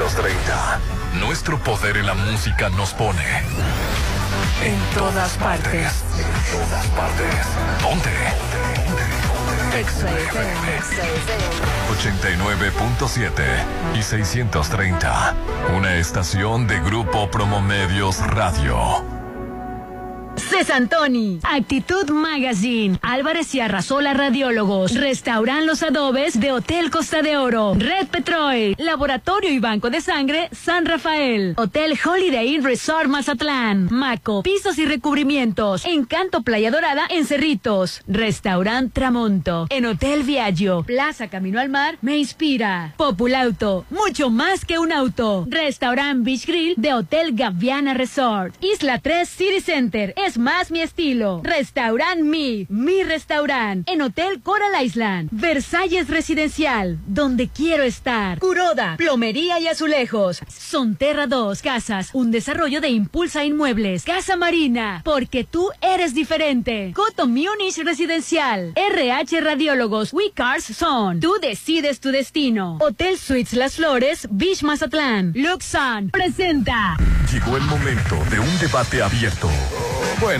630. Nuestro poder en la música nos pone. En todas partes. En todas partes. Ponte. XFM. 89.7 y 630. Una estación de Grupo Promomedios Radio. Cesantoni, Actitud Magazine, Álvarez y Arrasola Radiólogos, Restauran Los Adobes de Hotel Costa de Oro, Red Petrol, Laboratorio y Banco de Sangre San Rafael, Hotel Holiday Inn Resort Mazatlán, Maco, Pisos y Recubrimientos, Encanto Playa Dorada en Cerritos, Restaurant Tramonto, en Hotel Viaggio, Plaza Camino al Mar, me inspira, Populauto, mucho más que un auto, Restaurant Beach Grill de Hotel Gaviana Resort, Isla 3 City Center, es más mi estilo. Restaurant Mi, mi restaurant. En Hotel Coral Island. Versalles Residencial, donde quiero estar. Curoda, plomería y azulejos. Sonterra 2, casas, un desarrollo de Impulsa Inmuebles. Casa Marina, porque tú eres diferente. Coto Munich Residencial. RH Radiólogos, We Cars Son. Tú decides tu destino. Hotel Suites Las Flores, Beach Mazatlán. Luxan, presenta. Llegó el momento de un debate abierto. Bueno,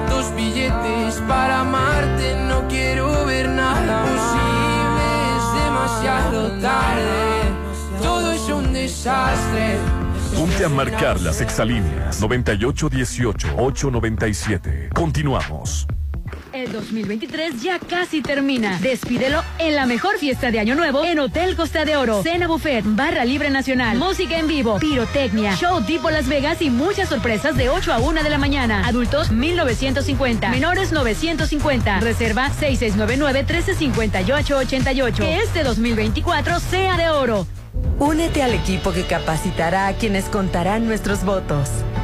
billetes para amarte, no quiero ver nada posible, es demasiado tarde, todo es un desastre. Ponte a marcar las exalíneas 9818-897. Continuamos. El 2023 ya casi termina. Despídelo en la mejor fiesta de Año Nuevo en Hotel Costa de Oro. Cena buffet, barra libre nacional, música en vivo, pirotecnia, show tipo Las Vegas y muchas sorpresas de 8 a 1 de la mañana. Adultos 1950, menores 950. Reserva 6699 135888. Que este 2024 sea de oro. Únete al equipo que capacitará a quienes contarán nuestros votos.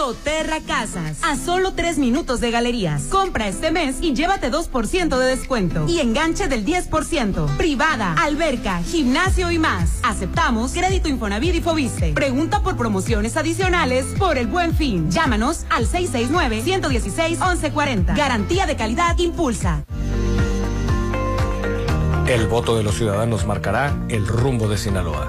Soterra Casas. A solo tres minutos de galerías. Compra este mes y llévate 2% de descuento. Y enganche del 10%. Privada, alberca, gimnasio y más. Aceptamos crédito Infonavit y Fobiste. Pregunta por promociones adicionales por el buen fin. Llámanos al 669-116-1140. Garantía de calidad impulsa. El voto de los ciudadanos marcará el rumbo de Sinaloa.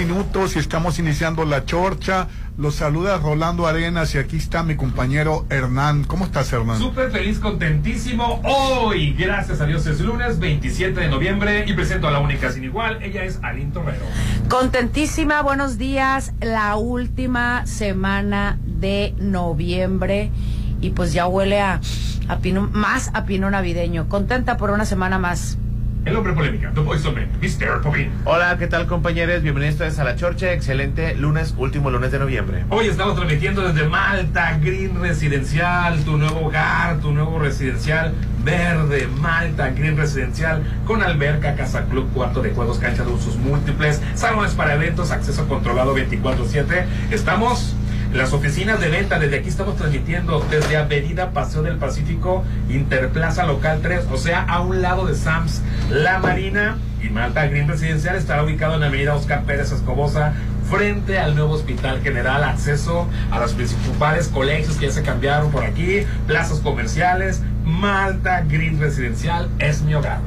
minutos y estamos iniciando la chorcha. Los saluda Rolando Arenas y aquí está mi compañero Hernán. ¿Cómo estás, Hernán? Súper feliz, contentísimo. Hoy, gracias a Dios, es lunes 27 de noviembre y presento a la única sin igual. Ella es Aline Torrero. Contentísima, buenos días. La última semana de noviembre y pues ya huele a, a pino, más a pino navideño. Contenta por una semana más. El hombre polémica, The Voice of Men, Mr. Popin. Hola, ¿qué tal compañeros? Bienvenidos a la Chorcha. Excelente lunes, último lunes de noviembre. Hoy estamos transmitiendo desde Malta Green Residencial, tu nuevo hogar, tu nuevo residencial verde, Malta Green Residencial, con alberca, casa club, cuarto de juegos, cancha de usos múltiples, salones para eventos, acceso controlado 24-7. Estamos las oficinas de venta, desde aquí estamos transmitiendo desde Avenida Paseo del Pacífico, Interplaza Local 3, o sea, a un lado de Sams. La Marina y Malta Green Residencial estará ubicado en Avenida Oscar Pérez Escobosa, frente al nuevo Hospital General, acceso a los principales colegios que ya se cambiaron por aquí, plazas comerciales, Malta Green Residencial es mi hogar.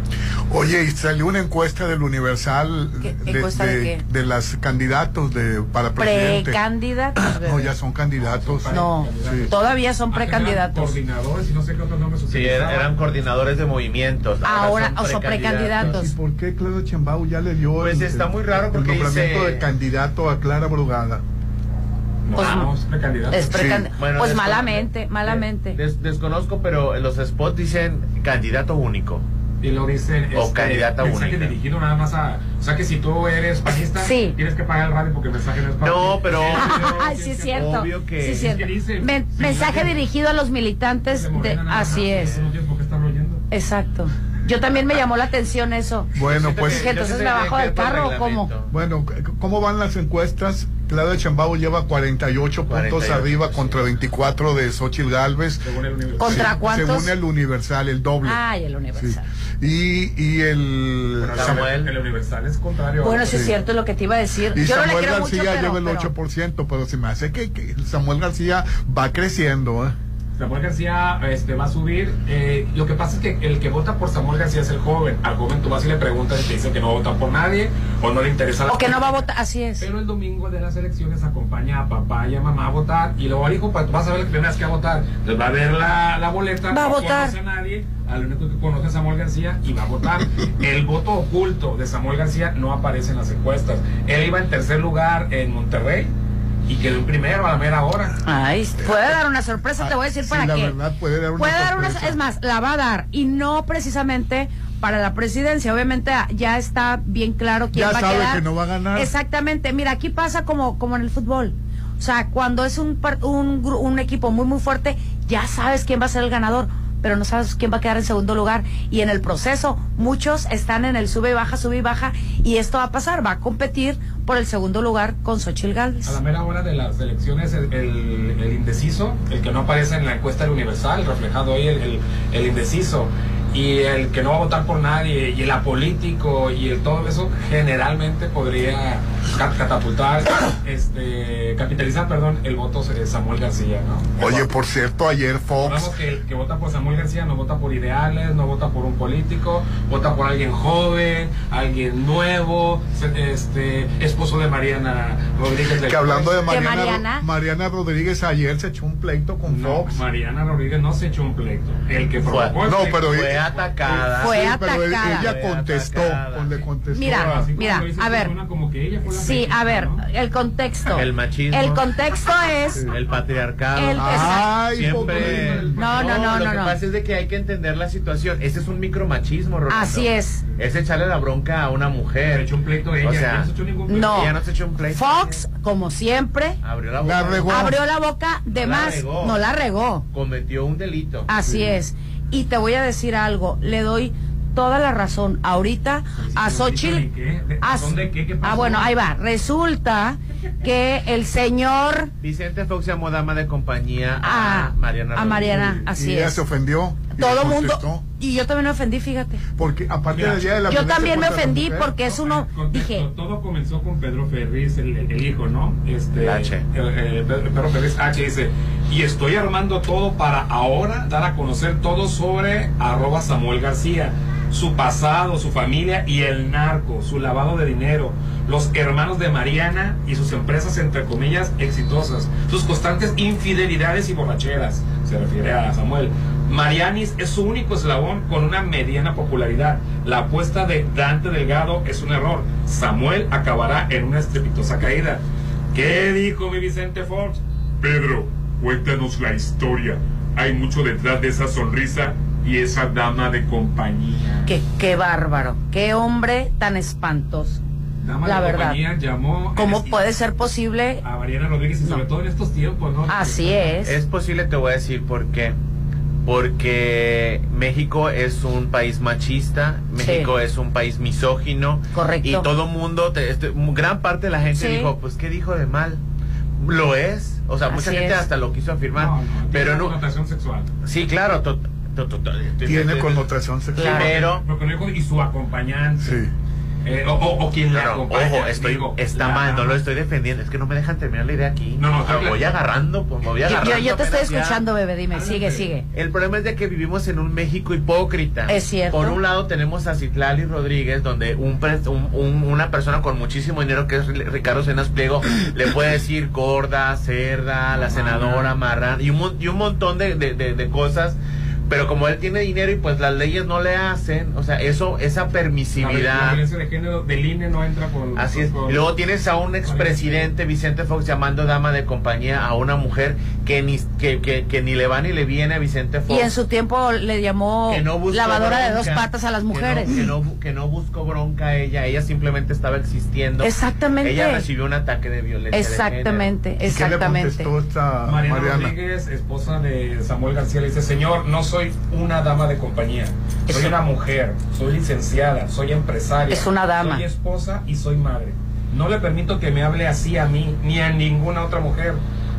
Oye, y salió una encuesta del Universal ¿Qué- de, encuesta de de- qué? de las candidatos de para presidente. Precandidatos. No, bebé. ya son candidatos. No, Sí. todavía son precandidatos. Coordinadores y no sé qué otros nombres Sí, er- eran coordinadores de movimientos. Ahora, son o son ¿Y precandidatos. por qué Claudio Chambau ya le dio Pues el, está muy raro el porque nombramiento dice- de candidato a Clara Brugada? No, Pues, no, es precandidato. Es precan- Bueno, pues malamente, malamente. eh, des- desconozco, pero los spots dicen candidato único. Y lo dicen. O este, candidata mensaje única. dirigido nada más a. O sea que si tú eres panista, Sí. tienes que pagar el radio porque el mensaje no es para No, pero Ay, sí es cierto. Obvio que- Sí es cierto. ¿Qué dice? Men- Sí, mensaje sí. dirigido a los militantes De así es. No tienes por qué estarlo oyendo. Exacto. Yo también me llamó la atención eso. Bueno, pues Dije, entonces me bajo que del carro o cómo. Bueno, ¿cómo van las encuestas? Claudia Chambao lleva 48 puntos 48, arriba sí. contra 24 de Xochitl Galvez. Según el. ¿Contra Sí, cuántos? Según el Universal, el doble. Ay, el Universal. Sí. Y, y el... Bueno, Samuel. El universal es contrario. Bueno, sí es cierto lo que te iba a decir. y Yo no le Samuel creo García mucho, pero, lleva el pero- 8%, pero se me hace que, que Samuel García va creciendo. ¿eh? Samuel García este, va a subir. Eh, lo que pasa es que el que vota por Samuel García es el joven. Al joven tú vas y le preguntas y te dice que no va a votar por nadie o no le interesa la O que no va a votar, así es. Pero el domingo de las elecciones acompaña a papá y a mamá a votar y luego al hijo pues, vas a ver la primera vez que a votar. Entonces va a ver la, la boleta, Va a no votar. conoce a nadie, al único que conoce es Samuel García y va a votar. el voto oculto de Samuel García no aparece en las encuestas. Él iba en tercer lugar en Monterrey y quedó primero a la mera hora. Ay, puede dar una sorpresa, te voy a decir Sí, para la qué. verdad puede dar una Puede dar una, sorpresa. es más, la va a dar y no precisamente para la presidencia. Obviamente ah, ya está bien claro quién Ya va a sabe quedar. que no va a ganar. Exactamente. Mira, aquí pasa como como en el fútbol. O sea, cuando es un un, un equipo muy muy fuerte, ya sabes quién va a ser el ganador, pero no sabes quién va a quedar en segundo lugar y en el proceso muchos están en el sube y baja, sube y baja y esto va a pasar, va a competir por el segundo lugar con Xochil Gálvez. A la mera hora de las elecciones, el, el- indeciso, el que no aparece en la encuesta del Universal, reflejado el- el indeciso, y el que no va a votar por nadie, y el apolítico, y el todo eso, generalmente podría ca- catapultar, este, capitalizar, perdón, el voto de Samuel García, ¿no? Oye, por cierto, ayer Fox que el que vota por Samuel García no vota por ideales, no vota por un político, vota por alguien joven, alguien nuevo, este, esposo de Mariana Rodríguez del que hablando de. Mariana, Mariana? Mariana Rodríguez ayer se echó un pleito con No, Fox. Mariana Rodríguez no se echó un pleito. El que Fue- provocó no, pero Fue ella- atacada. Fue Sí, pero él- atacada. ella Fue contestó, atacada. le contestó. Mira, Así mira, a ver. como que ella fue la Sí, a ver, ¿no? el contexto. El machismo. El contexto es El patriarcado. El- Ay, Siempre. pobre. No, no, no, Lo no, que no. pasa es de que hay que entender la situación. Ese es un micromachismo, Rolando. Así es. Es echarle la bronca a una Se mujer. echó un pleito ella, O sea, ella no se echó ningún pleito. No. Ella no se echó un pleito. Fox, como siempre, Abrió la La boca. regó. abrió la boca de No la más, regó. no la regó. Cometió un delito. Así es. Y te voy a decir algo, le doy toda la razón ahorita a Xochitl. ¿de qué? ¿De a- razón de qué? ¿Qué pasó? Ah, bueno, ahí va. Resulta que el señor Vicente Fox llamó dama de compañía a, a Mariana. a. Mariana, y así ella es. se ofendió. y Todo le mundo. Y yo también me ofendí, fíjate. Porque aparte del día de la Yo también me ofendí mujer, porque es uno. Contexto, Dije, todo comenzó con Pedro Ferriz, el, el- el hijo, ¿no? Este, H. eh, eh, Pedro Pedro Ferriz H dice, y estoy armando todo para ahora dar a conocer todo sobre arroba Samuel García, su pasado, su familia y el narco, su lavado de dinero, los hermanos de Mariana y sus empresas, entre comillas, exitosas, sus constantes infidelidades y borracheras, se refiere a Samuel. Marianis es su único eslabón con una mediana popularidad. La apuesta de Dante Delgado es un error. Samuel acabará en una estrepitosa caída. ¿Qué dijo mi Vicente Fox? Pedro, cuéntanos la historia. Hay mucho detrás de esa sonrisa y esa dama de compañía. qué, qué bárbaro. Qué hombre tan espantoso. Dama La de verdad. compañía llamó ¿Cómo puede ser posible? a Mariana Rodríguez y sobre No. todo en estos tiempos, ¿no? Así es. Es posible, te voy a decir por qué. Porque México es un país machista, México es un país misógino. Correcto. Y todo mundo, te- este, gran parte de la gente Sí. dijo, pues, ¿qué dijo de mal? Lo es. O sea, mucha gente es. hasta lo quiso afirmar. No, no, tiene pero una no. connotación sexual. Sí, claro. to- Tiene connotación sexual. Pero- y su acompañante. Sí. Eh, o, o- o quien le acompaña. ojo, estoy, digo, está la- mal, no lo estoy defendiendo. Es que no me dejan terminar la idea aquí. No, no, habla- voy agarrando, pues, me voy Yo, agarrando. yo- yo te estoy ya. escuchando, bebé. Dime, sigue, sigue. El problema es de que vivimos en un México hipócrita. Es cierto. Por un lado tenemos a Citlali Rodríguez, donde un, un- un- una persona con muchísimo dinero, que es Ricardo Cenas Pliego, le puede decir gorda, cerda, la senadora, marrán, y un, y un montón de, de- de- de cosas. Pero como él tiene dinero y pues las leyes no le hacen, o sea, eso, esa La, la permisividad. violencia de género del INE no entra con. Así es. Y luego tienes a un expresidente, Vicente Fox, llamando dama de compañía a una mujer que ni, que, que, que ni le va ni le viene a Vicente Fox. Y en su tiempo le llamó no lavadora de dos bronca, patas a las que no- mujeres. Que no, que no buscó bronca a ella, ella simplemente estaba existiendo. Exactamente. Ella recibió un ataque de violencia. de Exactamente, ¿Y qué le exactamente. contestó esta Mariana, Mariana? Rodríguez, esposa de Samuel García, le dice, señor, no soy una dama de compañía, soy Es- una mujer, soy licenciada, soy empresaria. Es una dama. Soy esposa y soy madre. No le permito que me hable así a mí, ni a ninguna otra mujer.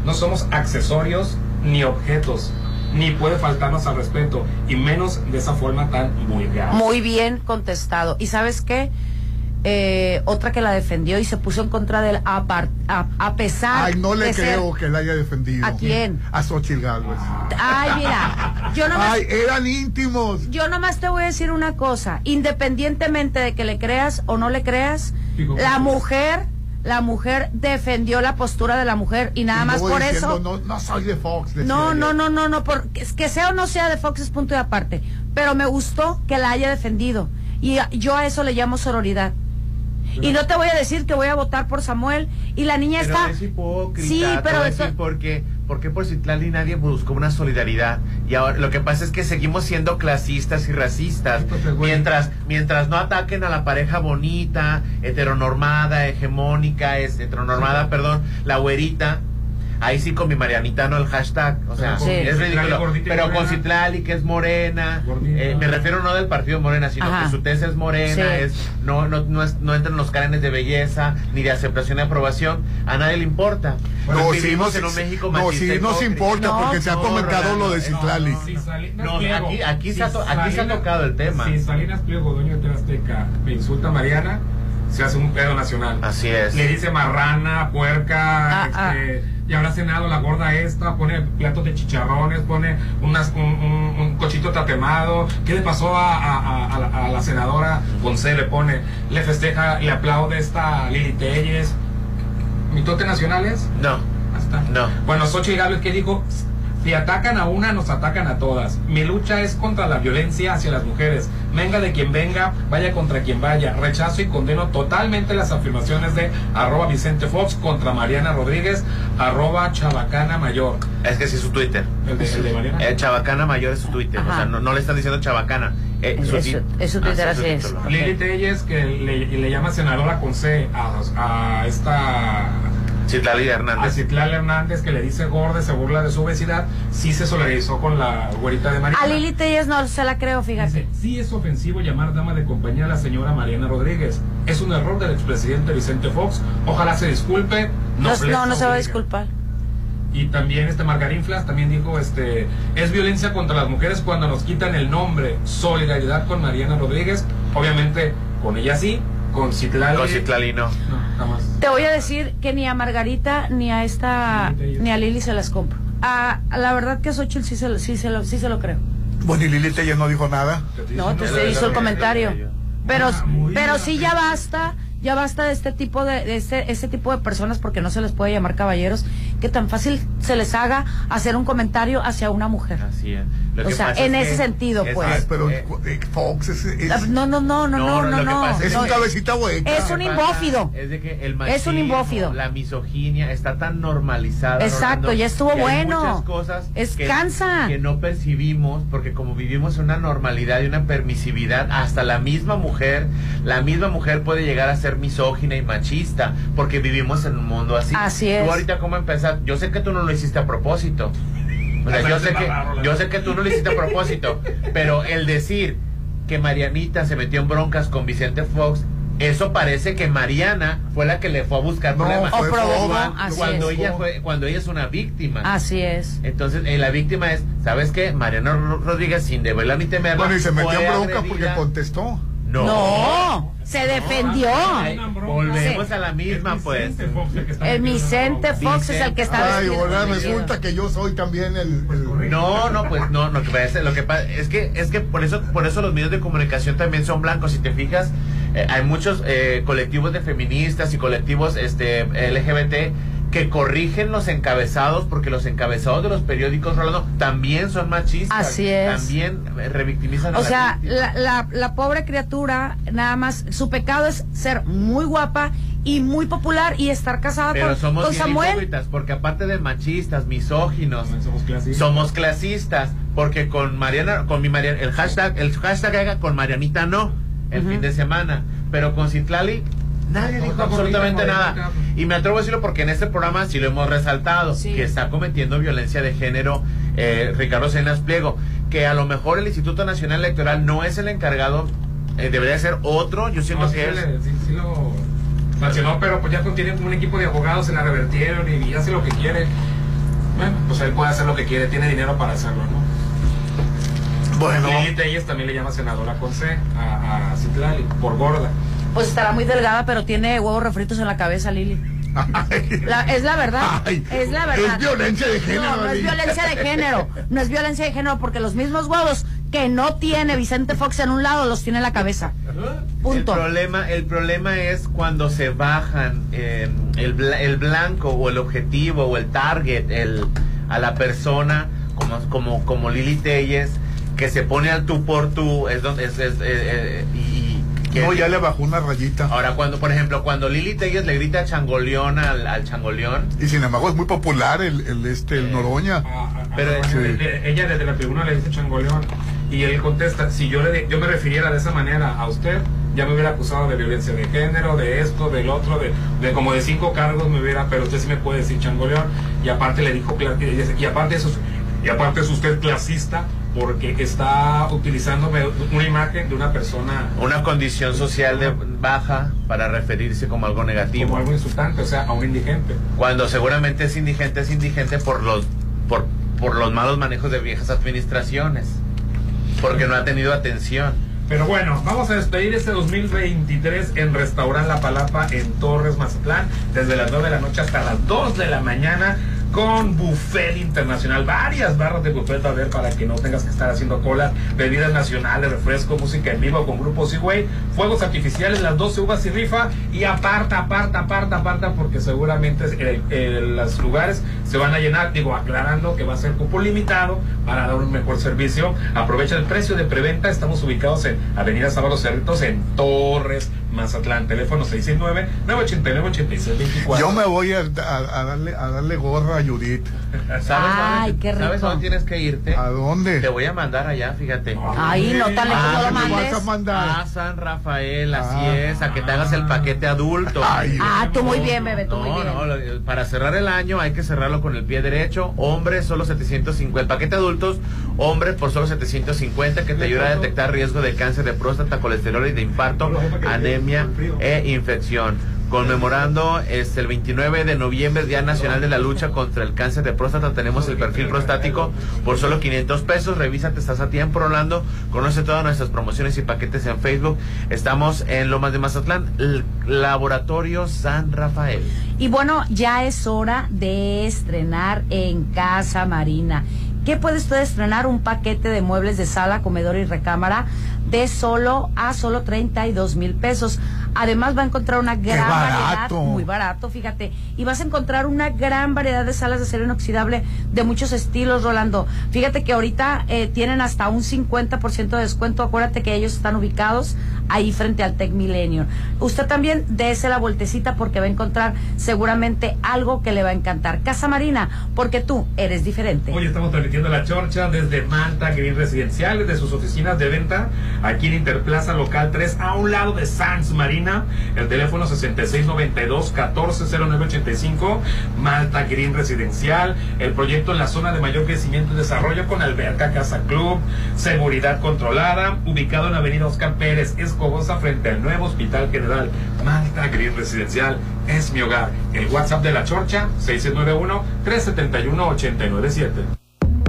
No somos accesorios ni objetos, ni puede faltarnos al respeto, y menos de esa forma tan vulgar. Muy bien contestado. ¿Y sabes qué? Eh, otra que la defendió y se puso en contra de él a, par- a, a pesar Ay, no le de ser- creo que la haya defendido. ¿A quién? A Xochitl Gálvez. Ay, mira, yo nomás, Ay, eran íntimos. yo nomás te voy a decir una cosa, independientemente de que le creas o no le creas, la mujer, la mujer defendió la postura de la mujer y nada Y más por diciendo, eso... No, no soy de Fox. No, no, no, no, no, porque es que sea o no sea de Fox es punto de aparte. Pero me gustó que la haya defendido. Y yo a eso le llamo sororidad. Y no te voy a decir que voy a votar por Samuel. Y la niña Pero está. es hipócrita. Sí, te pero voy a eso- decir por qué. Porque por Citlali nadie buscó una solidaridad. Y ahora lo que pasa es que seguimos siendo clasistas y racistas. Mientras, mientras no ataquen a la pareja bonita, heteronormada, hegemónica, es heteronormada, perdón, la güerita. Ahí sí con mi Marianita no el hashtag. O sea, Sí. es ridículo. Pero con. Citlali, que es morena. eh, me refiero no del partido morena, sino Ajá. que su tez es morena, Sí. es no, no, no, es- no entra en los cánones de belleza, ni de aceptación y aprobación. A nadie le importa. No, vivimos nos- en un México no, y nos importa, porque se ha comentado lo de Citlali. Si No, aquí- aquí si se ha to- aquí se ha tocado el tema. Si Salinas Pliego, dueño de Azteca, me insulta a Mariana, se hace un pedo nacional. Así es. Le dice marrana, puerca, Ah, este, ya habrá cenado la gorda esta, pone platos de chicharrones, pone unas, un, un- un cochito tatemado. ¿Qué le pasó a, a- a- a la, a la senadora Ponce? Le pone, le festeja, le aplaude esta Lili Telles. ¿Mitote nacionales? No. Hasta. No. Bueno, Xochitl Gálvez que dijo, si atacan a una, nos atacan a todas. Mi lucha es contra la violencia hacia las mujeres. Venga de quien venga, vaya contra quien vaya. Rechazo y condeno totalmente las afirmaciones de arroba Vicente Fox contra Mariana Rodríguez, arroba Chabacana Mayor. Es que sí es su Twitter. El de, el de Mariana. Eh, Chabacana Mayor es su Twitter. O sea, no, no le están diciendo Chabacana. Eh, Es- su es ti- su- es su Twitter, Ah, así es. Lili Telles, que le, le llama senadora con C a, a esta Citlali a Hernández. Citlal Hernández, que le dice gorda, se burla de su obesidad, sí se solidarizó con la güerita de Mariana. A Lili Telles no se la creo, fíjate. Dice, sí es ofensivo llamar dama de compañía a la señora Mariana Rodríguez. Es un error del expresidente Vicente Fox. Ojalá se disculpe. No, les no, no se va a obliga". disculpar. Y también este Margarinflas también dijo, este, es violencia contra las mujeres cuando nos quitan el nombre. Solidaridad con Mariana Rodríguez. Obviamente con ella sí, con Citlali. Con Citlali no. No, jamás. Te voy a decir que ni a Margarita ni a esta ni a Lili se las compro. A, a la verdad que a Xochitl sí se, lo- sí, se lo, sí se lo creo. Bueno, y Lili Telles no dijo nada. No, te Ya se hizo el comentario. Pero, Ah, pero bien. sí ya basta, ya basta de este tipo de, de este, este tipo de personas porque no se les puede llamar caballeros, que tan fácil se les haga hacer un comentario hacia una mujer. Así es. Lo O sea, en es ese que- sentido, es pues. Ay, pero eh, eh, Fox es, es, Ah, No, no, no, no, no, No, es No, un cabecita hueca. Es un imbófido. Es de que el Es un machismo, imbófido. La misoginia está tan normalizada. Exacto, ya estuvo hay bueno. muchas cosas Es que, cansa. que no percibimos porque como vivimos en una normalidad y una permisividad, hasta la misma mujer, la misma mujer puede llegar a ser misógina y machista porque vivimos en un mundo así. Así es. Tú ahorita cómo yo sé que tú no lo hiciste a propósito. O sea, yo sé que yo sé que tú no lo hiciste a propósito, pero el decir que Marianita se metió en broncas con Vicente Fox, eso parece que Mariana fue la que le fue a buscar No, problemas. fue O cuando es. ella fue, cuando ella es una víctima. Así es. Entonces, eh, la víctima es, ¿sabes qué? Mariana Ro- Rodríguez, sin deberla ni temerla. Bueno, y se metió en bronca agredida. porque contestó. No. No, se defendió. Ay, volvemos Sí. a la misma, pues. El Vicente Fox es el que está Ay, vestido ahora resulta que yo soy también el... el- No, no, pues no, lo que pasa, lo que pasa es que es que por eso por eso los medios de comunicación también son blancos. Si te fijas, eh, hay muchos eh, colectivos de feministas y colectivos este LGBT que corrigen los encabezados porque los encabezados de los periódicos Rolando también son machistas. Así es. También revictimizan a O sea, la, la, la pobre criatura, nada más, su pecado es ser muy guapa y muy popular y estar casada Pero con, somos con Samuel. porque aparte de machistas, misóginos, Somos clasistas. somos clasistas, porque con Mariana, con mi Mariana, el hashtag, el hashtag haga con Marianita no, el fin de semana, pero con Citlali nadie dijo absolutamente nada. Y me atrevo a decirlo porque en este programa sí lo hemos resaltado, Sí. que está cometiendo violencia de género eh, Ricardo Cenas Pliego, que a lo mejor el Instituto Nacional Electoral no es el encargado, eh, debería ser otro, yo siento No, sí, que es... le- sí, sí lo sancionó, pero pues ya tiene un equipo de abogados, se la revertieron y, hace lo que quiere. Bueno, pues él puede hacer lo que quiere, tiene dinero para hacerlo, ¿no? Bueno, Lili Telles también le llama senadora con C a, a Citlali por gorda. Pues estará muy delgada, pero tiene huevos refritos en la cabeza, Lili. La- es la verdad. Ay, es la verdad. es violencia de género, No, no es violencia de género. No es violencia de género porque los mismos huevos que no tiene Vicente Fox en un lado los tiene en la cabeza. Punto. El problema, el problema es cuando se bajan eh, el, el blanco o el objetivo o el target el, a la persona como, como, como Lili Telles que se pone al tú por tú es donde es, es, eh, eh, y que- No, ya le bajó una rayita. ahora cuando por ejemplo cuando Lili Telles le grita changoleón al, al changoleón Y sin embargo es muy popular el, el este, Eh, el Noroña. Pero- Ah, de- de- ella desde la tribuna le dice changoleón y él contesta, si yo, le, yo me refiriera de esa manera a usted, ya me hubiera acusado de violencia de género, de esto, del otro, de, de como de cinco cargos me hubiera, pero usted sí me puede decir changoleón y aparte le dijo, y aparte eso, es- y aparte es usted clasista porque está utilizando una imagen de una persona una condición social de baja para referirse como algo negativo como algo insultante, o sea, a un indigente. Cuando seguramente es indigente, es indigente por los, por, por los malos manejos de viejas administraciones. Porque no ha tenido atención. Pero bueno, vamos a despedir este 2023 en Restaurant La Palapa en Torres, Mazatlán, desde las 9 de la noche hasta las 2 de la mañana con buffet internacional, varias barras de buffet va a para que no tengas que estar haciendo cola, bebidas nacionales, refresco, música en vivo con grupos y güey, fuegos artificiales, las 12 uvas y rifa. Y aparta, aparta, aparta, aparta porque seguramente los lugares se van a llenar, digo, aclarando que va a ser cupo limitado para dar un mejor servicio. Aprovecha el precio de preventa, estamos ubicados en Avenida Sábado Cerritos en Torres, Mazatlán, teléfono 669-989-8624. Yo me voy a, a- a darle, a darle gorra a Judith. ¿Sabes, Ay, dónde, qué rico. ¿Sabes dónde tienes que irte? ¿A dónde? Te voy a mandar allá, fíjate. Ay, no tan lejos, Ah, no lo vas mandes. a mandar? A San Rafael, así Ah. es, a que te hagas el paquete adulto. Ay, Ah, tú muy bien, bebé, tú muy No, bien. no, para cerrar el año hay que cerrarlo con el pie derecho. Hombre, solo 750. El paquete adultos, hombre, por solo 750, que te ayuda a detectar riesgo de cáncer de próstata, colesterol y de infarto, anemia e infección. Conmemorando este, el 29 de noviembre, Día Nacional de la Lucha contra el Cáncer de Próstata, tenemos el perfil prostático por solo 500 pesos. Revísate, estás a tiempo, Rolando. Conoce todas nuestras promociones y paquetes en Facebook. Estamos en Lomas de Mazatlán, el Laboratorio San Rafael. Y bueno, ya es hora de estrenar en Casa Marina. ¿Qué puede usted estrenar? Un paquete de muebles de sala, comedor y recámara de solo a solo 32 mil pesos. Además va a encontrar una gran variedad, barato! muy barato, fíjate, y vas a encontrar una gran variedad de salas de acero inoxidable de muchos estilos, Rolando. Fíjate que ahorita eh, tienen hasta un 50% de descuento. Acuérdate que ellos están ubicados ahí frente al Tech Milenio. Usted también dése la vueltecita porque va a encontrar seguramente algo que le va a encantar. Casa Marina, porque tú eres diferente. Hoy estamos transmitiendo la chorcha desde Manta Green Residencial, desde sus oficinas de venta, aquí en Interplaza Local 3, a un lado de Sans Marina. El teléfono 6692-140985, Malta Green Residencial. El proyecto en la zona de mayor crecimiento y desarrollo con alberca, casa club, seguridad controlada, ubicado en Avenida Oscar Pérez, Escobosa, frente al nuevo Hospital General. Malta Green Residencial es mi hogar. El WhatsApp de la chorcha, 6691-371-897.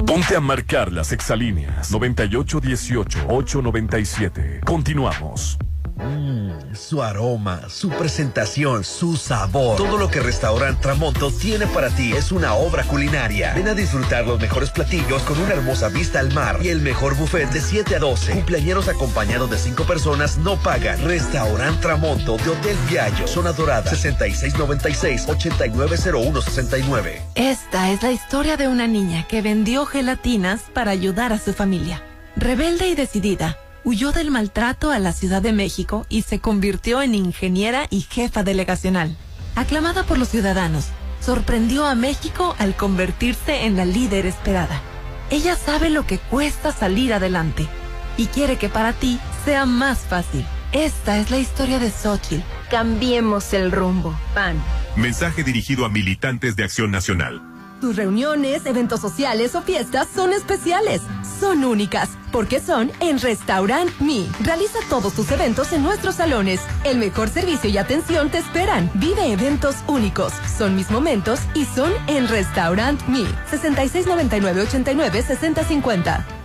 Ponte a marcar las exalíneas 9818-897. Continuamos. Mm, su aroma, su presentación, su sabor. Todo lo que Restaurant Tramonto tiene para ti es una obra culinaria. Ven a disfrutar los mejores platillos con una hermosa vista al mar y el mejor buffet de 7 a 12. Cumpleaños acompañados de 5 personas no pagan. Restaurant Tramonto de Hotel Viallo, Zona Dorada, 6696-890169. Esta es la historia de una niña que vendió gelatinas para ayudar a su familia. Rebelde y decidida, huyó del maltrato a la Ciudad de México y se convirtió en ingeniera y jefa delegacional. Aclamada por los ciudadanos, sorprendió a México al convertirse en la líder esperada. Ella sabe lo que cuesta salir adelante y quiere que para ti sea más fácil. Esta es la historia de Xochitl. Cambiemos el rumbo. PAN. Mensaje dirigido a militantes de Acción Nacional. Tus reuniones, eventos sociales o fiestas son especiales. Son únicas, porque son en Restaurant Me. Realiza todos tus eventos en nuestros salones. El mejor servicio y atención te esperan. Vive eventos únicos. Son mis momentos y son en Restaurant Me. 6699-89-6050.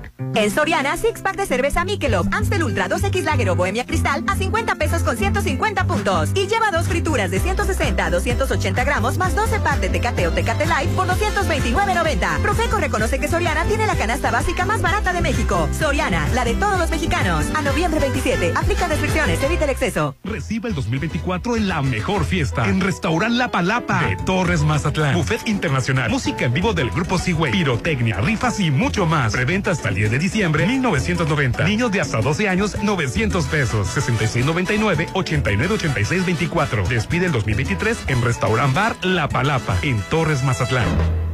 En Soriana, six pack de cerveza Michelob, Amstel Ultra 2X Lager o Bohemia Cristal a 50 pesos con 150 puntos. Y lleva dos frituras de 160 a 280 gramos más 12 pack de Tecate o Tecate Light por 229.90. Profeco reconoce que Soriana tiene la canasta básica más barata de México. Soriana, la de todos los mexicanos. A noviembre 27. Aplica restricciones, evita el exceso. Reciba el 2024 en la mejor fiesta. En Restaurant La Palapa de Torres Mazatlán. Buffet internacional. Música en vivo del grupo Seaway. Pirotecnia, rifas y mucho más. Preventa hasta el 10 de diciembre 1990. Niños de hasta 12 años 900 pesos. 6699 898624. Despide el 2023 en Restaurant Bar La Palapa en Torres Mazatlán.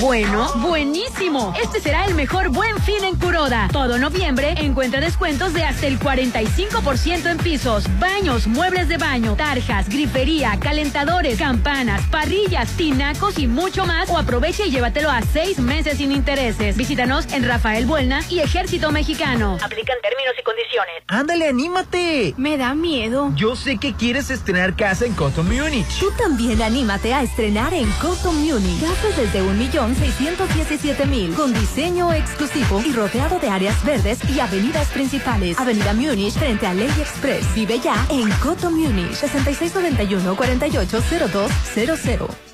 Bueno, buenísimo. Este será el mejor buen fin en Curoda. Todo noviembre encuentra descuentos de hasta el 45% en pisos, baños, muebles de baño, tarjas, grifería, calentadores, campanas, parrillas, tinacos y mucho más. O aprovecha y llévatelo a seis meses sin intereses. Visítanos en Rafael Buelna y Ejército Mexicano. Aplican términos y condiciones. Ándale, anímate. Me da miedo. Yo sé que quieres estrenar casa en Cotton Munich. Tú también anímate a estrenar en Cotton Munich. Casas desde un millón 617 mil, con diseño exclusivo y rodeado de áreas verdes y avenidas principales. Avenida Munich frente a Ley Express. Vive ya en Coto Munich, 6691-480200.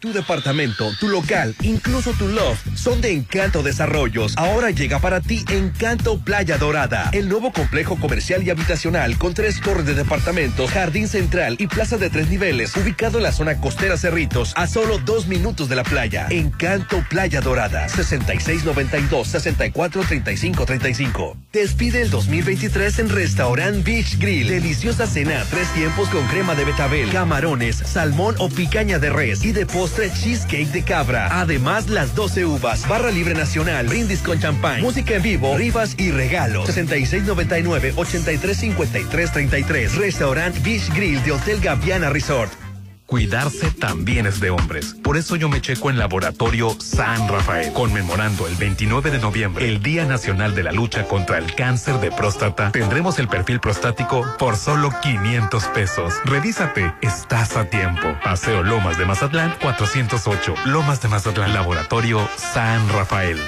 Tu departamento, tu local, incluso tu loft son de Encanto Desarrollos. Ahora llega para ti Encanto Playa Dorada, el nuevo complejo comercial y habitacional con tres torres de departamentos, jardín central y plaza de tres niveles, ubicado en la zona costera Cerritos, a solo dos minutos de la playa. Encanto Playa Dorada, 6692-643535. Despide el 2023 en Restaurant Beach Grill. Deliciosa cena, tres tiempos con crema de betabel, camarones, salmón o picaña de res y de postre cheesecake de cabra. Además, las 12 uvas, barra libre nacional, brindis con champán, música en vivo, rifas y regalos. 6699-835333. Restaurant Beach Grill de Hotel Gaviana Resort. Cuidarse también es de hombres. Por eso yo me checo en Laboratorio San Rafael, conmemorando el 29 de noviembre, el Día Nacional de la Lucha contra el Cáncer de Próstata. Tendremos el perfil prostático por solo 500 pesos. Revísate, estás a tiempo. Paseo Lomas de Mazatlán, 408. Lomas de Mazatlán, Laboratorio San Rafael.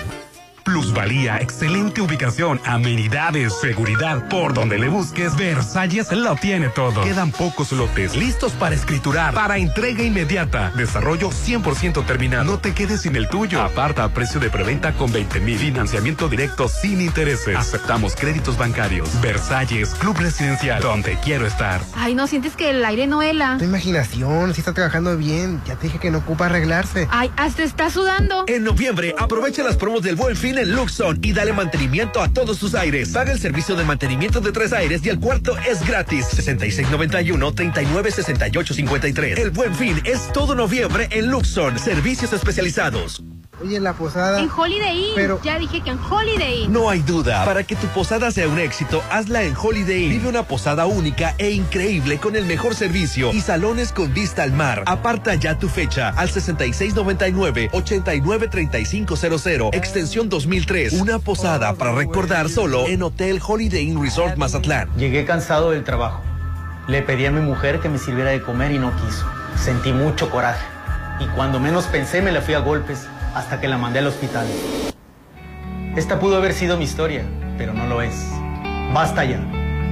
Plusvalía, excelente ubicación, amenidades, seguridad. Por donde le busques, Versalles lo tiene todo. Quedan pocos lotes listos para escriturar, para entrega inmediata. Desarrollo 100% terminado. No te quedes sin el tuyo. Aparta a precio de preventa con 20 mil. Financiamiento directo sin intereses. Aceptamos créditos bancarios. Versalles, Club Residencial, donde quiero estar. Ay, ¿no sientes que el aire no hela? Tu imaginación, si está trabajando bien. Ya te dije que no ocupa arreglarse. Ay, hasta está sudando. En noviembre, aprovecha las promos del Buen Fin en Luxon y dale mantenimiento a todos tus aires. Paga el servicio de mantenimiento de tres aires y el cuarto es gratis. 6691-396853. El Buen Fin es todo noviembre en Luxon. Servicios especializados. Oye, la posada. En Holiday Inn. Pero- Ya dije que en Holiday Inn. No hay duda, para que tu posada sea un éxito, hazla en Holiday Inn. Vive una posada única e increíble con el mejor servicio y salones con vista al mar. Aparta ya tu fecha al 6699-893500, extensión 2003. Una posada para recordar solo en Hotel Holiday Inn Resort Mazatlán. Llegué cansado del trabajo. Le pedí a mi mujer que me sirviera de comer y no quiso. Sentí mucho coraje. Y cuando menos pensé me la fui a golpes hasta que la mandé al hospital. Esta pudo haber sido mi historia, pero no lo es. Basta ya.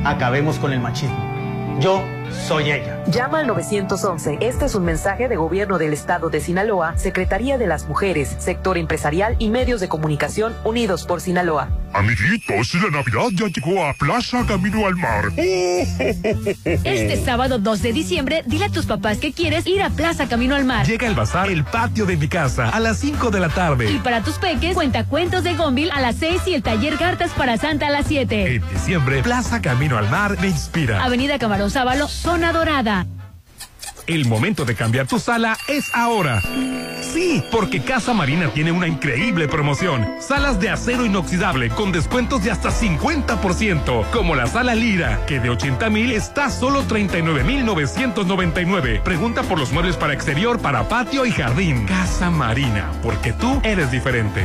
Acabemos con el machismo. Yo soy ella. Llama al 911. Este es un mensaje de gobierno del estado de Sinaloa, Secretaría de las Mujeres, Sector Empresarial y Medios de Comunicación Unidos por Sinaloa. Amiguitos, la Navidad ya llegó a Plaza Camino al Mar. Este sábado 2 de diciembre, dile a tus papás que quieres ir a Plaza Camino al Mar. Llega el bazar El Patio de mi casa a las 5 de la tarde. Y para tus peques, cuenta cuentos de Gonville a las 6 y el taller Cartas para Santa a las 7. En diciembre, Plaza Camino al Mar me inspira. Avenida Camarón Sábalo, Zona Dorada. El momento de cambiar tu sala es ahora. Sí, porque Casa Marina tiene una increíble promoción. Salas de acero inoxidable con descuentos de hasta 50%, como la sala Lira, que de 80 mil está solo 39 mil 999. Pregunta por los muebles para exterior, para patio y jardín. Casa Marina, porque tú eres diferente.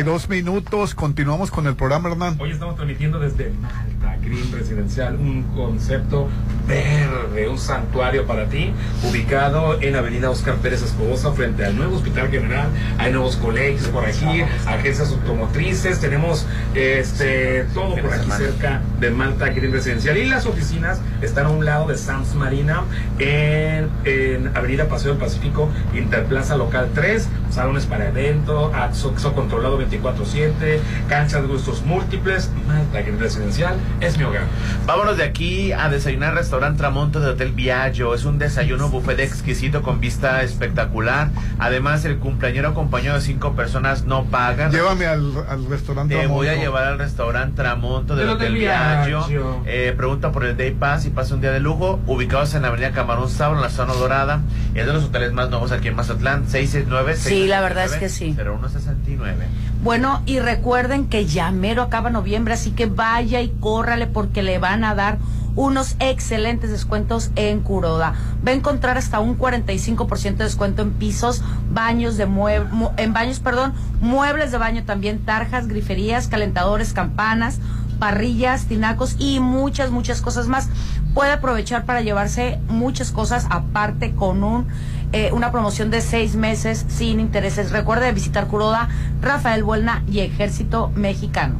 32 minutos, continuamos con el programa, Hernán. Hoy estamos transmitiendo desde Malta Green Residencial, un concepto verde, un santuario para ti, ubicado en Avenida Oscar Pérez Escobosa, frente al nuevo Hospital General. Hay nuevos colegios por aquí, agencias automotrices, tenemos este todo por aquí cerca de Malta Green Residencial. Y las oficinas están a un lado de Sams Marina, en, en Avenida Paseo del Pacífico, Interplaza Local 3, salones para evento, acceso controlado 24-7, canchas de gustos múltiples, Malta Green Residencial es mi hogar. Vámonos de aquí a desayunar al restaurante Tramonto de Hotel Viaggio. Es un desayuno buffet exquisito con vista espectacular. Además, el cumpleañero acompañado de cinco personas no pagan. Llévame al, al restaurante. Te voy a llevar al restaurante Tramonto del Del Hotel Hotel Viaggio. Viaggio. Eh, pregunta por el Day Pass y pasa un día de lujo. Ubicados en la Avenida Camarón Sabro, en la zona dorada. Es de los hoteles más nuevos aquí en Mazatlán. 669 Sí, la verdad es que sí. 0169. Bueno, y recuerden que ya mero acaba noviembre, así que vaya y córrale porque le van a dar unos excelentes descuentos en Curoda. Va a encontrar hasta un 45% de descuento en pisos, baños de mue- mu- en baños, perdón, muebles de baño también, tarjas, griferías, calentadores, campanas, parrillas, tinacos y muchas, muchas cosas más. Puede aprovechar para llevarse muchas cosas aparte con un eh, una promoción de seis meses sin intereses. Recuerde visitar Curoda, Rafael Buelna y Ejército Mexicano.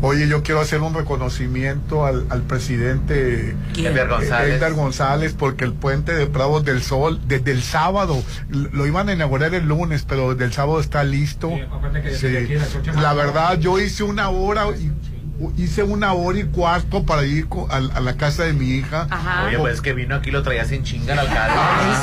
Oye, yo quiero hacer un reconocimiento al, al presidente ¿Quién? Edgar González. Edgar González, porque el puente de Pravos del Sol, desde el sábado, lo iban a inaugurar el lunes, pero desde el sábado está listo. acuérdate que Sí. aquí la verdad, yo hice una hora y hice una hora y cuarto para ir co- a, a la casa de mi hija. Oye, pues es que vino aquí lo traías en chinga al alcalde.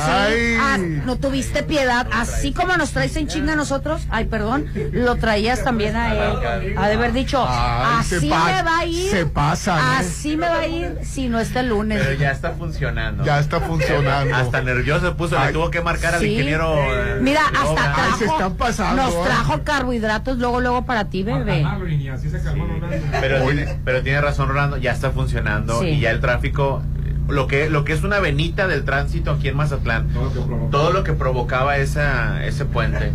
Ay. Ah, no tuviste piedad, así como nos traes en chinga a nosotros, ay, perdón, lo traías también a él. Ha de haber dicho, Ay, se así me va a ir. se pasan, ¿eh? Así me va a ir si no está el lunes. Pero ya está funcionando. Ya está funcionando. Hasta nervioso se puso, le tuvo que marcar al Sí. ingeniero. eh, Mira, hasta trajo, nos trajo carbohidratos luego, luego para ti, bebé. Pero, tiene, pero tiene razón Rolando, ya está funcionando Sí. y ya el tráfico, lo que, lo que es una venita del tránsito aquí en Mazatlán, todo lo que provocaba esa, ese puente.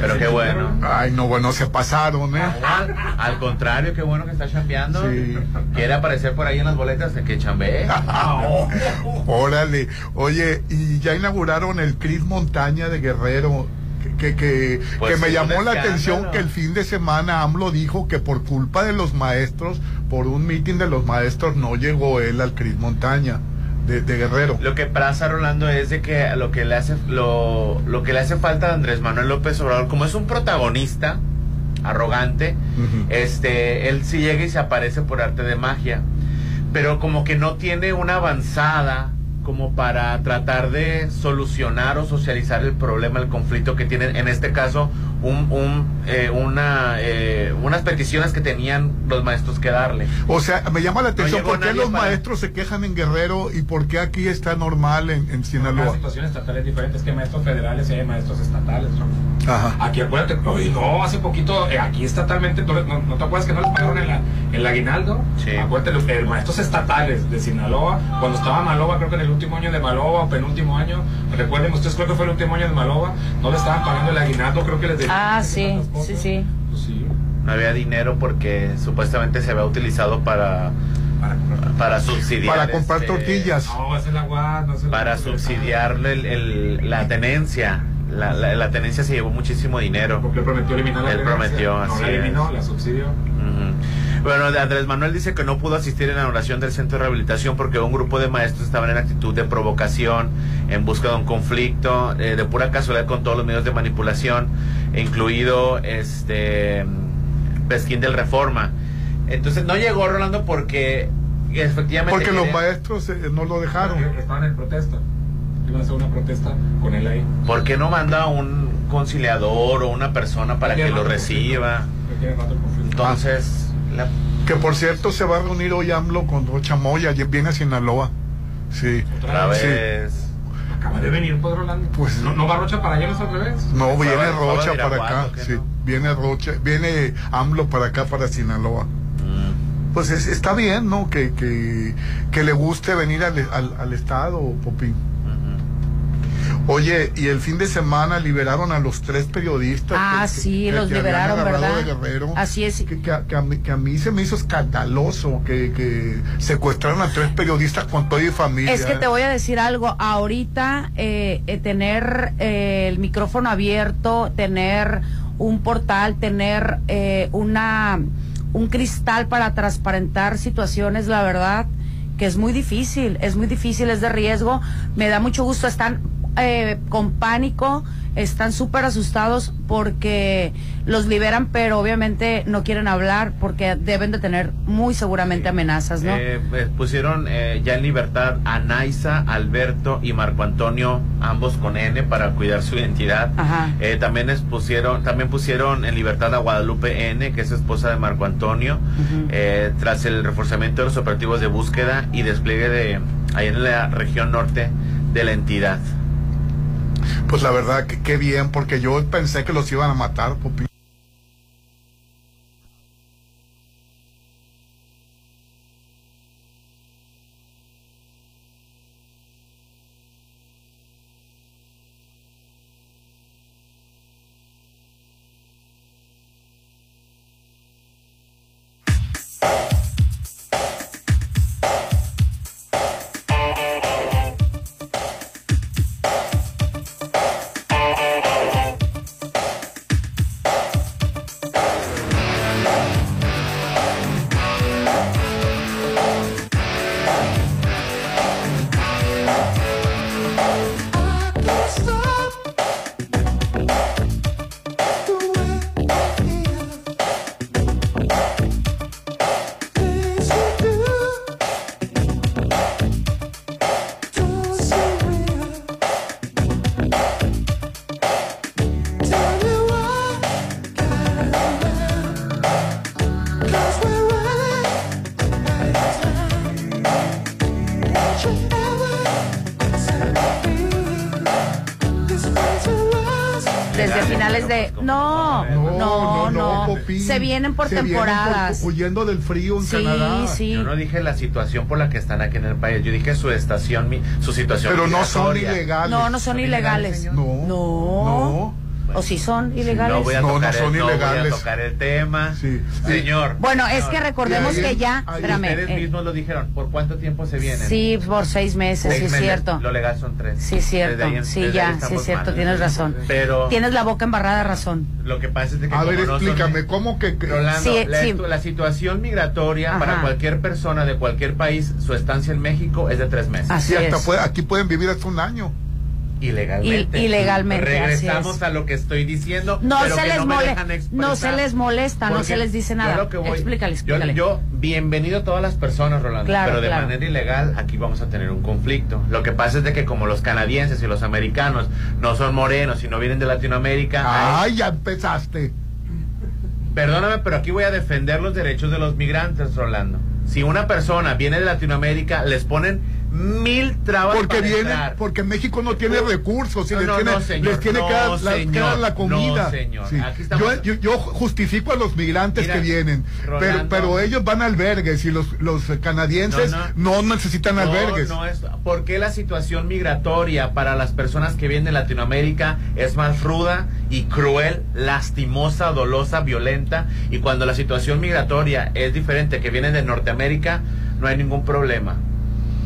Pero qué bueno. Ay, no, bueno, se pasaron, ¿eh? Al, al contrario, qué bueno que está chambeando. Sí. Quiere aparecer por ahí en las boletas de que chambee. Órale, oye, y ya inauguraron el Cris Montaña de Guerrero, que, que, Pues que me llamó la atención que el fin de semana AMLO dijo que por culpa de los maestros, por un mitin de los maestros, no llegó él al Cris Montaña de, de Guerrero. Lo que pasa, Rolando, es de que lo que le hace, lo, lo que le hace falta a Andrés Manuel López Obrador, como es un protagonista arrogante, este, él sí llega y se aparece por arte de magia, pero como que no tiene una avanzada como para tratar de solucionar o socializar el problema, el conflicto que tienen, en este caso, un, un, eh, una, eh, unas peticiones que tenían los maestros que darle. O sea, me llama la atención llegó por qué los para- maestros se quejan en Guerrero y por qué aquí está normal en, en Sinaloa. situación estatal es diferente, es que hay maestros federales y hay maestros estatales. ¿no? Ajá. Aquí acuérdate, oye, no, hace poquito, eh, aquí estatalmente, ¿no, no, no te acuerdas que no les pagaron el, el aguinaldo? Sí. Acuérdate, los eh, maestros estatales de Sinaloa, cuando estaba Maloba, creo que en el último año de Maloba o penúltimo año, recuerden ustedes, creo que fue el último año de Maloba, no le estaban pagando el aguinaldo, creo que les debían Ah, sí, sí, sí. Pues sí. No había dinero porque supuestamente se había utilizado para para subsidiar Para comprar este, tortillas. No, es el agua, no es el para subsidiar el, el- la tenencia la, la, la tenencia se llevó muchísimo dinero Porque él prometió eliminar la él tenencia. prometió No así la eliminó, es. la subsidió. Bueno, Andrés Manuel dice que no pudo asistir en la inauguración del centro de rehabilitación porque un grupo de maestros estaban en actitud de provocación, en busca de un conflicto, eh, de pura casualidad con todos los medios de manipulación, incluido este Pesquín del Reforma. Entonces no llegó Rolando porque efectivamente Porque los maestros eh, no lo dejaron. Estaban en protesta. Hacer una protesta con él ahí. ¿Por qué no manda un conciliador o una persona para que lo reciba? Entonces, la- Que por cierto se va a reunir hoy AMLO con Rocha Moya, y viene a Sinaloa. Sí. otra Sí. vez. Acaba de venir, pues, Rolando. Pues ¿No, no va Rocha para allá, no es al revés? No, viene Rocha para acá. ¿qué Sí, no? viene Rocha, viene AMLO para acá, para Sinaloa. Mm. Pues es- está bien, ¿no? Que, que, que le guste venir al, al, al Estado, Popín. Oye, y el fin de semana liberaron a los tres periodistas. Ah, que- sí, que- los que liberaron, ¿verdad? de Guerrero. Así es. Que, a, mí, que a mí se me hizo escandaloso que, que secuestraron a tres periodistas con todo y familia. Es que te voy a decir algo, ahorita eh, eh, tener eh, el micrófono abierto, tener un portal, tener eh, una un cristal para transparentar situaciones, la verdad que es muy difícil, es muy difícil, es de riesgo. Me da mucho gusto, están eh, con pánico, están súper asustados porque los liberan, pero obviamente no quieren hablar porque deben de tener muy seguramente amenazas, ¿no? Eh, eh, pusieron eh, ya en libertad a Naisa, Alberto y Marco Antonio, ambos con N para cuidar su identidad. Ajá. Eh, también es pusieron, también pusieron en libertad a Guadalupe N, que es esposa de Marco Antonio, eh, tras el reforzamiento de los operativos de búsqueda y despliegue de ahí en la región norte de la entidad. Pues la verdad, que qué bien, porque yo pensé que los iban a matar, Popín. Vienen por Se vienen temporadas. por- huyendo del frío en Sí, Canadá. sí. Yo no dije la situación por la que están aquí en el país, yo dije su estación, mi- su situación. Pero no son ilegales. No, no son ilegales. No. No. ¿O sí son ilegales? No voy a No, no tocar, son el, no voy a tocar el tema. Señor. Bueno, es que recordemos ahí- que ya... ahí Espérame. Ustedes eh, mismos lo dijeron. ¿Por cuánto tiempo se vienen? sí, por seis meses, Seis sí es meses. cierto. Lo legal son Sí, es cierto. Sí, ya, sí, cierto, mal. tienes razón. Pero Tienes la boca embarrada de razón. lo que pasa es de que A ver, no son- explícame, ¿cómo que...? Rolando, Sí, la, sí. la situación migratoria Ajá. para cualquier persona de cualquier país, su estancia en México es de tres meses. Así Sí, hasta es. puede- aquí pueden vivir hasta un año. Ilegalmente. I- ilegalmente, así Regresamos es. a lo que estoy diciendo. No pero se que les no me mole- dejan expresar. no se les molesta, no se les dice yo nada. lo que voy- Explícale, yo- explícale. Yo, bienvenido a todas las personas, Rolando. Claro, pero de claro. manera ilegal, aquí vamos a tener un conflicto. Lo que pasa es de que como los canadienses y los americanos no son morenos y no vienen de Latinoamérica. Ay, ya empezaste. Perdóname, pero aquí voy a defender los derechos de los migrantes, Rolando. Si una persona viene de Latinoamérica, les ponen mil trabas Porque para viene, entrar. porque México no tiene recursos y No, les, no, tiene, no, señor, les tiene no, que dar la, comida. señor, Sí. aquí estamos- Yo, yo- yo justifico a los migrantes Mira, que vienen, pero, Rolando. pero ellos van a albergues y los, los canadienses no, necesitan No, albergues. no es, ¿Por qué la situación migratoria para las personas que vienen de Latinoamérica es más ruda y cruel, lastimosa, dolosa, violenta? Y cuando la situación migratoria es diferente, que vienen de Norteamérica, no hay ningún problema.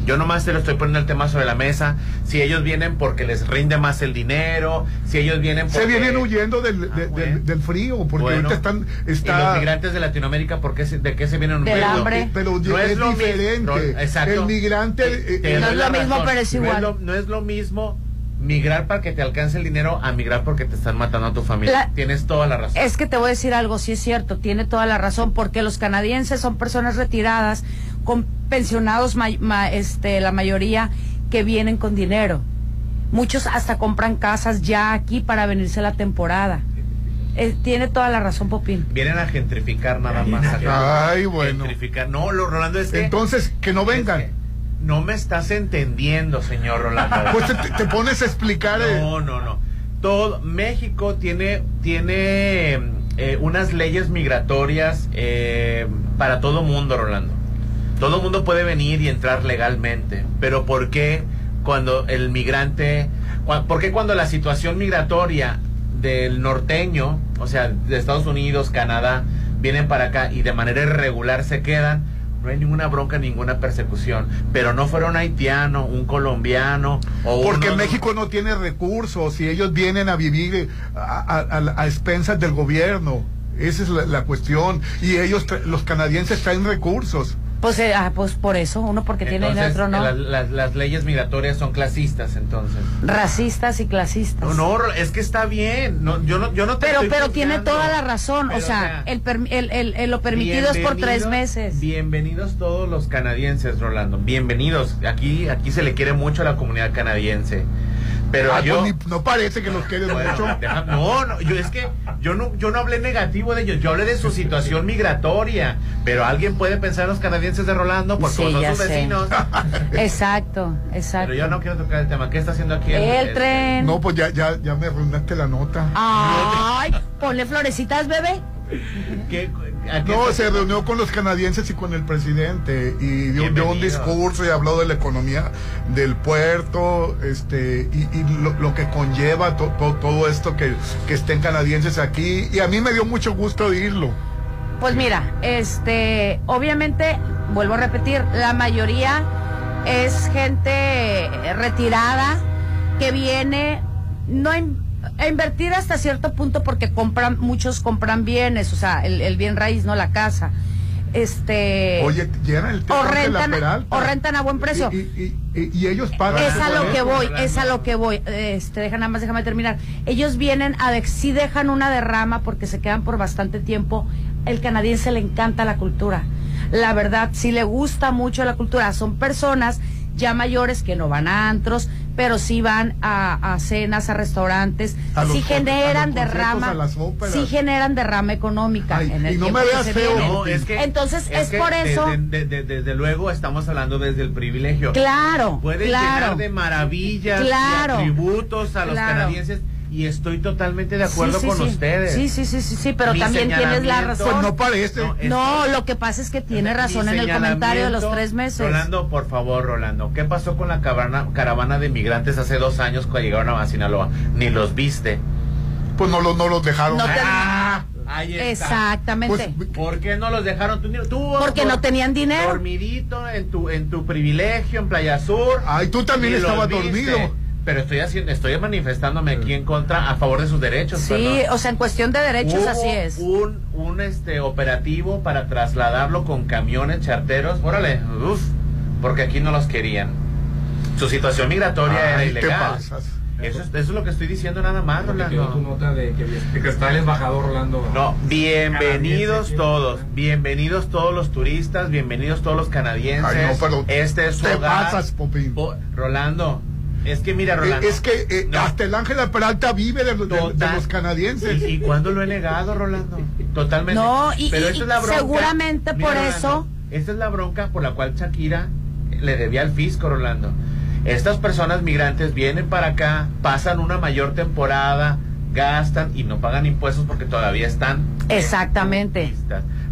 Yo nomás te lo estoy poniendo el tema sobre la mesa. Si ellos vienen porque les rinde más el dinero, si ellos vienen porque... Se vienen huyendo del, de- del, del frío, porque Bueno, ahorita están... ¿Y Está, los migrantes de Latinoamérica por qué de qué se vienen Del huyendo? hambre. Pero no es es, lo diferente. no, exacto. El migrante, eh, No es lo mismo, razón. pero es No igual. lo- No es lo mismo migrar para que te alcance el dinero a migrar porque te están matando a tu familia. La- Tienes toda la razón. Es que te voy a decir algo, sí es cierto, tiene toda la razón, porque los canadienses son personas retiradas, con pensionados, ma- ma- este, la mayoría que vienen con dinero. Muchos hasta compran casas ya aquí para venirse la temporada. Eh, tiene toda la razón, Popín. Vienen a gentrificar nada más. acá. Ay, bueno. Gentrificar. No, lo, Rolando, es que... Entonces, que no vengan. No me estás entendiendo, señor Rolando. Pues te, te pones a explicar... eh, No, no, no. Todo México tiene tiene eh, unas leyes migratorias eh, para todo mundo, Rolando. Todo mundo puede venir y entrar legalmente, pero ¿por qué cuando el migrante, por qué cuando la situación migratoria del norteño, o sea, de Estados Unidos, Canadá, vienen para acá y de manera irregular se quedan? No hay ninguna bronca, ninguna persecución. Pero no fuera un haitiano, un colombiano o Porque uno- México no tiene recursos y ellos vienen a vivir a, a- expensas del gobierno. Esa es la, la cuestión. Y ellos, los canadienses, traen recursos. Pues, eh, ah, pues por eso, uno porque tiene dinero, Entonces, otro no. las, las- las leyes migratorias son clasistas, entonces. Racistas y clasistas. No, no, es que está bien. No, yo no, yo no te pero estoy pero tiene toda la razón, Pero, o sea, o sea, el, el, el- el- lo permitido es por tres meses. Bienvenidos todos los canadienses, Rolando. Bienvenidos. Aquí, aquí se le quiere mucho a la comunidad canadiense. Pero Ah, yo. pues ni- no parece que los quieres Bueno, mucho. deja- no, no, yo es que yo no, yo no hablé negativo de ellos, yo hablé de su situación migratoria. Pero alguien puede pensar en los canadienses de Rolando porque Sí, son sus sé. vecinos. Exacto, exacto. Pero yo no quiero tocar el tema. ¿Qué está haciendo aquí El tren. No, pues ya, ya, ya me arruinaste la nota. Ay, ponle florecitas, bebé. ¿Qué- a qué No, se reunió con los canadienses y con el presidente y dio, dio un discurso y habló de la economía del puerto este y, y lo, lo que conlleva to- to- todo esto que, que estén canadienses aquí. Y a mí me dio mucho gusto oírlo. Pues mira, este, obviamente, vuelvo a repetir, la mayoría es gente retirada que viene no in- a invertir hasta cierto punto porque compran, muchos compran bienes, o sea, el, el bien raíz, no la casa. Este. Oye, el o tema de la rentan, o rentan a buen precio. Y, y- y- y ellos pagan. Es a lo que voy, es a lo que voy. Este, deja nada más, déjame terminar. Ellos vienen a de, sí dejan una derrama porque se quedan por bastante tiempo. El canadiense le encanta la cultura. La verdad, sí le gusta mucho la cultura. Son personas ya mayores que no van a antros, pero sí van a, a cenas, a restaurantes, A sí generan derrama, a las óperas. sí generan derrama económica. Ay, en el y no me veas feo. No, es que, Entonces, es, que por desde- eso. de- de- desde luego estamos hablando desde el privilegio. Claro, Puede claro. llenar de maravillas Claro. y atributos a los Claro. canadienses y estoy totalmente de acuerdo Sí, sí, con sí. ustedes. Sí, sí, sí, sí, sí, pero Mi también tienes la razón. Pues no parece. No, lo que pasa es que tiene razón en el comentario de los tres meses. Rolando, por favor, Rolando, ¿qué pasó con la caravana, caravana de migrantes hace dos años cuando llegaron a Sinaloa? Ni los viste. Pues no, los- no los dejaron. No te- Ah, ahí está. Exactamente. Pues, ¿Por qué no los dejaron? Tú, tú Porque no tenían dinero. Dormidito en tu, en tu privilegio en Playa Sur. Ay, tú también estabas viste. dormido. Pero estoy haciendo, estoy manifestándome aquí en contra, a favor de sus derechos. Sí, perdón. o sea, en cuestión de derechos Hubo así es. Un, un este operativo para trasladarlo con camiones charteros. Órale, uf, porque aquí no los querían. Su situación migratoria era Ay, te ilegal. pasas. Eso, es- eso es lo que estoy diciendo nada más, Porque quedó tu Rolando. nota de que, de que está el embajador Rolando. No, bienvenidos todos, bienvenidos todos los turistas, bienvenidos todos los canadienses. Ay, no, pero este es su te hogar. pasas, Popín. Po- Rolando, es que mira, Rolando. Eh, Es que eh, hasta el Ángel Peralta vive de, los- de- de los canadienses. ¿Y, y cuándo lo he negado, Rolando? Totalmente. No, y- Pero y- es la bronca. seguramente por eso- Esta es la bronca por la cual Shakira le debía al fisco, Rolando. Estas personas migrantes vienen para acá, pasan una mayor temporada, gastan y no pagan impuestos porque todavía están. Exactamente.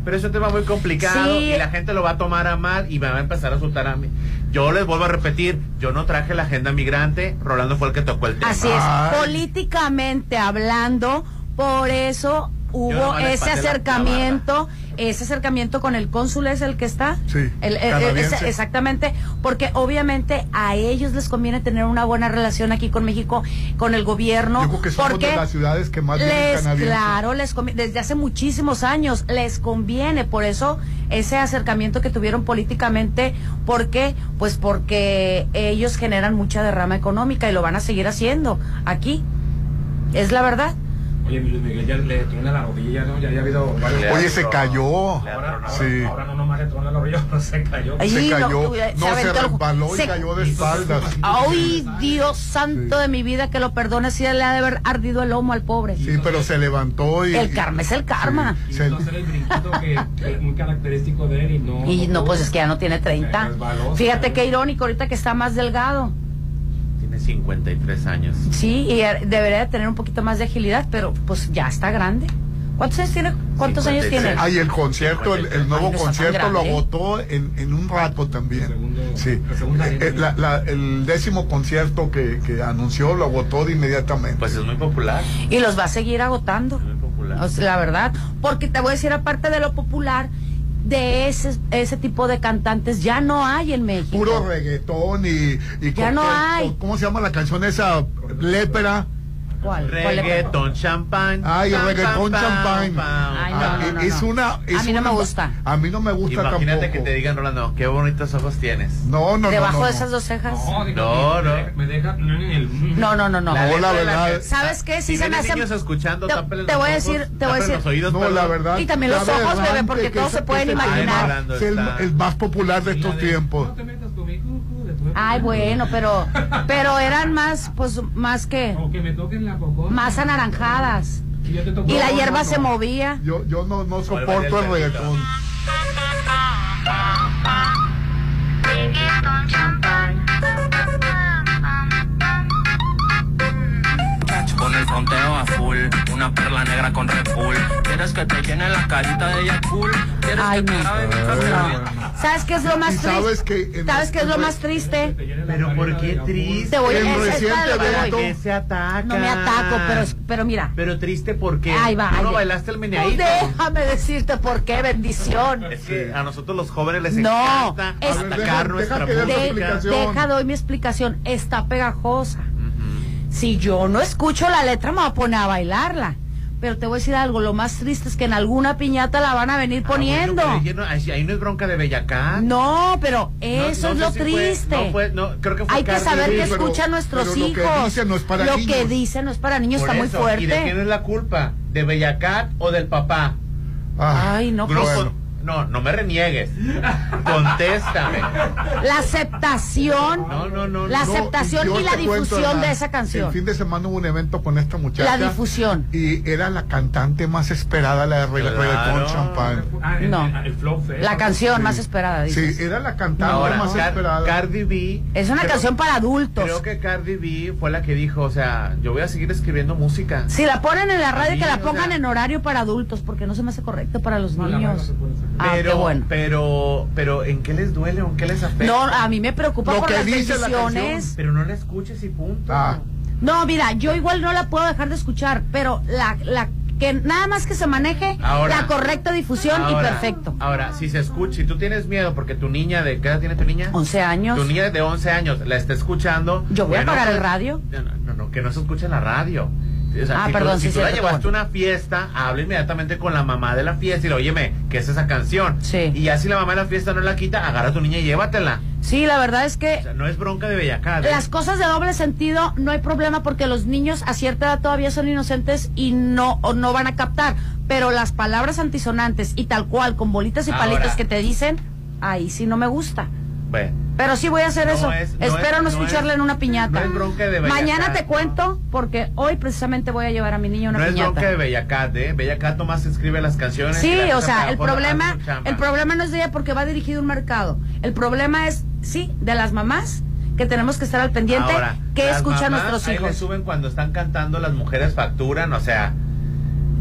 Pero es un tema muy complicado Sí. y la gente lo va a tomar a mal y me va a empezar a asustar a mí. Yo les vuelvo a repetir, yo no traje la agenda migrante, Rolando fue el que tocó el tema. Así es, políticamente hablando, por eso hubo ese la- acercamiento, ese acercamiento con el cónsul es el que está. Sí, El- el- canadiense. ese- exactamente, porque obviamente a ellos les conviene tener una buena relación aquí con México, con el gobierno, Yo creo que somos porque de las ciudades que más les, claro, les desde hace muchísimos años les conviene, por eso ese acercamiento que tuvieron políticamente, ¿por qué? Pues porque ellos generan mucha derrama económica y lo van a seguir haciendo aquí. Es la verdad. Oye, mi Luis Miguel ya le truena la rodilla, ¿no? Ya, ya ha habido varios. Oye, se cayó. Ahora, ahora, Sí. ahora no nomás le truena la rodilla, se cayó. Ay, Se no, cayó. se No, se el- resbaló y se- cayó de espaldas. Ay, Dios santo de mi vida, que lo perdone si le ha de haber ardido el lomo al pobre. Sí, pero se levantó y... El karma es el karma. Sí, Y se- hacer el brinquito que, que es muy característico de él y no. Y no, pues es que ya no tiene 30. resbaló, Fíjate se qué irónico ahorita que está más delgado. Tiene 53 años. Sí, y er- debería de tener un poquito más de agilidad, pero pues ya está grande. ¿Cuántos años tiene? ¿Cuántos años tiene? Ay, el concierto, el, el nuevo Ay, concierto lo agotó en, en un rato también. sí. la Eh, eh, la- la- el décimo concierto que, que anunció lo agotó de inmediatamente. Pues es muy popular. Y los va a seguir agotando. popular. O sea, la verdad. Porque te voy a decir, aparte de lo popular, de ese, ese tipo de cantantes ya no hay en México. Puro reggaetón y... y Ya no hay. ¿Cómo se llama la canción esa? Lépera. ¿Cuál? ¿Cuál le- Reggaeton, champán. Ay, pam, reggaetón champán. no, no, no, es no. una... es A mí no una- me gusta. A mí no me gusta Imagínate tampoco. que te digan, Rolando, qué bonitos ojos tienes. No, no, Debajo no, no, de no. esas dos cejas. No, No, me no. deja- Me deja. no, No, no, no, no. La No, la verdad. que- ¿Sabes qué? Sí si se me hace- niños escuchando, Te- te voy a ojos, decir- te voy a decir- los oídos, No, perdón. la verdad. Y también los ojos, bebé, porque que todos se pueden imaginar. Es el, el más popular de estos tiempos. Ay, bueno, pero pero eran más, pues, más que, O que me toquen la cocota. más anaranjadas. Y yo te toco- Y la No, hierba no, se no. movía. Yo, yo no, no ¿Cuál soporto el reggaetón. Con el fronteo a full, una perla negra con Red Bull. ¿Quieres que te llene la carita de ella cool? ¿Quieres Ay, que te no. grabe mi casa? ¿Sabes qué es lo más triste? sabes que en- ¿Sabes qué es lo más triste? Pero ¿por qué triste? Te voy a que se ataca. No me ataco, pero, pero mira. Pero triste porque Ahí va. ¿Tú ahí no va. bailaste el Pues meneadito. déjame decirte por qué, bendición. Es que a nosotros los jóvenes les No, encanta es- atacar deja- nuestra deja música. explicación. Deja, doy mi explicación. Está pegajosa. Si yo no escucho la letra, me voy a poner a bailarla. Pero te voy a decir algo, lo más triste es que en alguna piñata la van a venir Ah, poniendo. bueno, pero ahí no- ahí no es bronca de Bellacá. No, pero eso no es lo si fue- triste. no fue- no, creo que fue Hay que saber pero- escuchan nuestros pero lo que hijos. dice no es para lo niños. que dice no es para niños, Por está muy fuerte. ¿Y de quién es la culpa? ¿De Bellacat o del papá? Ay, no, pues. No, no me reniegues. Contéstame. La aceptación, No, no, no. la aceptación y la cuento, difusión de esa canción. El fin de semana hubo un evento con esta muchacha. La difusión. Y era la cantante más esperada, la de Claro. reggaetón champán. Ah, el- No. el- el Flow. La canción Sí. más esperada, Sí, dices. era la cantante Ahora, más Car- esperada. Cardi B. Es una creo- canción para adultos. Creo que Cardi B fue la que dijo, o sea, yo voy a seguir escribiendo música. Si la ponen en la radio, mí, que la o pongan sea- en horario para adultos, porque no se me hace correcto para los No, la verdad no niños. Ah, pero, qué bueno. pero, pero, ¿en qué les duele o en qué les afecta? No, a mí me preocupa Lo por que las dice la. Pero no la escuches y punto. Ah. No, mira, yo igual no la puedo dejar de escuchar, pero la, la que nada más que se maneje Ahora. la correcta difusión y perfecto. Ahora, si se escucha, si tú tienes miedo porque tu niña de ¿qué edad tiene tu niña? 11 años. Tu niña de 11 años la está escuchando. Yo voy a apagar el pues, radio. No, no, no, que no se escuche en la radio. O sea, Ah, si perdón, tú, sí, si tú la llevaste a una fiesta, habla inmediatamente con la mamá de la fiesta y le óyeme, ¿qué es esa canción? Sí. Y ya si la mamá de la fiesta no la quita, agarra a tu niña y llévatela. Sí, la verdad es que O sea, no es bronca de Bellacat. ¿eh? las cosas de doble sentido no hay problema porque los niños a cierta edad todavía son inocentes y no, o no van a captar. Pero las palabras antisonantes y tal cual, con bolitas y Ahora. palitos que te dicen, ahí sí no me gusta. Bueno, Pero sí voy a hacer No eso. es- no Espero es- no escucharle es- en una piñata. no es bronca de Bellacat, Mañana te cuento porque hoy precisamente voy a llevar a mi niño a una no es piñata. bronca de Bellacat, ¿eh? Bellacat nomás escribe las canciones. Sí, las o sea, el problema, el problema no es de ella porque va dirigido a un mercado. El problema es, sí, de las mamás que tenemos que estar al pendiente Ahora, que escuchan nuestros ahí le hijos. suben cuando están cantando, las mujeres facturan, o sea,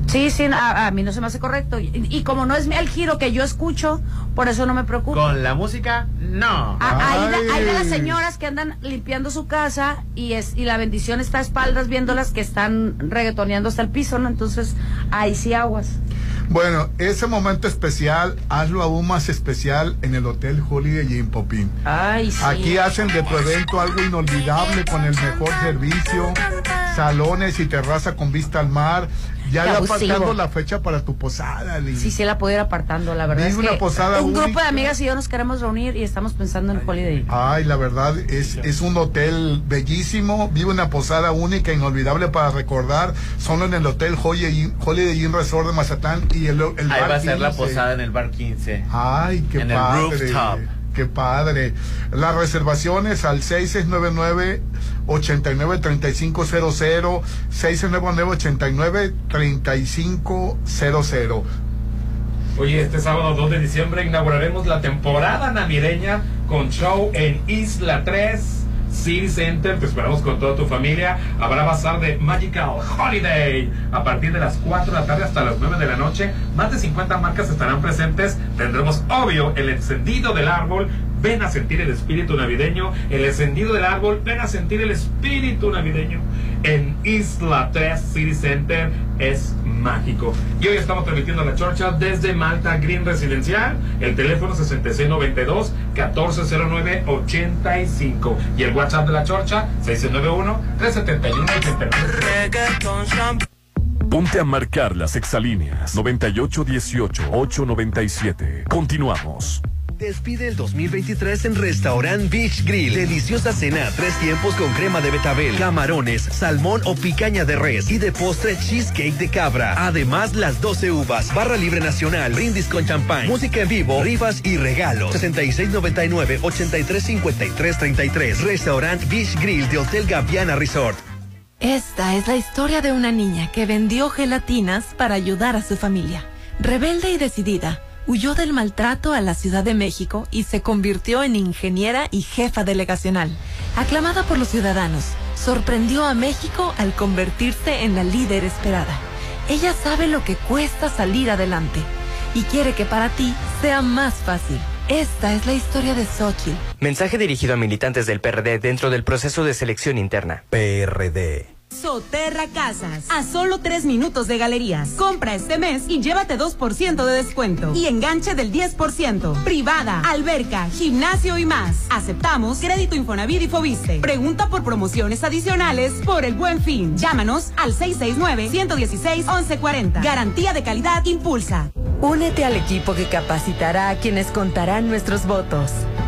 Sí, sí, a, a mí no se me hace correcto. Y, y como no es el giro que yo escucho, por eso no me preocupa. con la música, no. A- Hay de, hay de las señoras que andan limpiando su casa y es y la bendición está a espaldas viéndolas que están reggaetoneando hasta el piso, ¿no? Entonces, ahí sí aguas. Bueno, ese momento especial, hazlo aún más especial en el Hotel Holiday Inn Popín. Ay, sí. Aquí hacen de tu evento algo inolvidable con el mejor servicio, salones y terraza con vista al mar. Ya le apartando la fecha para tu posada, Liz. Sí, sí la puedo ir apartando, la verdad. Es una que posada un grupo única. de amigas y yo nos queremos reunir y estamos pensando en Holiday Inn. Ay, la verdad, es, es un hotel bellísimo, vive una posada única, inolvidable para recordar, solo en el Hotel Holiday Inn, Holiday Inn Resort de Mazatán y el, el Ahí bar va a ser la 15. posada en el bar 15. Ay, qué En el padre. rooftop. Qué padre. Las reservaciones al 6699 893500 6699 893500 Oye, este sábado 2 de diciembre inauguraremos la temporada navideña con show en Isla 3. City Center, te esperamos con toda tu familia. Habrá bazar de Magical Holiday a partir de las 4 de la tarde hasta las 9 de la noche. Más de 50 marcas estarán presentes. Tendremos, obvio, el encendido del árbol. Ven a sentir el espíritu navideño. El encendido del árbol. Ven a sentir el espíritu navideño. En Isla 3 City Center es mágico. Y hoy estamos transmitiendo la chorcha desde Malta Green Residencial. El teléfono 6692-1409-85. Y el WhatsApp de la chorcha 691-371-89. Ponte a marcar las exalíneas 9818-897. Continuamos. Despide el 2023 en Restaurant Beach Grill. Deliciosa cena, tres tiempos con crema de betabel, camarones, salmón o picaña de res y de postre cheesecake de cabra. Además, las 12 uvas, barra libre nacional, brindis con champán, música en vivo, rifas y regalos. 6699-835333. Restaurant Beach Grill de Hotel Gaviana Resort. Esta es la historia de una niña que vendió gelatinas para ayudar a su familia. Rebelde y decidida, huyó del maltrato a la Ciudad de México y se convirtió en ingeniera y jefa delegacional. Aclamada por los ciudadanos, sorprendió a México al convertirse en la líder esperada. Ella sabe lo que cuesta salir adelante y quiere que para ti sea más fácil. Esta es la historia de Xochitl. Mensaje dirigido a militantes del PRD dentro del proceso de selección interna. PRD. Soterra Casas, a solo tres minutos de galerías. Compra este mes y llévate 2% de descuento. Y enganche del 10%. Privada, alberca, gimnasio y más. Aceptamos crédito Infonavit y Fobiste. Pregunta por promociones adicionales por el buen fin. Llámanos al 669-116-1140. Garantía de calidad Impulsa. Únete al equipo que capacitará a quienes contarán nuestros votos.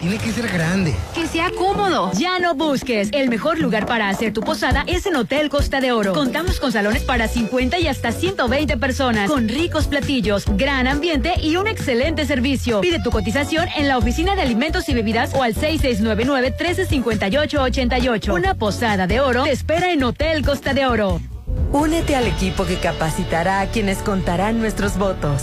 Tiene que ser grande. Que sea cómodo. Ya no busques. El mejor lugar para hacer tu posada es en Hotel Costa de Oro. Contamos con salones para 50 y hasta 120 personas, con ricos platillos, gran ambiente y un excelente servicio. Pide tu cotización en la oficina de alimentos y bebidas o al 6699-1358-88. Una posada de oro te espera en Hotel Costa de Oro. Únete al equipo que capacitará a quienes contarán nuestros votos.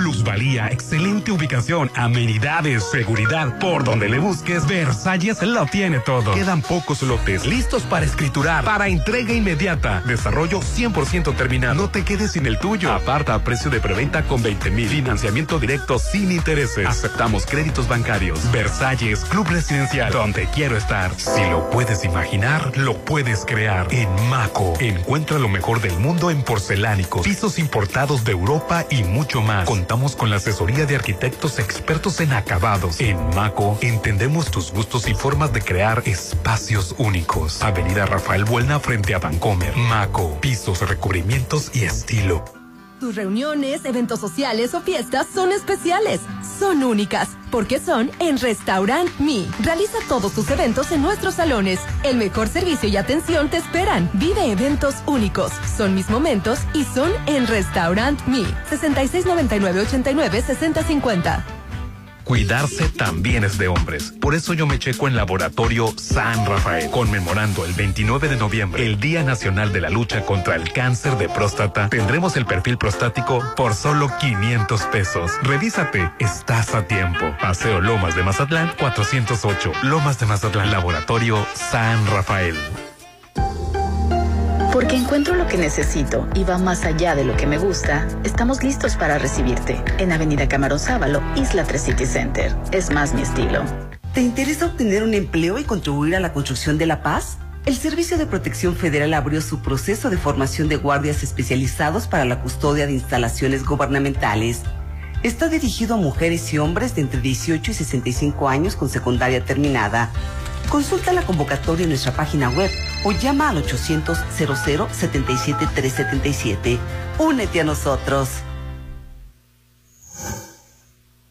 Plusvalía, excelente ubicación, amenidades, seguridad. Por donde le busques, Versalles lo tiene todo. Quedan pocos lotes listos para escriturar, para entrega inmediata. Desarrollo 100% terminado. No te quedes sin el tuyo. Aparta a precio de preventa con 20 mil. Financiamiento directo sin intereses. Aceptamos créditos bancarios. Versalles, Club Residencial, donde quiero estar. Si lo puedes imaginar, lo puedes crear. En Maco, encuentra lo mejor del mundo en porcelánicos, pisos importados de Europa y mucho más. Contamos con la asesoría de arquitectos expertos en acabados. En Maco, entendemos tus gustos y formas de crear espacios únicos. Avenida Rafael Buelna frente a Vancomer. Maco, pisos, recubrimientos y estilo. Tus reuniones, eventos sociales o fiestas son especiales, son únicas, porque son en Restaurant Me. Realiza todos tus eventos en nuestros salones. El mejor servicio y atención te esperan. Vive eventos únicos. Son mis momentos y son en Restaurant Me. 6699 89 6050. Cuidarse también es de hombres. Por eso yo me checo en Laboratorio San Rafael, conmemorando el 29 de noviembre, el Día Nacional de la Lucha contra el Cáncer de Próstata. Tendremos el perfil prostático por solo 500 pesos. Revísate, estás a tiempo. Paseo Lomas de Mazatlán 408. Lomas de Mazatlán, Laboratorio San Rafael. Porque encuentro lo que necesito y va más allá de lo que me gusta, estamos listos para recibirte en Avenida Camarón Sábalo, Isla 3 City Center. Es más mi estilo. ¿Te interesa obtener un empleo y contribuir a la construcción de la paz? El Servicio de Protección Federal abrió su proceso de formación de guardias especializados para la custodia de instalaciones gubernamentales. Está dirigido a mujeres y hombres de entre 18 y 65 años con secundaria terminada. Consulta la convocatoria en nuestra página web o llama al 800 00 77 377. Únete a nosotros.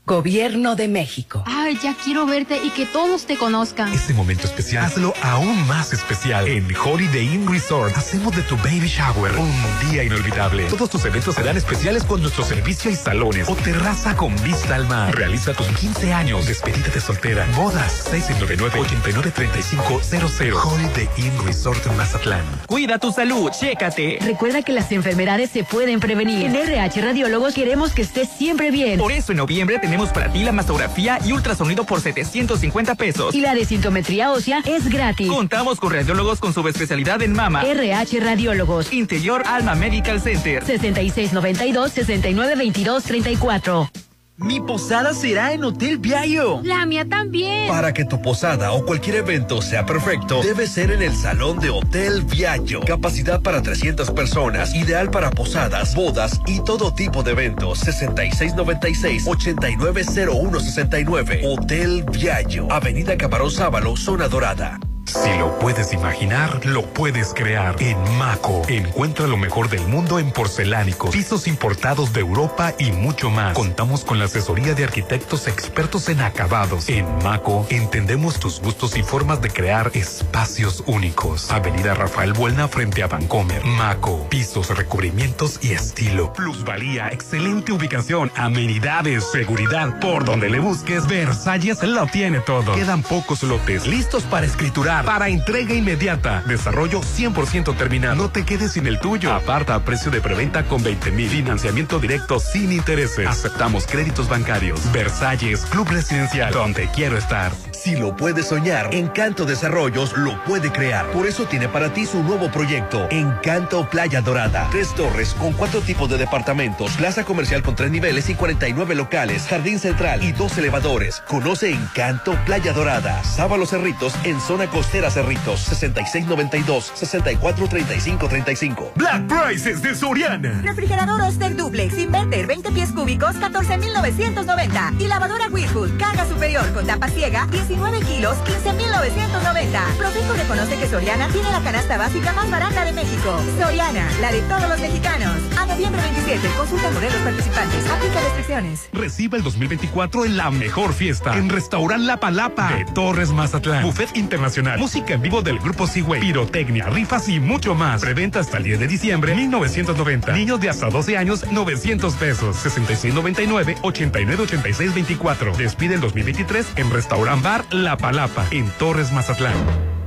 Gobierno de México. Ay, ya quiero verte y que todos te conozcan. Este momento especial, hazlo aún más especial. En Holiday Inn Resort, hacemos de tu baby shower un día inolvidable. Todos tus eventos serán especiales con nuestro servicio y salones o terraza con vista al mar. Realiza tus 15 años, despedida de soltera, bodas, 699-893500. Holiday Inn Resort en Mazatlán. Cuida tu salud, chécate. Recuerda que las enfermedades se pueden prevenir. En RH Radiólogos queremos que estés siempre bien. Por eso en noviembre tenemos para ti la mastografía y ultrasonido por 750 pesos. Y la desintometría ósea es gratis. Contamos con radiólogos con subespecialidad en mama. RH Radiólogos. Interior Alma Medical Center. 6692-6922-34. Mi posada será en Hotel Viallo. La mía también. Para que tu posada o cualquier evento sea perfecto, debe ser en el salón de Hotel Viallo. Capacidad para 300 personas, ideal para posadas, bodas y todo tipo de eventos. 6696-890169. Hotel Viallo. Avenida Camarón Sábalo, Zona Dorada. Si lo puedes imaginar, lo puedes crear. En Maco, encuentra lo mejor del mundo en porcelánicos, pisos importados de Europa y mucho más. Contamos con la asesoría de arquitectos expertos en acabados. En Maco, entendemos tus gustos y formas de crear espacios únicos. Avenida Rafael Buelna frente a Vancomer. Maco, pisos, recubrimientos y estilo. Plusvalía, excelente ubicación, amenidades, seguridad. Por donde le busques, Versalles lo tiene todo. Quedan pocos lotes listos para escriturar para entrega inmediata. Desarrollo 100% terminado. No te quedes sin el tuyo. Aparta a precio de preventa con 20 mil. Financiamiento directo sin intereses. Aceptamos créditos bancarios. Versalles, Club Residencial, donde quiero estar. Si lo puede soñar, Encanto Desarrollos lo puede crear. Por eso tiene para ti su nuevo proyecto, Encanto Playa Dorada. Tres torres con cuatro tipos de departamentos, plaza comercial con tres niveles y 49 locales, jardín central y dos elevadores. Conoce Encanto Playa Dorada. Sábalo Cerritos en zona costera Cerritos. 6692-643535. Black Prices de Soriana. Refrigerador Oster Duplex Inverter 20 pies cúbicos 14,990 y lavadora Whirlpool carga superior con tapa ciega 19 kilos 15,990. Profeco reconoce que Soriana tiene la canasta básica más barata de México. Soriana, la de todos los mexicanos. A noviembre 27, consulta modelos participantes. Aplica restricciones. Recibe el 2024 en la mejor fiesta en Restaurant La Palapa de Torres Mazatlán. Buffet internacional, música en vivo del grupo Seaway, pirotecnia, rifas y mucho más. Preventa hasta el 10 de diciembre 1990. Niños de hasta 12 años 900 pesos. 6699 8986 24. Despide el 2023 en Restaurant Bar La Palapa en Torres Mazatlán.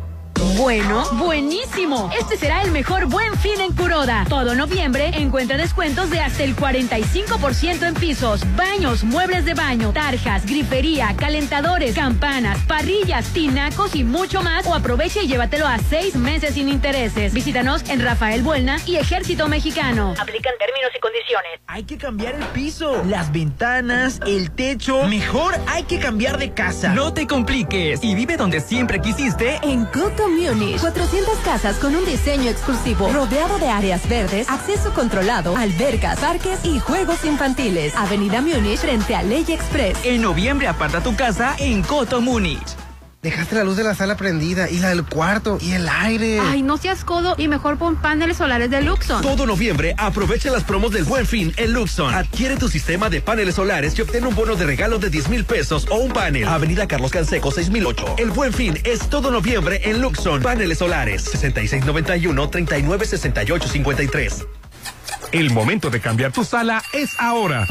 Bueno, buenísimo. Este será el mejor buen fin en Curoda. Todo noviembre encuentra descuentos de hasta el 45% en pisos, baños, muebles de baño, tarjas, grifería, calentadores, campanas, parrillas, tinacos y mucho más. O aprovecha y llévatelo a seis meses sin intereses. Visítanos en Rafael Buelna y Ejército Mexicano. Aplican términos y condiciones. Hay que cambiar el piso, las ventanas, el techo. Mejor hay que cambiar de casa. No te compliques y vive donde siempre quisiste. En Coto Munich, 400 casas con un diseño exclusivo, rodeado de áreas verdes, acceso controlado, albercas, parques y juegos infantiles. Avenida Munich frente a Ley Express. En noviembre aparta tu casa en Coto Múnich. Dejaste la luz de la sala prendida y la del cuarto y el aire. Ay, no seas codo y mejor pon paneles solares de Luxon. Todo noviembre aprovecha las promos del Buen Fin en Luxon. Adquiere tu sistema de paneles solares y obtén un bono de regalo de 10 mil pesos o un panel. Avenida Carlos Canseco 6008. El Buen Fin es todo noviembre en Luxon. Paneles solares 6691 396853. El momento de cambiar tu sala es ahora.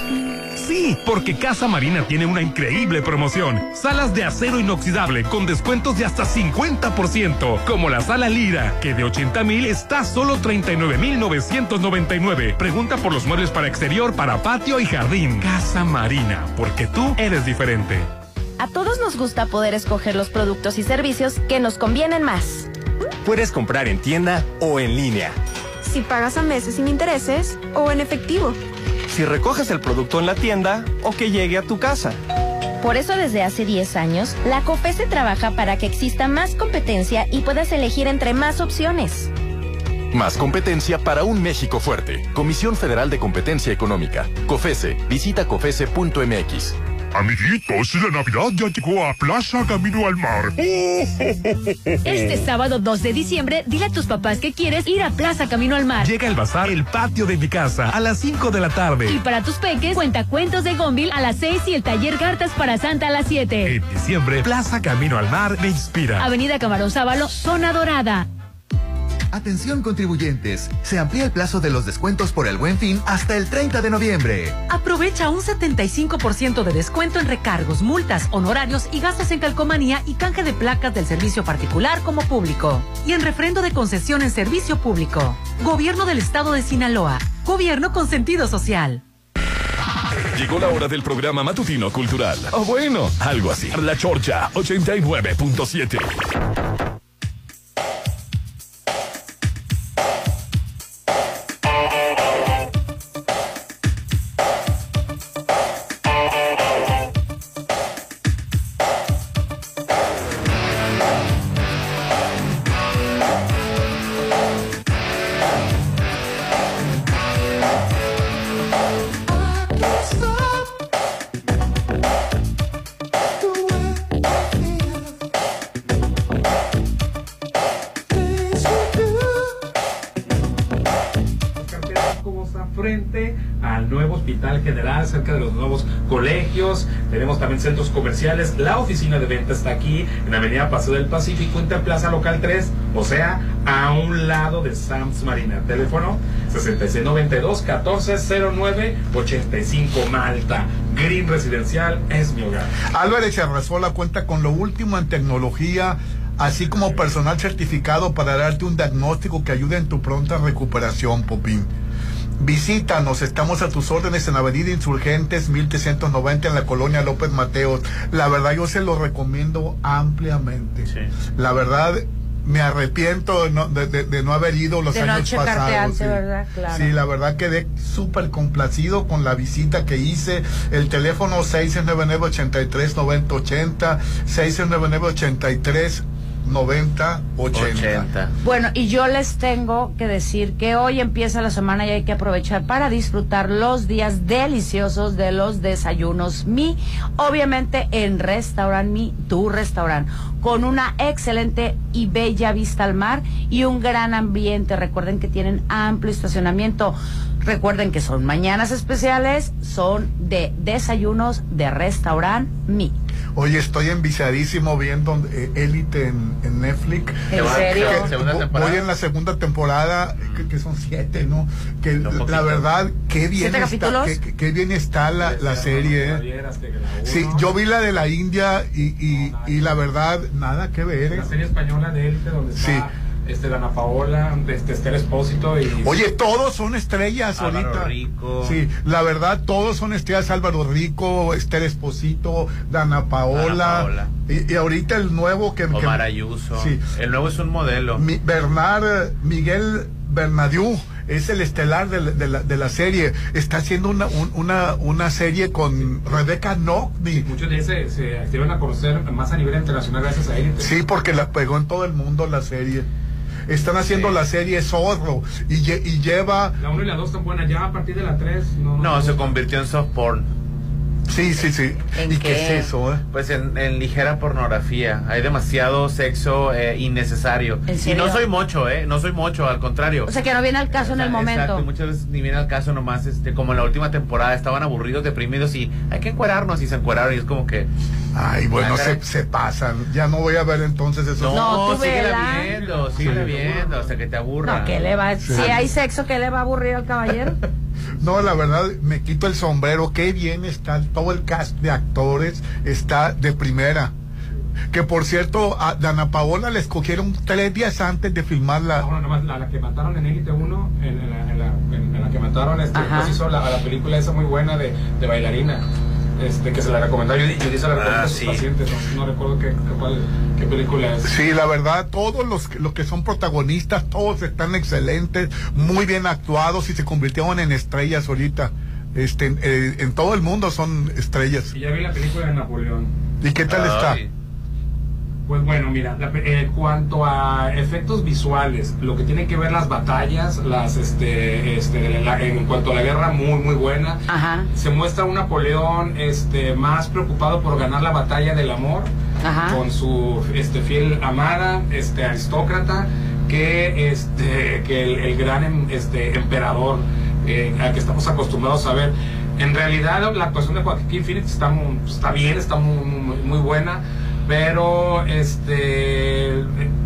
Sí, porque Casa Marina tiene una increíble promoción. Salas de acero inoxidable con descuentos de hasta 50%, como la sala Lira, que de 80 mil está solo 39 mil 999. Pregunta por los muebles para exterior, para patio y jardín. Casa Marina, porque tú eres diferente. A todos nos gusta poder escoger los productos y servicios que nos convienen más. Puedes comprar en tienda o en línea. Si pagas a meses sin intereses o en efectivo. Si recoges el producto en la tienda o que llegue a tu casa. Por eso desde hace 10 años, la COFESE trabaja para que exista más competencia y puedas elegir entre más opciones. Más competencia para un México fuerte. Comisión Federal de Competencia Económica. COFESE. Visita COFESE.mx. Amiguitos, la Navidad ya llegó a Plaza Camino al Mar. Este sábado 2 de diciembre, dile a tus papás que quieres ir a Plaza Camino al Mar. Llega el bazar El Patio de mi casa a las 5 de la tarde. Y para tus peques, cuenta cuentos de Gonville a las 6 y el taller Cartas para Santa a las 7. En diciembre, Plaza Camino al Mar me inspira. Avenida Camarón Sábalo, Zona Dorada. Atención contribuyentes, se amplía el plazo de los descuentos por el buen fin hasta el 30 de noviembre. Aprovecha un 75% de descuento en recargos, multas, honorarios y gastos en calcomanía y canje de placas del servicio particular como público. Y en refrendo de concesión en servicio público. Gobierno del Estado de Sinaloa. Gobierno con sentido social. Llegó la hora del programa matutino cultural. O bueno, algo así. La Chorcha 89.7. oficina de venta está aquí en Avenida Paseo del Pacífico, Interplaza Local 3, o sea, a un lado de Sams Marina. Teléfono 6692-1409-85 Malta. Green Residencial es mi hogar. Álvarez Arrazola cuenta con lo último en tecnología así como personal certificado para darte un diagnóstico que ayude en tu pronta recuperación, Popín. Visítanos, estamos a tus órdenes en Avenida Insurgentes 1390 en la colonia López Mateos. La verdad yo se lo recomiendo ampliamente. La verdad me arrepiento de no, de, de- de no haber ido los no años pasados. antes, sí. ¿verdad? Claro. Sí, la verdad quedé súper complacido con la visita que hice. El teléfono 699-83-9080, 699-83-9080. Bueno, y yo les tengo que decir que hoy empieza la semana y hay que aprovechar para disfrutar los días deliciosos de los desayunos Mi, obviamente en Restaurant Mi, tu restaurante, con una excelente y bella vista al mar y un gran ambiente. Recuerden que tienen amplio estacionamiento. Recuerden que son mañanas especiales, son de desayunos de Restaurant Mi. Oye, estoy enviciadísimo viendo eh, Élite en, en Netflix. ¿En serio? En la segunda temporada, que, que son siete, ¿no? Que la verdad, qué bien ¿Siete está, capítulos? qué, bien está la, la serie. ¿eh? Sí, yo vi la de la India y, y, y la verdad, nada que ver. ¿eh? La serie española de élite donde está Sí. Este, Dana Paola, este, Esther Espósito y... Oye, todos son estrellas Álvaro ahorita. Rico. Sí, la verdad, todos son estrellas. Álvaro Rico, Esther Esposito, Dana Paola. Dana Paola. Y, y ahorita el nuevo que... que- Omar Ayuso. Sí. El nuevo es un modelo. Mi- Bernard, Miguel Bernadieu es el estelar de, la- de la, de la serie. Está haciendo una, un- una, una serie con Rebeca Nogni. Muchos de ellos se, se dieron a conocer más a nivel internacional gracias a élite. Sí, porque la pegó en todo el mundo la serie. Están haciendo Sí. la serie Zorro y, y lleva... La 1 y la 2 están buenas, ya a partir de la 3 no... No, se convirtió en soft porn. Sí, sí, sí. ¿En ¿Y qué? qué es eso? eh? Pues en, en ligera pornografía. Hay demasiado sexo eh, innecesario. ¿En Y no soy mocho, ¿eh? No soy mocho, al contrario. O sea, que no viene al caso en el Exacto, momento. y muchas veces ni viene al caso nomás, este, como en la última temporada, estaban aburridos, deprimidos y hay que encuerarnos y se encueraron y es como que... Ay, bueno, se, se pasan. Ya no voy a ver entonces eso. No, síguela vela. viendo, síguela viendo hasta que te aburra. No, ¿qué le va? Sí. Si hay sexo, ¿qué le va a aburrir al caballero? No, la verdad, me quito el sombrero. Qué bien está todo el cast de actores. Está de primera. Que por cierto, a Dana Paola le escogieron tres días antes de filmar la. Ahora nomás, la, la que mataron en Élite 1, en, en la, en, la, en- en la que mataron, este, pues hizo la, la película esa muy buena de, de bailarina. Este, que se la recomendó Judy se la recomendó Ah, a sus sí. pacientes, no, no recuerdo qué, qué, cuál- qué película es. Sí, la verdad, todos los, que- los que son protagonistas, todos están excelentes, muy bien actuados y se convirtieron en estrellas ahorita. Este, en, eh, en todo el mundo son estrellas. Y ya vi la película de Napoleón. ¿Y qué tal está? Pues bueno, mira, la pe- en cuanto a efectos visuales, lo que tiene que ver las batallas, las este, este, la- en cuanto a la guerra, muy muy buena. Ajá. Se muestra un Napoleón este, más preocupado por ganar la batalla del amor Ajá. con su este, fiel amada, este, aristócrata, que, este, que el, el gran em- este, emperador eh, al que estamos acostumbrados a ver. En realidad la actuación de Joaquín Phoenix está, muy- está bien, está muy, muy, muy buena, pero este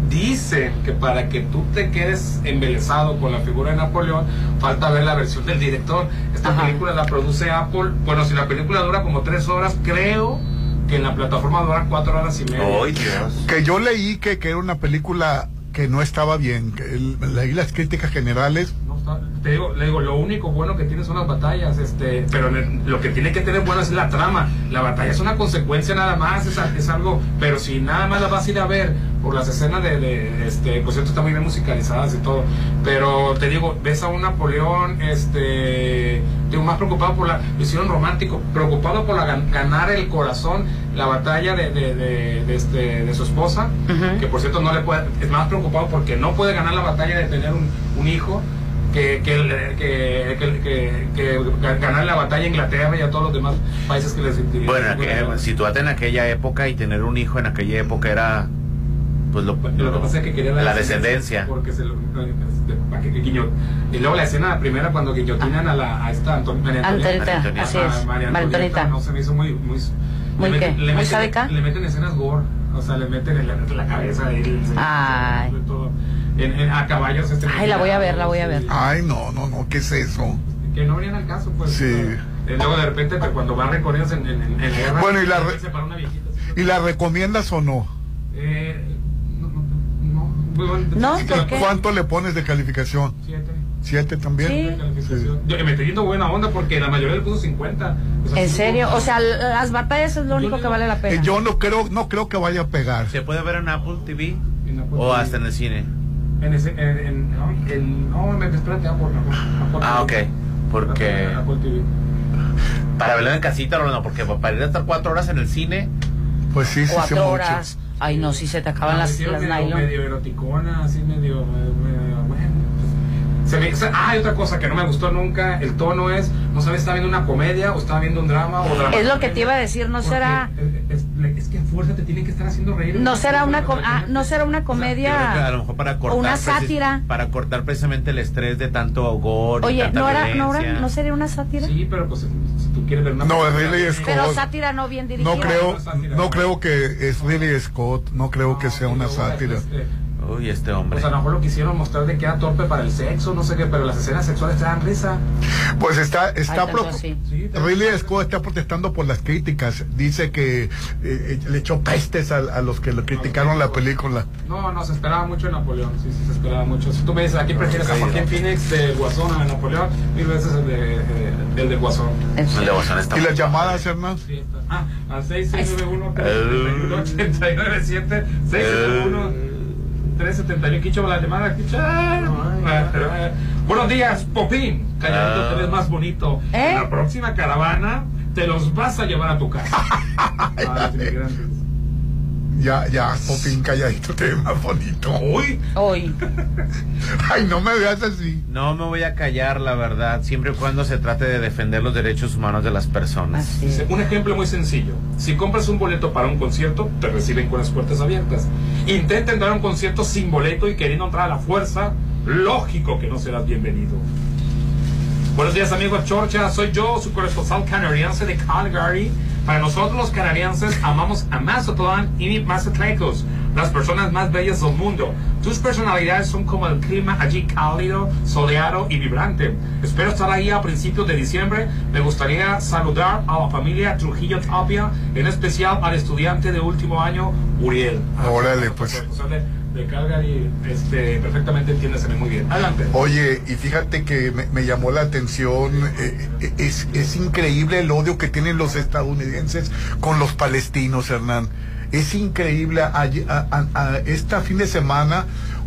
dicen que para que tú te quedes embelesado con la figura de Napoleón, falta ver la versión del director. Esta Ajá. película la produce Apple. Bueno, si la película dura como tres horas, creo que en la plataforma dura cuatro horas y media. Ay, Dios. Que yo leí que, que era una película que no estaba bien. Que el- leí las críticas generales. Está- te digo, le digo, lo único bueno que tiene son las batallas, este, pero lo que tiene que tener bueno es la trama. La batalla es una consecuencia nada más, es, algo, pero si nada más la vas a ir a ver por las escenas de, de, este, por cierto, están muy bien musicalizadas y todo, pero te digo, ves a un Napoleón, este, digo, más preocupado por la visión romántico, preocupado por la, gan- ganar el corazón, la batalla de, de, de- este, de su esposa, que por cierto no le puede, es más preocupado porque no puede ganar la batalla de tener un, un hijo que, que, el- que, que, que- que ganar la batalla a Inglaterra y a todos los demás países que les Bueno, que, situate en aquella época y tener un hijo en aquella época era pues lo, lo que pasa es que quería la descendencia. porque se lo para que, que guiño- y luego la escena la primera cuando guillotinan a la a esta Anton- María Antonieta, Antonieta. así a es. María María Antonieta, Antonieta. no se me hizo muy muy ¿Muy le qué? meten- le ¿Muy meten- le meten escenas gore o sea le meten en la, en la cabeza de él Ay. y todo. En- en- a caballos este Ay, la voy a ver, la voy a ver. Ay, no, no, no, ¿qué es eso? que no venían al caso pues Sí. Eh, luego de repente pues, cuando van recorridos en, en, en, guerra Bueno, y la re- se para una viejita así. ¿Y la recomiendas o no? Eh, no, no, no. No, Sí, ¿por qué? ¿Cuánto le pones de calificación? Siete. ¿Siete también? Sí. Yo me estoy yendo buena onda porque la mayoría le puso 50. O sea, ¿En sí, serio? como- O sea, las batallas es lo único que vale la Eh, pena. yo no creo, no creo que vaya a pegar. ¿Se puede ver en Apple TV en Apple o TV. hasta en el cine? En ese, en, en, no, en- no, me, espérate, Apple, Apple Ah, ok. Porque para verlo en casita no, no, porque para ir a estar cuatro horas en el cine, Pues sí, sí, sí, Cuatro mucho. horas. Ay, no, si se te acaban Ah, las, las medio, nylon. medio eroticona, así medio, medio- medio- se me- o sea, ah, hay otra cosa que no me gustó nunca. El tono es, no sabes, está viendo una comedia o está viendo un drama o drama. Es lo que te iba a decir, no será... Es, es- es que a fuerza te tienen que estar haciendo reír. No será una, com- ah, no será una yo creo que a comedia... lo mejor para cortar una precis- sátira. para cortar precisamente el estrés de tanto y Oye, tanta ¿no, era, no, era- ¿no sería una sátira? Sí, pero pues si tú quieres ver una No, película Ridley Scott. Pero sátira no bien dirigida. No creo, no creo que es Ridley Scott, no creo que sea una sátira. Uy, este hombre. O sea, a lo mejor lo quisieron mostrar de que era torpe para el sexo, no sé qué, pero las escenas sexuales te dan risa. Pues está, está Ay, pro-. Sí, Ridley Scott está protestando por las críticas. Dice que eh, eh, le echó pestes a, a los que lo criticaron la película. No, no, se esperaba mucho de Napoleón, sí, sí, se esperaba mucho. Si tú me dices, ¿a quién prefieres a Joaquín Phoenix de Guasón a Napoleón? Mil veces el de, eh, el de Guasón. El de Guasón está ¿Y las llamadas, Hernán? Ah, al 6691-371-897, 671-371. Quicho la llamada, Quicho. Buenos días, Popín. Calladito Ah. te ves más bonito. ¿Eh? En la próxima caravana te los vas a llevar a tu casa. Ah. Ya, ya, Popín calladito, te ve más bonito. Hoy. Hoy. Ay, no me veas así. No me voy a callar, la verdad, siempre y cuando se trate de defender los derechos humanos de las personas. Un ejemplo muy sencillo. Si compras un boleto para un concierto, te reciben con las puertas abiertas. Intenta entrar a un concierto sin boleto y queriendo entrar a la fuerza, lógico que no serás bienvenido. Buenos días amigos Chorcha, soy yo, su corresponsal canadiense de Calgary. Para nosotros los canadienses amamos a Mazatlán y Mazatlecos, las personas más bellas del mundo. Tus personalidades son como el clima allí cálido, soleado y vibrante. Espero estar ahí a principios de diciembre. Me gustaría saludar a la familia Trujillo Tapia, en especial al estudiante de último año, Uriel. Órale, pues. De, Calgary, este, perfectamente entiendes muy bien. Adelante. Oye, y fíjate que me, me llamó la atención, eh, eh, es, es increíble el odio que tienen los estadounidenses con los palestinos, Hernán. Es increíble, a, a- a- esta fin de semana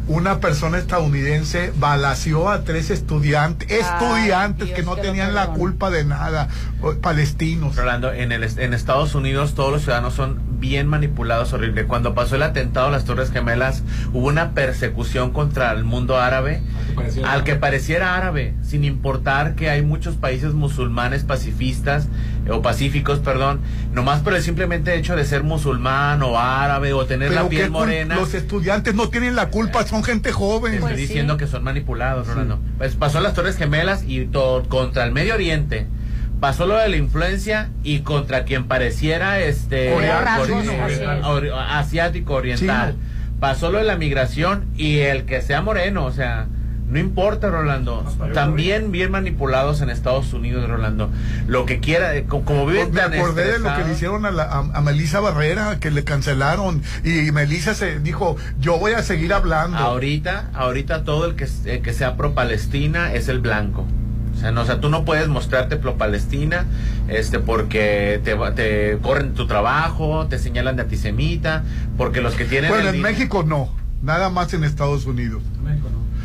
una persona estadounidense balació a tres estudiantes, estudiantes que no tenían la culpa de nada, palestinos. Rolando, en, el, en Estados Unidos todos los ciudadanos son bien manipulados, horrible. Cuando pasó el atentado a las Torres Gemelas, hubo una persecución contra el mundo árabe, al que pareciera árabe, sin importar que hay muchos países musulmanes pacifistas, eh, o pacíficos, perdón, nomás por el simplemente hecho de ser musulmán o árabe o tener la piel morena. los estudiantes no tienen la culpa, son gente joven. Estoy diciendo que son manipulados, Rolando. Pues pasó las Torres Gemelas y to- contra el Medio Oriente. Pasó lo de la influencia y contra quien pareciera este ori- asiático oriental. Pasó lo de la migración y el que sea moreno, o sea, no importa, Rolando. También bien manipulados en Estados Unidos, Rolando. Lo que quiera, eh, co- como viven Me tan acordé de lo que le hicieron a, la- a, a Melissa Barrera, que le cancelaron. Y Melissa se dijo, yo voy a seguir hablando. Ahorita, ahorita todo el que, eh, que sea pro Palestina es el blanco. O sea, no, o sea, tú no puedes mostrarte pro Palestina, este, porque te, va- te corren tu trabajo, te señalan de antisemita, porque los que tienen Bueno, en México no, nada más en Estados Unidos.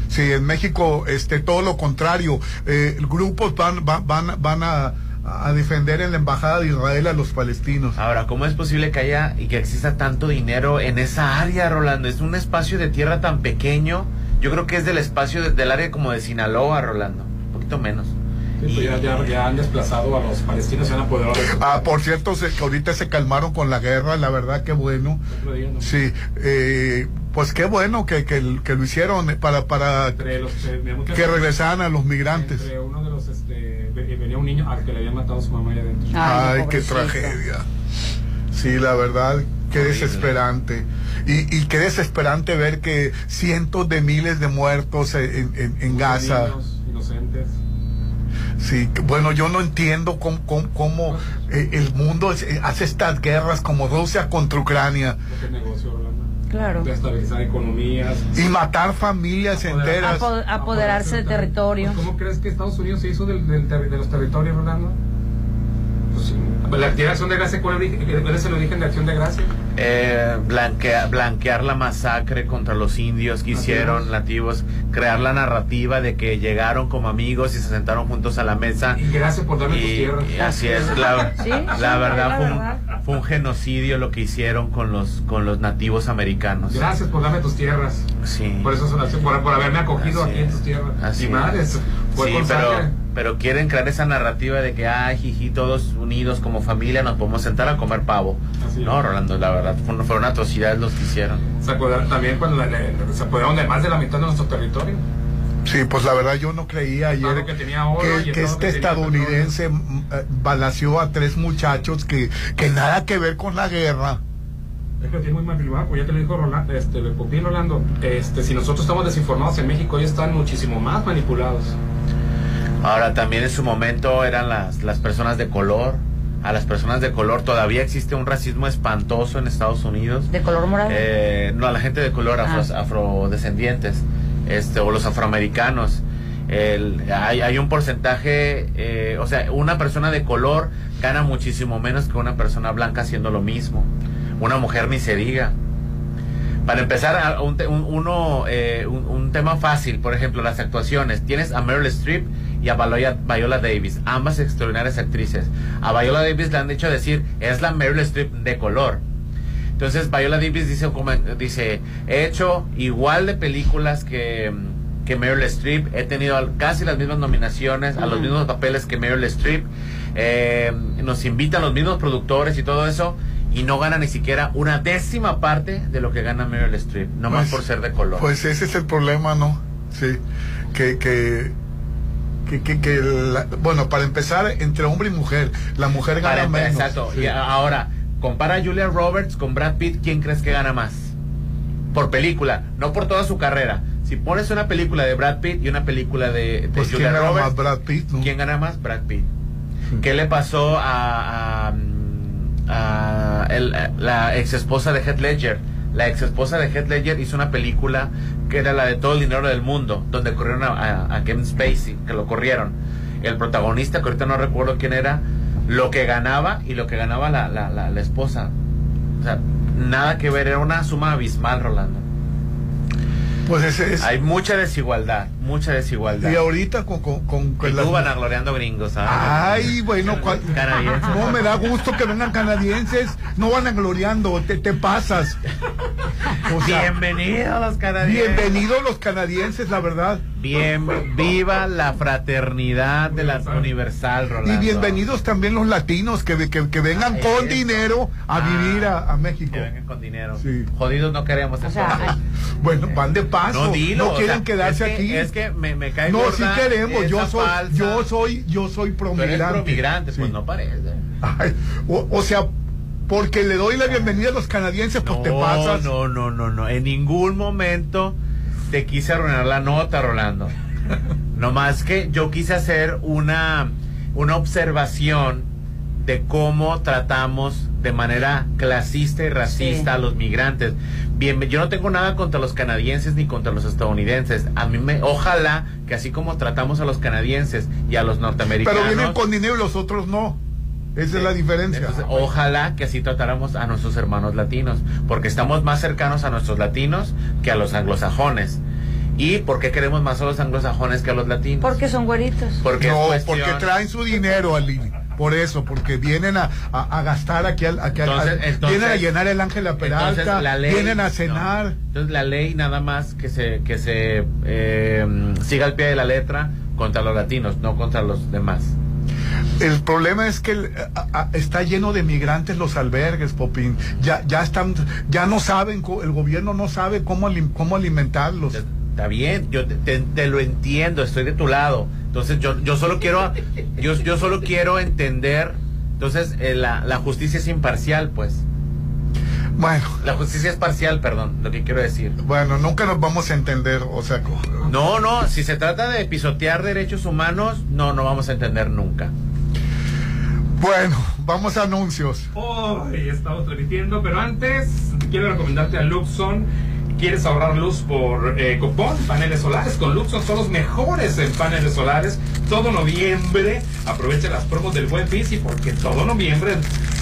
Sí, en México, este, todo lo contrario. Eh, grupos van, van, van, van a, a defender en la embajada de Israel a los palestinos. Ahora, ¿cómo es posible que haya y que exista tanto dinero en esa área, Rolando? Es un espacio de tierra tan pequeño. Yo creo que es del espacio de- del área como de Sinaloa, Rolando. Poquito menos. Sí, pues ya, ya- ya han desplazado a los palestinos, se han apoderado de Ah, por cierto, se- que ahorita se calmaron con la guerra, la verdad que bueno. Sí, eh, pues qué bueno que, que, que lo hicieron para, para los, eh, que regresaran a los migrantes. Entre uno de los, este, ve- venía un niño al que le había matado a su mamá allá adentro. Ay, qué tragedia. Sí, la verdad, qué desesperante. Y, y qué desesperante ver que cientos de miles de muertos en, en- en Gaza. Niños inocentes. Sí, bueno, yo no entiendo cómo, cómo- cómo, eh, el mundo es- eh, hace estas guerras como Rusia contra Ucrania Porque es negocio, Rolando. Claro. De estabilizar economías. y matar familias enteras. Apo- apoderarse de territorio. ¿Cómo crees que Estados Unidos se hizo del, del de los territorios, Rolando? Pues. La actividad de gracia, ¿cuál es el origen- cuál es el origen de acción de gracia? Eh, blanquea- blanquear la masacre contra los indios que hicieron nativos, crear la narrativa de que llegaron como amigos y se sentaron juntos a la mesa. Y gracias por darme tus tierras. y así es, la, Sí, la sí, verdad, la fue, verdad. Un, fue un genocidio lo que hicieron con los, con los nativos americanos. Gracias por darme tus tierras. Sí. Por eso es una acción, por, por haberme acogido Así aquí en tus tierras. Así y es. Fue Sí, con pero, sangre. pero quieren crear esa narrativa de que, ay, jiji, todos unidos como familia nos podemos sentar a comer pavo. no, Rolando, la verdad, fueron, fueron atrocidades los que hicieron. Se apoderaron también cuando la- la- se apoderaron de más de la mitad de nuestro territorio. Sí, pues la verdad yo no creía ayer que tenía oro que, y que estado este que tenía estadounidense mm, eh, balaceó a tres muchachos que, que nada que ver con la guerra. Es que tiene muy manipulado, pues ya te lo dijo Rolando, este, Popín Rolando. Este, si nosotros estamos desinformados en México, ellos están muchísimo más manipulados. Ahora también en su momento eran las, las personas de color. A las personas de color todavía existe un racismo espantoso en Estados Unidos. ¿De color morado? Eh, no, a la gente de color, afro- Ah. afrodescendientes, este, o los afroamericanos. El- hay, hay un porcentaje, eh, o sea, una persona de color gana muchísimo menos que una persona blanca haciendo lo mismo. Una mujer ni se diga. Para empezar, a- un, un- uno, eh, un, un tema fácil, por ejemplo, las actuaciones. Tienes a Meryl Streep y a Viola, Viola Davis, ambas extraordinarias actrices. A Viola Davis le han dicho decir, es la Meryl Streep de color. Entonces Viola Davis dice, dice he hecho igual de películas que, que Meryl Streep, he tenido casi las mismas nominaciones, a los Ujú. mismos papeles que Meryl Streep, eh, nos invitan los mismos productores y todo eso, y no gana ni siquiera una décima parte de lo que gana Meryl Streep, nomás Pues- por ser de color. Pues ese es el problema, ¿no? Sí. Que, que, que, que, que la- bueno, para empezar, entre hombre y mujer, la mujer gana menos. Exacto. Sí. Y ahora, compara a Julia Roberts con Brad Pitt, ¿quién crees que gana más? Por película, no por toda su carrera. Si pones una película de Brad Pitt y una película de, de Pues, Julia ¿quién gana Roberts, más? Brad Pitt, ¿no? ¿quién gana más? Brad Pitt. ¿Qué le pasó a, a, a el- la ex esposa de Heath Ledger? La ex esposa de Heath Ledger hizo una película que era la de todo el dinero del mundo, donde corrieron a, a- a Kevin Spacey, que lo corrieron. El protagonista, que ahorita no recuerdo quién era, lo que ganaba y lo que ganaba la, la, la, la esposa. O sea, nada que ver, era una suma abismal, Rolando. Pues ese es. Hay mucha desigualdad, mucha desigualdad. Y ahorita con, con, con- con Y las- tú vanagloriando gringos, ¿sabes? Ay, bueno, cual- Canadienses. no me da gusto que vengan canadienses, no van gloriando, te, te pasas. O sea, Bienvenidos los canadienses. bienvenidos los canadienses, la verdad. Bien, viva la fraternidad de la Universal, Rolando. Y bienvenidos también los latinos que, que, que vengan Ay, con eso. dinero a Ah. vivir a, a México. Que vengan con dinero. Sí. Jodidos no queremos O entonces. sea, Bueno, van de paso, no dilo. no o quieren sea, quedarse es que- aquí. Es que me, me cae no, sí queremos. Yo soy, falsa- yo soy, yo soy promigrante. pues no parece. Ay, o, o sea, porque le doy la bienvenida a los canadienses, pues te pasas. No, no, no, no. En ningún momento te quise arruinar la nota, Rolando. no más que yo quise hacer una, una observación de cómo tratamos de manera clasista y racista Sí. a los migrantes. Bien, yo no tengo nada contra los canadienses ni contra los estadounidenses. A mí me, ojalá que así como tratamos a los canadienses y a los norteamericanos. Pero vienen con dinero y los otros no. Esa es la diferencia. Entonces, ojalá que así tratáramos a nuestros hermanos latinos, porque estamos más cercanos a nuestros latinos que a los anglosajones. ¿Y por qué queremos más a los anglosajones que a los latinos? Porque son güeritos. Porque no, cuestión- porque traen su dinero, Aline. Por eso, porque vienen a, a- a gastar aquí, al- aquí al- Entonces- al- entonces- vienen a llenar el Ángela Entonces, Peralta, la ley- vienen a no. cenar. Entonces la ley nada más que se que se eh, siga al pie de la letra contra los latinos, no contra los demás. El problema es que el- a- a- está lleno de migrantes los albergues, Popín. Ya, ya están, ya no saben, el gobierno no sabe cómo, cómo alimentarlos. Está bien, yo te, te- te lo entiendo, estoy de tu lado. Entonces yo, yo solo quiero yo, yo solo quiero entender. Entonces eh, la, la justicia es imparcial, pues. Bueno, La justicia es parcial, perdón, lo que quiero decir. bueno, nunca nos vamos a entender, o sea, No, no, si se trata de pisotear derechos humanos, no, no vamos a entender nunca. bueno, vamos a anuncios. Hoy estamos transmitiendo, pero antes quiero recomendarte a Luxon. ¿Quieres ahorrar luz por eh, cupón? Paneles solares con Luxon son los mejores en paneles solares. Todo noviembre aprovecha las promos del Buen Fin porque todo noviembre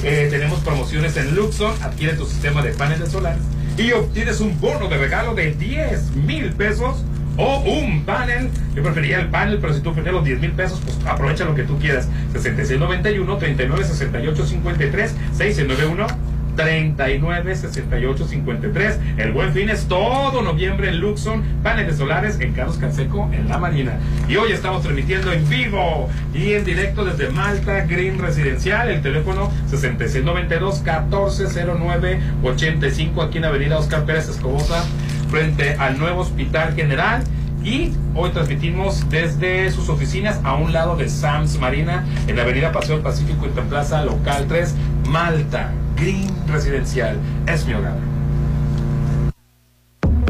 eh, tenemos promociones en Luxon. Adquiere tu sistema de paneles solares y obtienes un bono de regalo de 10 mil pesos o un panel. Yo preferiría el panel, pero si tú prefieres los 10 mil pesos, pues aprovecha lo que tú quieras. 6691 39 68 53 691 39 68 53. El buen fin es todo noviembre en Luxon, paneles solares en Carlos Canseco en la Marina. Y hoy estamos transmitiendo en vivo y en directo desde Malta Green Residencial. El teléfono 6692 1409 85 aquí en Avenida Oscar Pérez Escobosa, frente al nuevo Hospital General. Y hoy transmitimos desde sus oficinas a un lado de Sams Marina en la avenida Paseo del Pacífico y Plaza Local 3, Malta. Green Residencial. Es mi hogar.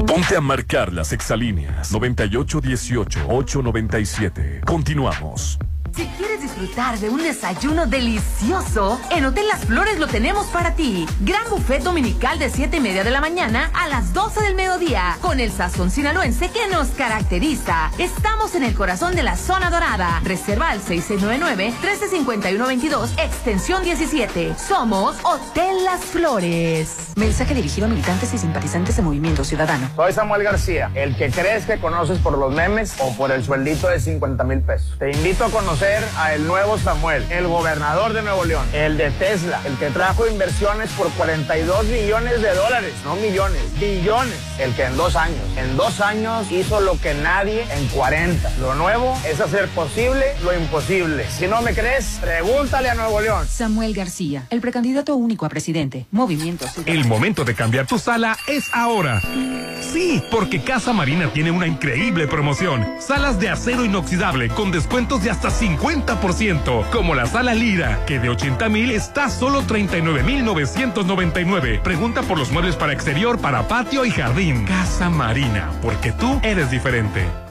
Ponte a marcar las exalíneas 9818-897. Continuamos. Si quieres disfrutar de un desayuno delicioso, en Hotel Las Flores lo tenemos para ti. Gran buffet dominical de 7 y media de la mañana a las 12 del mediodía, con el sazón sinaloense que nos caracteriza. Estamos en el corazón de la zona dorada. Reserva al 6699-135122, extensión 17. Somos Hotel Las Flores. Mensaje dirigido a militantes y simpatizantes de Movimiento Ciudadano. Soy Samuel García, el que crees que conoces por los memes o por el sueldito de 50 mil pesos. Te invito a conocer a el nuevo Samuel, el gobernador de Nuevo León, el de Tesla, el que trajo inversiones por 42 millones de dólares, no millones, billones, el que en dos años, en dos años hizo lo que nadie en 40. Lo nuevo es hacer posible lo imposible. Si no me crees, pregúntale a Nuevo León. Samuel García, el precandidato único a presidente. Movimiento El momento de cambiar tu sala es ahora. Sí, porque Casa Marina tiene una increíble promoción. Salas de acero inoxidable con descuentos de hasta 50%, como la sala Lira, que de 80 mil está solo 39 mil 999. Pregunta por los muebles para exterior, para patio y jardín. Casa Marina, porque tú eres diferente.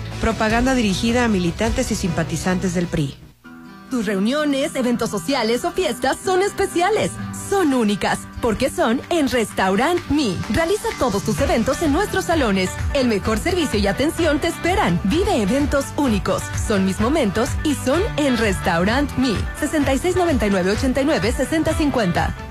Propaganda dirigida a militantes y simpatizantes del PRI. Tus reuniones, eventos sociales o fiestas son especiales, son únicas, porque son en Restaurant Me. Realiza todos tus eventos en nuestros salones. El mejor servicio y atención te esperan. Vive eventos únicos, son mis momentos y son en Restaurant Me. 6699-89-6050.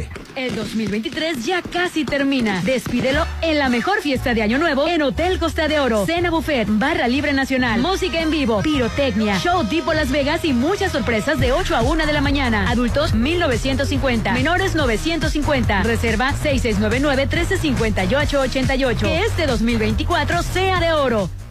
El 2023 ya casi termina. Despídelo en la mejor fiesta de Año Nuevo en Hotel Costa de Oro. Cena buffet, barra libre nacional, música en vivo, pirotecnia, show tipo Las Vegas y muchas sorpresas de 8 a 1 de la mañana. Adultos 1950, menores 950. Reserva 6699-1358-88. Que este 2024 sea de oro.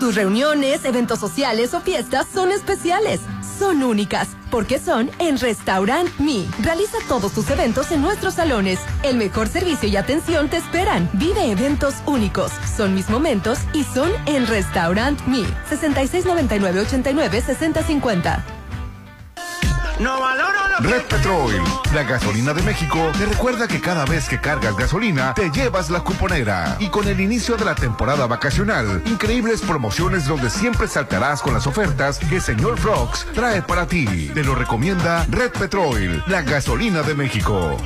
Tus reuniones, eventos sociales o fiestas son especiales, son únicas, porque son en Restaurant Me. Realiza todos tus eventos en nuestros salones. El mejor servicio y atención te esperan. Vive eventos únicos, son mis momentos y son en Restaurant Me. 6699-89-6050. No valoro lo Red Petrol, la gasolina de México, te recuerda que cada vez que cargas gasolina, te llevas la cuponera. Y con el inicio de la temporada vacacional, increíbles promociones donde siempre saltarás con las ofertas que señor Frogs trae para ti. Te lo recomienda Red Petrol, la gasolina de México.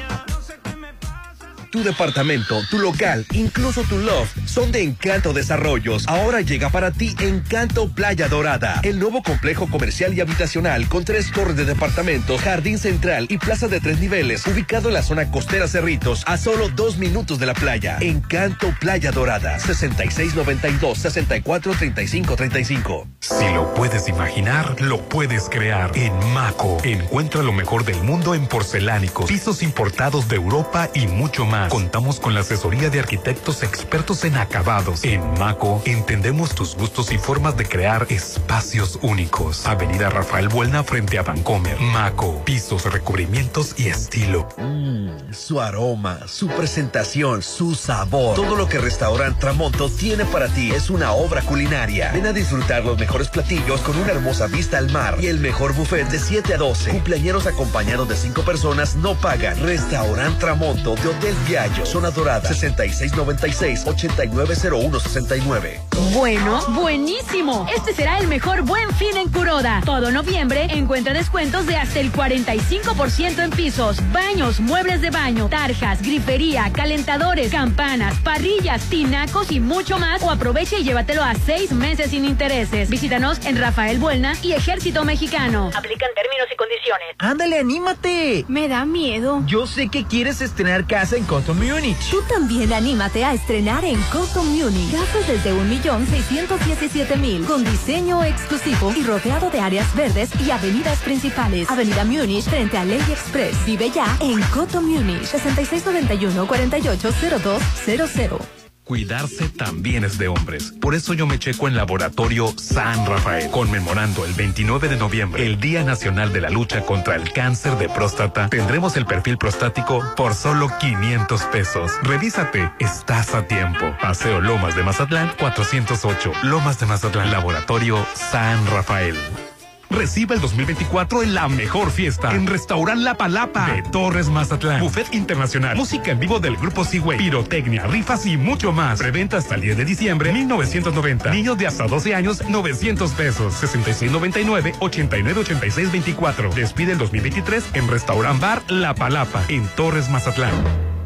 Tu departamento, tu local, incluso tu loft son de Encanto Desarrollos. Ahora llega para ti Encanto Playa Dorada, el nuevo complejo comercial y habitacional con tres torres de departamentos, jardín central y plaza de tres niveles, ubicado en la zona costera Cerritos, a solo dos minutos de la playa. Encanto Playa Dorada, 6692-643535. Si lo puedes imaginar, lo puedes crear. En Maco, encuentra lo mejor del mundo en porcelánicos, pisos importados de Europa y mucho más. Más. Contamos con la asesoría de arquitectos expertos en acabados. En Maco entendemos tus gustos y formas de crear espacios únicos. Avenida Rafael Buelna frente a Vancomer. Maco, pisos, recubrimientos y estilo. Mmm, su aroma, su presentación, su sabor. Todo lo que Restaurant Tramonto tiene para ti es una obra culinaria. Ven a disfrutar los mejores platillos con una hermosa vista al mar y el mejor buffet de 7 a 12. Cumpleañeros acompañados de 5 personas no pagan. Restaurant Tramonto de Hotel Viallo, Zona Dorada, 6696-890169. Bueno, buenísimo. Este será el mejor buen fin en Curoda. Todo noviembre encuentra descuentos de hasta el 45% en pisos, baños, muebles de baño, tarjas, grifería, calentadores, campanas, parrillas, tinacos y mucho más. O aprovecha y llévatelo a seis meses sin intereses. Visítanos en Rafael Buelna y Ejército Mexicano. Aplican términos y condiciones. Ándale, anímate. Me da miedo. Yo sé que quieres estrenar casa en Coto Múnich. Tú también anímate a estrenar en Coto Múnich. Gastos desde 1.617.000 con diseño exclusivo y rodeado de áreas verdes y avenidas principales. Avenida Múnich frente a Ley Express. Vive ya en Coto Múnich 6691 480200. Cuidarse también es de hombres. Por eso yo me checo en Laboratorio San Rafael, conmemorando el 29 de noviembre, el Día Nacional de la Lucha contra el Cáncer de Próstata. Tendremos el perfil prostático por solo 500 pesos. Revísate, estás a tiempo. Paseo Lomas de Mazatlán, 408. Lomas de Mazatlán, Laboratorio San Rafael. Recibe el 2024 en la mejor fiesta en Restaurant La Palapa de Torres Mazatlán. Buffet internacional, música en vivo del grupo Seaway, pirotecnia, rifas y mucho más. Preventa hasta el 10 de diciembre 1990. Niños de hasta 12 años 900 pesos. 6699 8986 24. Despide el 2023 en Restaurant Bar La Palapa en Torres Mazatlán.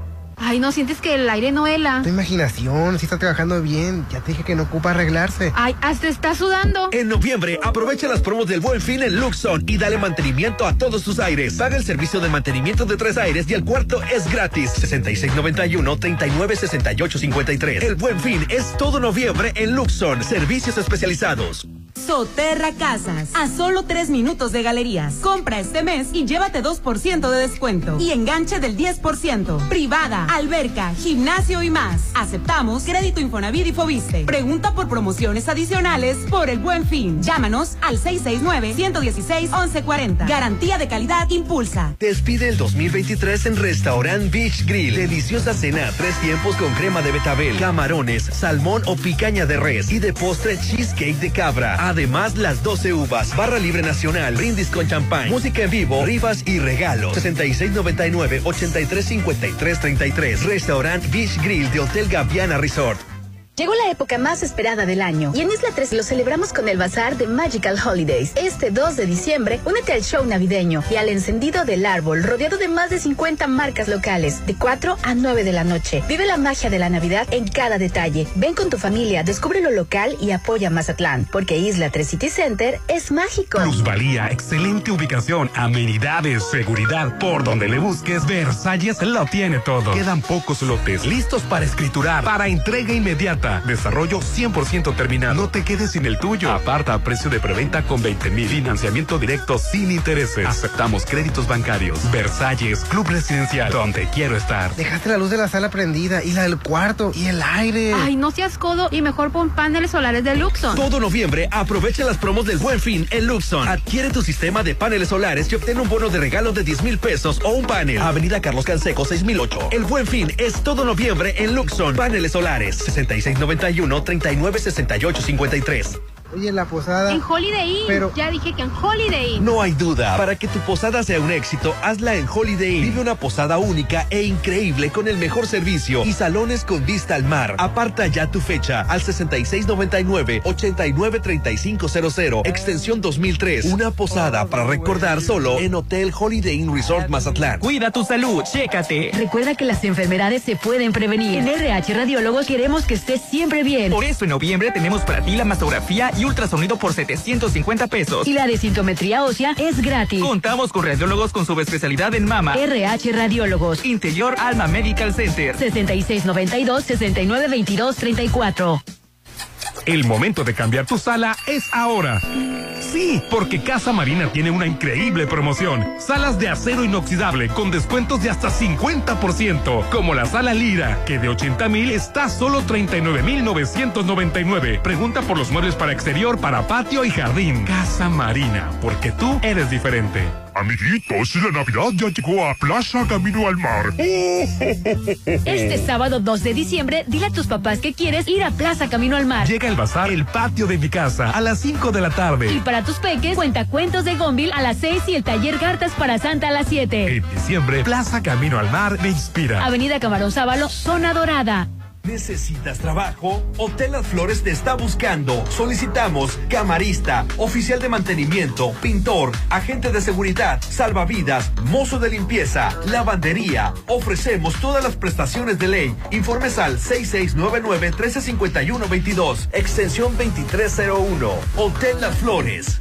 Ay, ¿no sientes que el aire no hela? Tu imaginación, si está trabajando bien. Ya te dije que no ocupa arreglarse. Ay, hasta está sudando. En noviembre, aprovecha las promos del Buen Fin en Luxon y dale mantenimiento a todos tus aires. Paga el servicio de mantenimiento de tres aires y el cuarto es gratis. 6691-396853. El Buen Fin es todo noviembre en Luxon. Servicios especializados. Soterra Casas, a solo tres minutos de galerías. Compra este mes y llévate 2% de descuento. Y enganche del 10%. Privada, alberca, gimnasio y más. Aceptamos crédito Infonavit y Fobiste. Pregunta por promociones adicionales por el buen fin. Llámanos al 669-116-1140. Garantía de calidad impulsa. Despide el 2023 en Restaurant Beach Grill. Deliciosa cena, tres tiempos con crema de betabel, camarones, salmón o picaña de res y de postre cheesecake de cabra. Además, las 12 uvas, barra libre nacional, brindis con champán, música en vivo, rifas y regalos. 6699-835333. Restaurant Beach Grill de Hotel Gaviana Resort. Llegó la época más esperada del año y en Isla 3 lo celebramos con el bazar de Magical Holidays. Este 2 de diciembre, únete al show navideño y al encendido del árbol rodeado de más de 50 marcas locales de 4 a 9 de la noche. Vive la magia de la Navidad en cada detalle. Ven con tu familia, descubre lo local y apoya Mazatlán, porque Isla 3 City Center es mágico. Plusvalía, excelente ubicación, amenidades, seguridad. Por donde le busques, Versalles lo tiene todo. Quedan pocos lotes listos para escriturar, para entrega inmediata. Desarrollo 100% terminado. No te quedes sin el tuyo. Aparta a precio de preventa con 20 mil. Financiamiento directo sin intereses. Aceptamos créditos bancarios. Versalles, Club Residencial, donde quiero estar. Dejaste la luz de la sala prendida y la del cuarto y el aire. Ay, no seas codo y mejor pon paneles solares de Luxon. Todo noviembre aprovecha las promos del Buen Fin en Luxon. Adquiere tu sistema de paneles solares y obtén un bono de regalo de 10 mil pesos o un panel. Avenida Carlos Canseco 6008. El Buen Fin es todo noviembre en Luxon. Paneles solares 66 91 39 68 53. Oye, la posada. En Holiday Inn. Pero- Ya dije que en Holiday Inn. No hay duda, para que tu posada sea un éxito, hazla en Holiday Inn. Vive una posada única e increíble con el mejor servicio y salones con vista al mar. Aparta ya tu fecha al 6699-893500, extensión 2003. Una posada para recordar solo en Hotel Holiday Inn Resort Mazatlán. Cuida tu salud, chécate. Recuerda que las enfermedades se pueden prevenir. En RH Radiólogos queremos que estés siempre bien. Por eso en noviembre tenemos para ti la mastografía y ultrasonido por 750 pesos. Y la desintometría ósea es gratis. Contamos con radiólogos con subespecialidad en mama. RH Radiólogos. Interior Alma Medical Center. 6692 6922 34. El momento de cambiar tu sala es ahora. Sí, porque Casa Marina tiene una increíble promoción. Salas de acero inoxidable con descuentos de hasta 50%, como la sala Lira, que de 80 mil está solo 39 mil 999. Pregunta por los muebles para exterior, para patio y jardín. Casa Marina, porque tú eres diferente. Amiguitos, la Navidad ya llegó a Plaza Camino al Mar. Este sábado 2 de diciembre, dile a tus papás que quieres ir a Plaza Camino al Mar. Llega el bazar El Patio de mi casa a las 5 de la tarde. Y para tus peques, cuenta cuentos de Gonville a las 6 y el taller Cartas para Santa a las 7. En diciembre, Plaza Camino al Mar me inspira. Avenida Camarón Sábalo, Zona Dorada. ¿Necesitas trabajo? Hotel Las Flores te está buscando. Solicitamos camarista, oficial de mantenimiento, pintor, agente de seguridad, salvavidas, mozo de limpieza, lavandería. Ofrecemos todas las prestaciones de ley. Informes al 6699-1351-22, extensión 2301. Hotel Las Flores.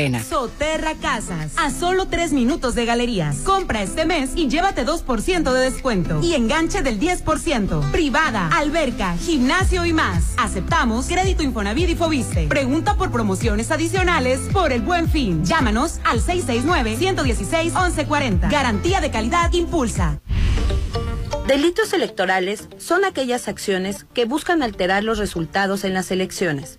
Morena. Soterra Casas. A solo tres minutos de galerías. Compra este mes y llévate 2% de descuento. Y enganche del 10%. Privada, alberca, gimnasio y más. Aceptamos crédito Infonavit y Fobiste. Pregunta por promociones adicionales por el buen fin. Llámanos al 669-116-1140. Garantía de calidad impulsa. Delitos electorales son aquellas acciones que buscan alterar los resultados en las elecciones.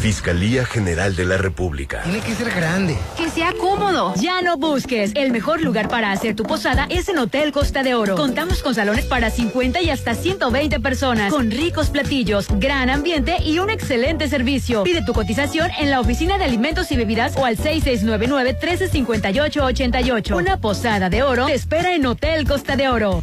Fiscalía General de la República. Tiene que ser grande. Que sea cómodo. Ya no busques. El mejor lugar para hacer tu posada es en Hotel Costa de Oro. Contamos con salones para 50 y hasta 120 personas, con ricos platillos, gran ambiente y un excelente servicio. Pide tu cotización en la oficina de alimentos y bebidas o al 6699-1358-88. Una posada de oro te espera en Hotel Costa de Oro.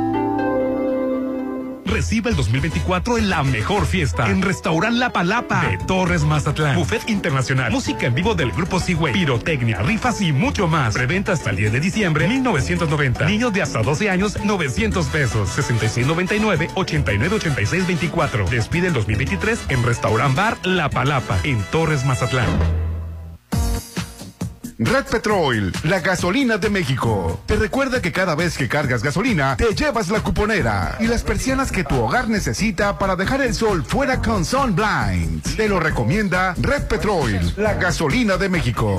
Recibe el 2024 en la mejor fiesta en Restaurant La Palapa de Torres Mazatlán. Buffet internacional, música en vivo del grupo Seaway, pirotecnia, rifas y mucho más. Preventa hasta el 10 de diciembre 1990. Niños de hasta 12 años 900 pesos. 6699 8986 24. Despide el 2023 en Restaurant Bar La Palapa en Torres Mazatlán. Red Petrol, la gasolina de México. Te recuerda que cada vez que cargas gasolina, te llevas la cuponera y las persianas que tu hogar necesita para dejar el sol fuera con Sun Blinds. Te lo recomienda Red Petrol, la gasolina de México.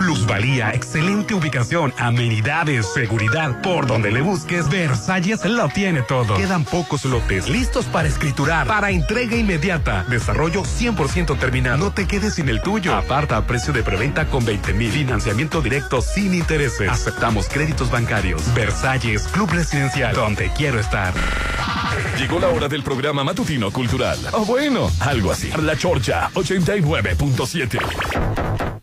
Plusvalía, excelente ubicación, amenidades, seguridad. Por donde le busques, Versalles lo tiene todo. Quedan pocos lotes listos para escriturar, para entrega inmediata. Desarrollo 100% terminado. No te quedes sin el tuyo. Aparta a precio de preventa con 20 mil. Financiamiento directo sin intereses. Aceptamos créditos bancarios. Versalles, Club Residencial, donde quiero estar. Llegó la hora del programa matutino cultural. O bueno, algo así. La Chorcha 89.7.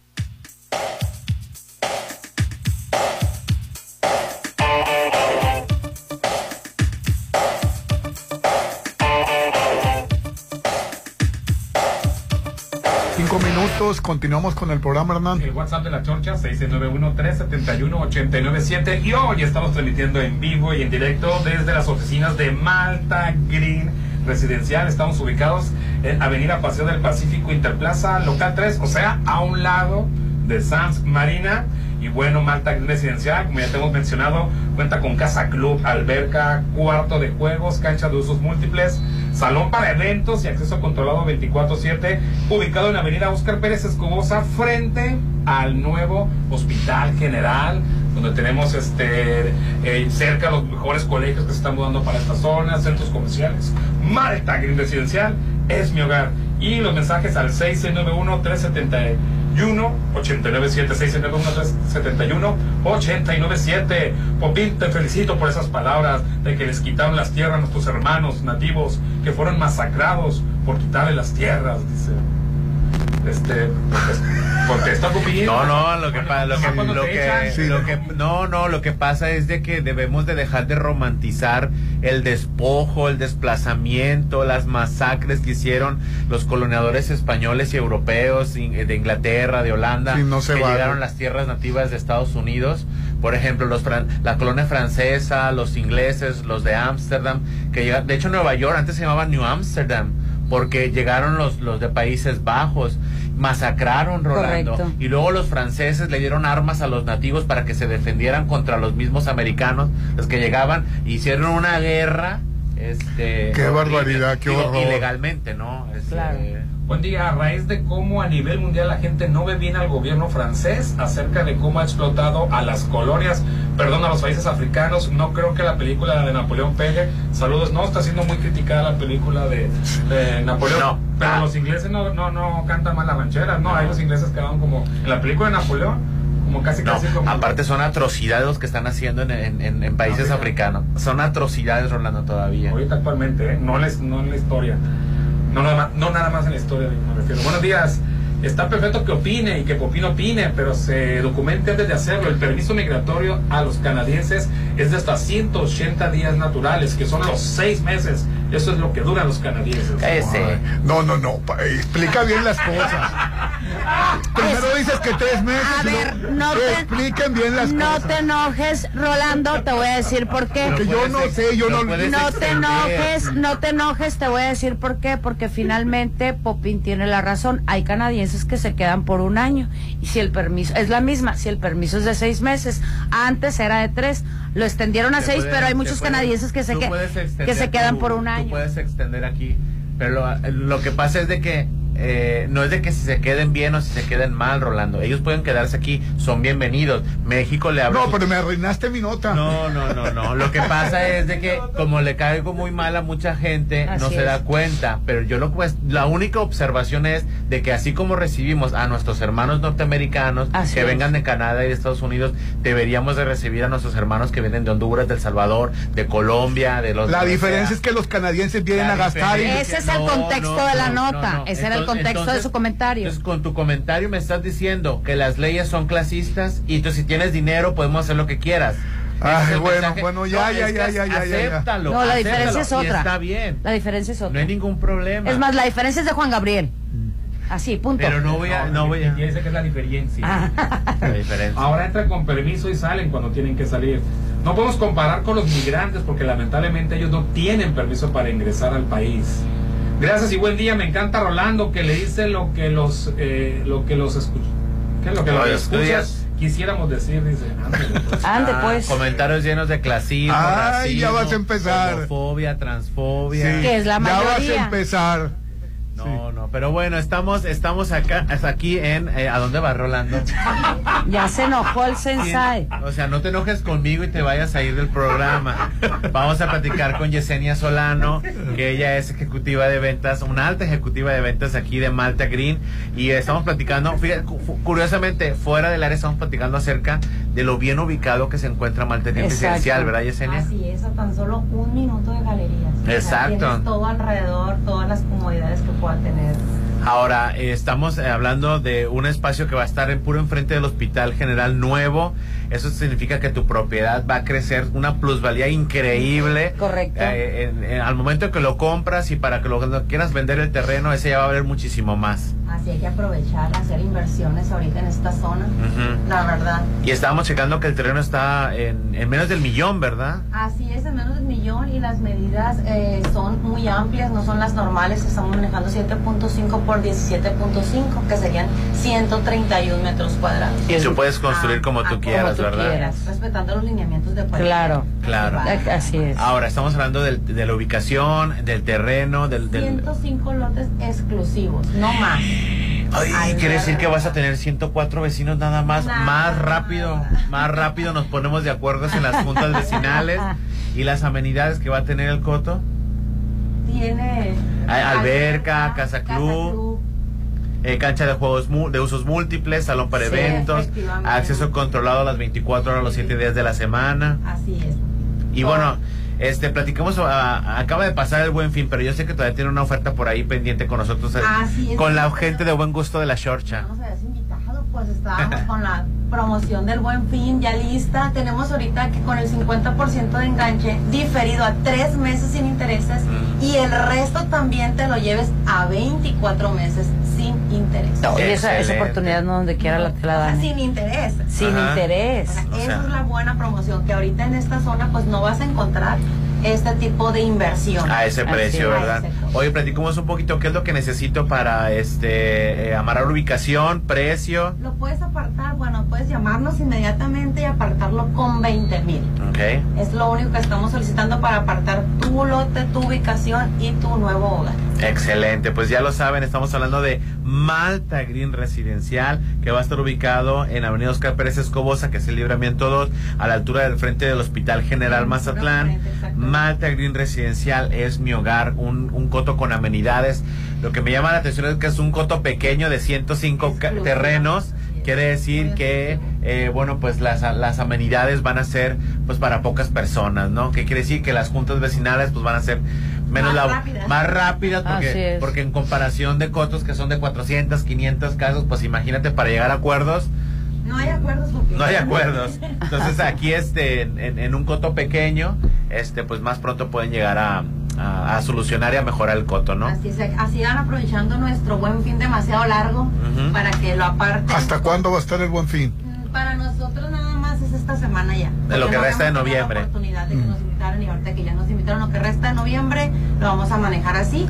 minutos, continuamos con el programa, Hernán. El WhatsApp de la Chorcha, 691-371-897. Y hoy estamos transmitiendo en vivo y en directo desde las oficinas de Malta Green Residencial. Estamos ubicados en Avenida Paseo del Pacífico Interplaza, local 3, o sea, a un lado de Sams Marina. Y bueno, Malta Residencial, como ya te hemos mencionado, cuenta con casa club, alberca, cuarto de juegos, cancha de usos múltiples, salón para eventos y acceso controlado 24-7, ubicado en la avenida Oscar Pérez Escobosa, frente al nuevo Hospital General, donde tenemos este eh, cerca los mejores colegios que se están mudando para esta zona, centros comerciales. Malta Green Residencial es mi hogar. Y los mensajes al 6691 371 897 691 371 897 Popín, te felicito por esas palabras de que les quitaron las tierras a nuestros hermanos nativos que fueron masacrados por quitarle las tierras, dice. Este, contesta Popín. No, no, lo que pasa, lo que, lo que, lo que- no, no, lo que pasa es de que debemos de dejar de romantizar el despojo, el desplazamiento, las masacres que hicieron los coloniadores españoles y europeos in- de Inglaterra, de Holanda, Sí, no se que vale. llegaron las tierras nativas de Estados Unidos. Por ejemplo, los fran- la colonia francesa, los ingleses, los de Ámsterdam, que llegaron, de hecho Nueva York antes se llamaba New Amsterdam, porque llegaron los, los de Países Bajos, masacraron Rolando. Correcto. Y luego los franceses le dieron armas a los nativos para que se defendieran contra los mismos americanos, los que llegaban, hicieron una guerra. Este, Qué barbaridad, qué Digo, horror. Ilegalmente, ¿no? Este, Buen día, a raíz de cómo a nivel mundial la gente no ve bien al gobierno francés acerca de cómo ha explotado a las colonias, perdón, a los países africanos, no creo que la película de Napoleón pegue. Saludos, no, está siendo muy criticada la película de, de Napoleón. No. Pero Ah. los ingleses no, no, no cantan mal las rancheras, no, ahí los ingleses quedaron como, en la película de Napoleón, como casi No, casi como... aparte son atrocidades los que están haciendo en, en- en- en países africanos. Son atrocidades, Rolando, todavía. Ahorita actualmente, ¿eh? no, les, no en la historia. No nada, más, no nada más en la historia, me refiero. Buenos días. Está perfecto que opine y que Popín opine, pero se documente antes de hacerlo. El permiso migratorio a los canadienses es de hasta 180 días naturales, que son los seis meses. Eso es lo que duran los canadienses. Ay, No, no, no. pa- Explica bien las cosas. Primero dices que tres meses. A ver, no te, expliquen bien las no cosas. te enojes, Rolando, te voy a decir por qué. Porque yo no sé, yo no No te enojes, no te enojes, te voy a decir por qué, porque finalmente Popín tiene la razón. Hay canadienses que se quedan por un año y si el permiso es la misma, si el permiso es de seis meses, antes era de tres, lo extendieron a seis, pero hay muchos canadienses que se tú que, se quedan tu- por un tú año. puedes extender aquí. Pero lo, lo que pasa es de que eh, no es de que si se queden bien o si se queden mal, Rolando. Ellos pueden quedarse aquí, son bienvenidos. México le abre. No, pero me arruinaste mi nota. No, no, no, no. Lo que pasa es de que como le caigo muy mal a mucha gente, no se da cuenta. Pero yo lo pues, la única observación es de que así como recibimos a nuestros hermanos norteamericanos Así que es. vengan de Canadá y de Estados Unidos, deberíamos de recibir a nuestros hermanos que vienen de Honduras, de El Salvador, de Colombia, de los La diferencia sea. es que los canadienses vienen La a gastar. y- Ese es el No, contexto no, de la no, nota, no, no. ese era el Entonces- contexto de entonces- su comentario. Entonces, con tu comentario me estás diciendo que las leyes son clasistas y tú si tienes dinero podemos hacer lo que quieras. Ay, bueno, mensaje. bueno, ya, No, ya, ya, ya, ya. Acéptalo. No, la diferencia es otra. está bien. La diferencia es otra. No hay ningún problema. Es más, la diferencia es de Juan Gabriel. Así, punto. Pero no voy a, no voy a. Dice que es la diferencia. La diferencia. Ahora entran con permiso y salen cuando tienen que salir. No podemos comparar con los migrantes porque lamentablemente ellos no tienen permiso para ingresar al país. Gracias y buen día. Me encanta Rolando que le dice lo que los eh, lo que los escucha. ¿Qué es lo que los escuchas estudias. quisiéramos decir? Dice. Pues. Ande, Ah, pues. Comentarios llenos de clasismo, Ay, racismo, ya vas a empezar. homofobia, transfobia. Sí, Que es la Ya vas mayoría. a empezar. No, no, pero bueno, estamos, estamos acá, hasta aquí en, eh, ¿a dónde va Rolando? Ya se enojó el sensei. O sea, no te enojes conmigo y te vayas a ir del programa. Vamos a platicar con Yesenia Solano, que ella es ejecutiva de ventas, una alta ejecutiva de ventas aquí de Malta Green. Y estamos platicando, fíjate, cu- curiosamente, fuera del área estamos platicando acerca de lo bien ubicado que se encuentra Malta Green Exacto. Residencial, ¿verdad, Yesenia? Así es, a tan solo un minuto de galerías. O sea, Exacto. tienes todo alrededor, todas las comodidades que Ahora, eh, estamos eh, hablando de un espacio que va a estar en puro enfrente del Hospital General Nuevo. Eso significa que tu propiedad va a crecer una plusvalía increíble. Correcto. Eh, en- en- al momento que lo compras y para que lo quieras vender el terreno, ese ya va a valer muchísimo más. Así hay que aprovechar, hacer inversiones ahorita en esta zona. La verdad. Y estábamos checando que el terreno está en, en menos del millón, ¿verdad? Así es en menos del millón y las medidas eh, son muy amplias, no son las normales. Estamos manejando 7.5 por 17.5, que serían 131 metros cuadrados. Y tú puedes construir como tú quieras, ¿verdad? Respetando los lineamientos de cualquier- Claro. Claro. Así es. Ahora, estamos hablando del- de la ubicación, del terreno, del... del... 105 lotes exclusivos, no más. Ay, quiere decir que vas a tener 104 vecinos nada más. Más rápido, más rápido nos ponemos de acuerdo en las juntas vecinales y las amenidades que va a tener el coto. Tiene alberca, casa club, eh, cancha de juegos mu- de usos múltiples, salón para Sí, eventos, acceso controlado a las 24 horas los 7 días de la semana. Así es. Y bueno, este platicamos, a- acaba de pasar el buen fin, pero yo sé que todavía tiene una oferta por ahí pendiente con nosotros, eh, Así es. con la gente de buen gusto de la Shorcha. nos habías invitado, pues estábamos con la promoción del buen fin ya lista. Tenemos ahorita que con el 50% de enganche diferido a tres meses sin intereses y el resto también te lo lleves a 24 meses interés. No, y esa, esa oportunidad no donde quiera la, te la dan. Sin interés. Sin Ajá. interés. O sea, O esa sea. es la buena promoción, que ahorita en esta zona pues no vas a encontrar este tipo de inversión. A ese precio. ¿verdad? A ese costo. Oye, platicamos un poquito qué es lo que necesito para este eh, amarrar ubicación, precio. Lo puedes apartar, bueno, puedes llamarnos inmediatamente y apartarlo con 20 mil. Ok. Es lo único que estamos solicitando para apartar tu lote, tu ubicación y tu nuevo hogar. Excelente, pues ya lo saben, estamos hablando de Malta Green Residencial, que va a estar ubicado en Avenida Oscar Pérez Escobosa, que es el Libramiento 2, a la altura del frente del Hospital General Mazatlán. Malta Green Residencial es mi hogar, un, un coto con amenidades. Lo que me llama la atención es que es un coto pequeño de 105 ca- terrenos. Quiere decir que, eh, bueno, pues las, las amenidades van a ser, pues para pocas personas, ¿no? Que quiere decir que las juntas vecinales, pues van a ser menos Más la- rápidas. más rápidas Así porque, porque en comparación de cotos que son de 400, 500 casos, pues imagínate para llegar a acuerdos, No hay acuerdos porque no hay acuerdos. Entonces aquí este en, en- en un coto pequeño, este pues más pronto pueden llegar a, a- a solucionar y a mejorar el coto, ¿no? Así, es, así van aprovechando nuestro buen fin demasiado largo para que lo aparten. ¿Hasta cuándo va a estar el buen fin? Para nosotros nada más es esta semana ya. De lo que no resta de noviembre. La oportunidad de que nos invitaran y ahorita que ya nos invitaron, lo que resta de noviembre lo vamos a manejar así.